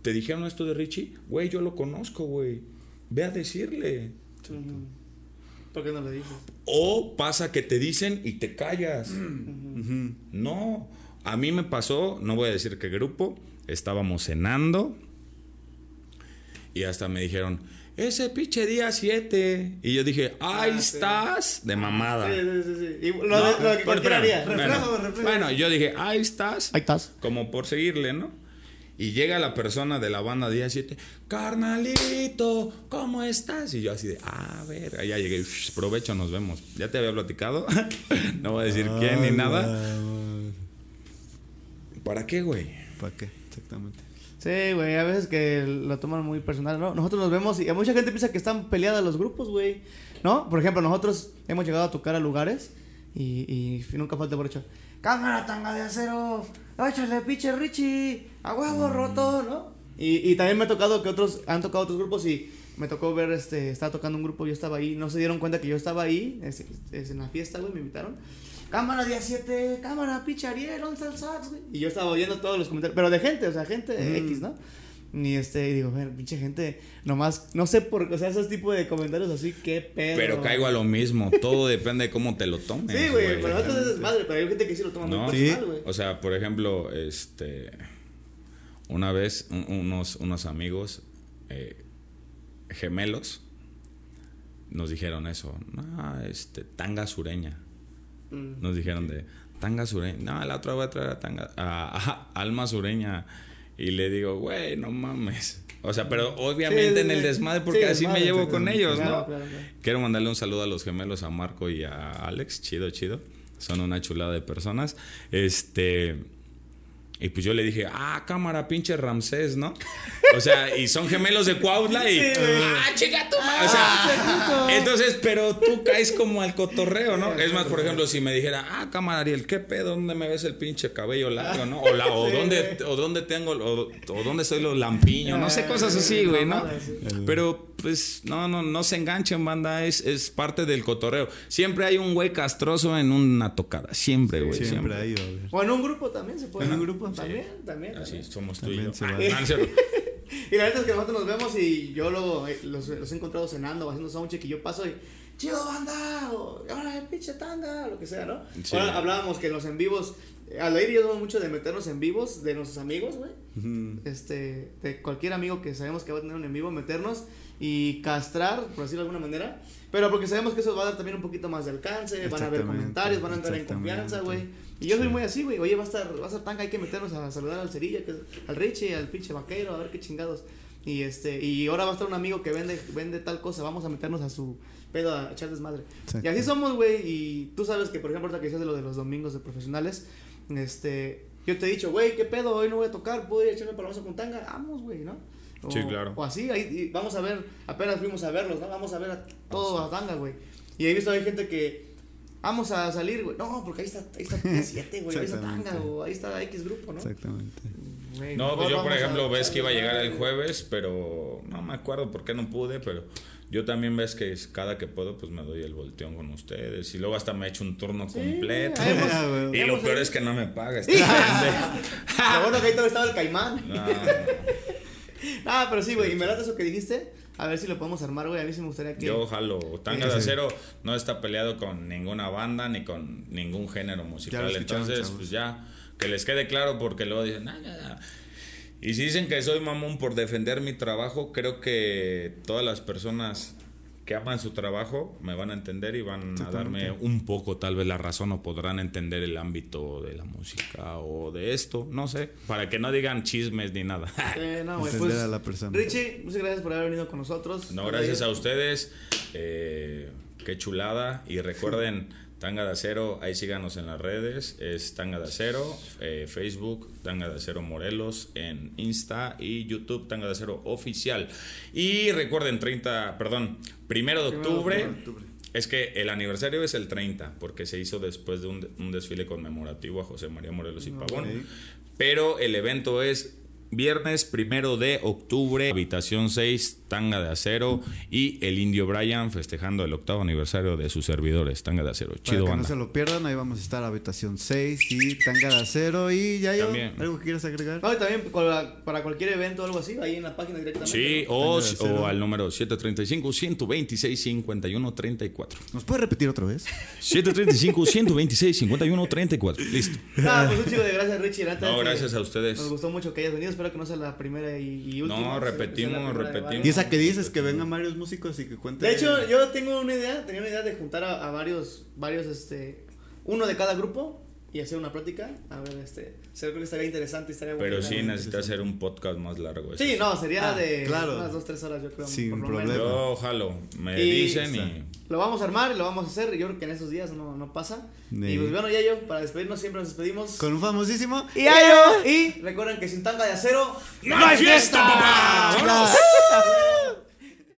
C: ¿Te dijeron esto de Richie? Güey, yo lo conozco, güey. Ve a decirle.
B: ¿Por qué no le dices?
C: O pasa que te dicen y te callas. No. A mí me pasó, no voy a decir qué grupo, estábamos cenando y hasta me dijeron, ese pinche día 7. Y yo dije, ahí
B: Ah, sí.
C: estás de mamada.
B: Sí, sí, sí, sí. Y lo,
C: No,
B: de, lo que
C: pero bueno,
A: Reflejo, reflejo.
C: bueno, yo dije, ahí estás.
B: Ahí estás.
C: Como por seguirle, ¿no? Y llega la persona de la banda día 7, carnalito, ¿cómo estás? Y yo así de, ah, a ver, ya llegué, "Shh, provecho, nos vemos. Ya te había platicado, <laughs> no voy a decir quién ni nada. ¿Para qué, güey?
A: ¿Para qué? Exactamente.
B: Sí, güey, a veces que lo toman muy personal, ¿no? Nosotros nos vemos y mucha gente piensa que están peleadas los grupos, güey, ¿no? Por ejemplo, nosotros hemos llegado a tocar a lugares y, y nunca falta por hecho, cámara tanga de acero, échale pinche Richie, a huevo roto, ¿no? Y, y también me ha tocado que otros han tocado otros grupos y me tocó ver, este, estaba tocando un grupo, yo estaba ahí, no se dieron cuenta que yo estaba ahí, es, es en la fiesta, güey, me invitaron. Cámara día 7, cámara, pinche Ariel, ¿dónde está el sax, güey? Y yo estaba oyendo todos los comentarios, pero de gente, o sea, gente X, ¿no? Y este, y digo, ver, pinche gente, nomás, no sé por, o sea, esos tipos de comentarios así, qué pedo.
C: Pero caigo a lo mismo, todo depende de cómo te lo tomes.
B: Sí, güey, pero nosotros es desmadre, pero hay gente que sí lo toma
C: No.
B: muy
A: Sí.
B: personal, güey.
C: O sea, por ejemplo, este. Una vez, un- unos, unos amigos eh, gemelos nos dijeron eso. No, este, tanga sureña.
B: Mm.
C: Nos dijeron de tanga sureña. No, la otra voy a traer a tanga. a- a alma sureña. Y le digo, güey, no mames. O sea, pero obviamente
B: Sí,
C: en el desmadre, porque
B: Sí,
C: así me llevo con ellos,
B: claro,
C: ¿no?
B: claro, claro.
C: Quiero mandarle un saludo a los gemelos, a Marco y a Alex. Chido, chido. Son una chulada de personas. Este. Y pues yo le dije, ah, cámara, pinche Ramsés, ¿no? O sea, y son gemelos de Cuautla y. ¡Ah, chica tu madre! O sea, entonces, pero tú caes como al cotorreo, ¿no? Es más, por ejemplo, si me dijera, ah, cámara, Ariel, ¿qué pedo? ¿Dónde me ves el pinche cabello largo, no? O, la, o,
B: Sí,
C: dónde, o dónde tengo, o, o dónde soy los lampiños, no sé, cosas así, güey, ¿no?
B: Sí.
C: Pero, pues, no, no, no se enganchen, banda, es, es parte del cotorreo. Siempre hay un güey castroso en una tocada, siempre, güey,
A: Siempre
C: siempre.
A: a haber.
B: O en un grupo también se puede.
A: ¿En un grupo?
B: También, también.
C: Así,
B: también.
C: somos tú
A: También
C: y yo.
A: se
C: Ah. <laughs>
B: Y la neta es que nosotros nos vemos y yo luego eh, los, los he encontrado cenando o haciendo soundcheck y yo paso y chido banda, o ahora el pinche tanga, lo que sea, ¿no?
C: Sí.
B: Ahora hablábamos que en los en vivos, al oír yo somos mucho de meternos en vivos de nuestros amigos, güey. Este, de cualquier amigo que sabemos que va a tener un en vivo, meternos y castrar, por decirlo de alguna manera. Pero porque sabemos que eso va a dar también un poquito más de alcance, van a haber comentarios, van a entrar en confianza, güey. Y yo soy muy así, güey. Oye, va a estar, va a estar tanga, hay que meternos a saludar al Cerilla, que al Richie, al pinche vaquero, a ver qué chingados. Y este, y ahora va a estar un amigo que vende, vende tal cosa, vamos a meternos a su pedo a echar desmadre. Y así somos, güey. Y tú sabes que, por ejemplo, ahorita que dices de lo de los domingos de profesionales, este, yo te he dicho, güey, qué pedo, hoy no voy a tocar, puedo ir a echarme palomazo con tanga, vamos, güey, ¿no? O,
C: Sí, claro.
B: O así, ahí, vamos a ver, apenas fuimos a verlos, ¿no? Vamos a ver a todo a tanga, güey. Y he visto hay gente que, vamos a salir, güey. No, porque ahí está, ahí está <laughs> 7, güey, ahí está tanga, o ahí está X grupo, ¿no?
A: Exactamente.
C: No, pues yo, por
B: a-
C: ejemplo, ves que iba a llegar el jueves, pero no me acuerdo por qué no pude, pero yo también ves que cada que puedo, pues me doy el volteón con ustedes. Y luego hasta me echo un turno
B: Sí,
C: completo. <laughs> y lo peor es que no me paga <laughs> este.
B: Lo bueno que ahí todavía estaba el caimán.
C: No, <laughs>
B: Ah, pero sí, güey, y me late eso que dijiste, A ver si lo podemos armar, güey. A mí sí me gustaría que.
C: Yo jalo. Tanga de Acero no está peleado con ninguna banda ni con ningún género musical. Entonces,
A: chavos.
C: pues ya, que les quede claro porque luego dicen, "Ah, ya, ya". Y si dicen que soy mamón por defender mi trabajo, creo que todas las personas que aman su trabajo me van a entender y van a darme un poco tal vez la razón o podrán entender el ámbito de la música o de esto, no sé, para que no digan chismes ni nada.
B: Eh, no,
A: Entender
B: pues,
A: a la persona.
B: Richie, muchas gracias por haber venido con nosotros.
C: No, gracias a ustedes. Eh, qué chulada. Y recuerden, <laughs> Tanga de Acero, ahí síganos en las redes. Es Tanga de Acero, eh, Facebook, Tanga de Acero Morelos, en Insta y YouTube, Tanga de Acero Oficial. Y recuerden, 30, perdón, primero de
B: Primero de
C: octubre. Es que el aniversario es el 30, porque se hizo después de un, un desfile conmemorativo a José María Morelos y Pavón. Pero el evento es viernes primero de octubre, habitación 6, tanga de acero y el indio Brian festejando el octavo aniversario de sus servidores, tanga de acero.
A: Para
C: Chido
A: que
C: banda.
A: no se lo pierdan, ahí vamos a estar habitación 6 y tanga de acero. Y ya yo. ¿algo que quieras agregar?
B: No, y también para, para cualquier evento o algo así, ahí en la página directamente.
C: Sí,
B: ¿no?
C: o, al número 735 126 51 34.
A: ¿Nos puedes repetir otra vez?
C: 735 126 51 34. Listo.
B: Ah, pues un chico de gracias, Richie.
C: No,
B: que
C: gracias a ustedes.
B: Nos gustó mucho que hayas venido. Espero que no sea la primera y, y última.
C: No, repetimos, repetimos.
A: Y esa que dices, que vengan varios músicos y que cuenten.
B: De hecho, yo tengo una idea, tenía una idea de juntar a, a varios, varios, este, uno de cada grupo y hacer una plática. A ver, este, creo que estaría interesante, estaría bueno.
C: Pero sí necesita hacer un podcast más largo. eso
B: Sí, no, sería
A: Ah,
B: de
A: claro.
B: unas dos, tres horas, yo creo.
A: Sin
B: por lo
A: problema.
B: menos.
C: Yo jalo. Me
B: Y-
C: dicen y.
B: Lo vamos a armar y lo vamos a hacer. Yo creo que en esos días no, no pasa.
A: Ni-
B: Y pues bueno, ya yo, para despedirnos, siempre nos despedimos.
A: Con un famosísimo.
B: Y Yayo. Y recuerden que sin tanga de acero.
C: ¡No hay fiesta, papá! ¡Vámonos!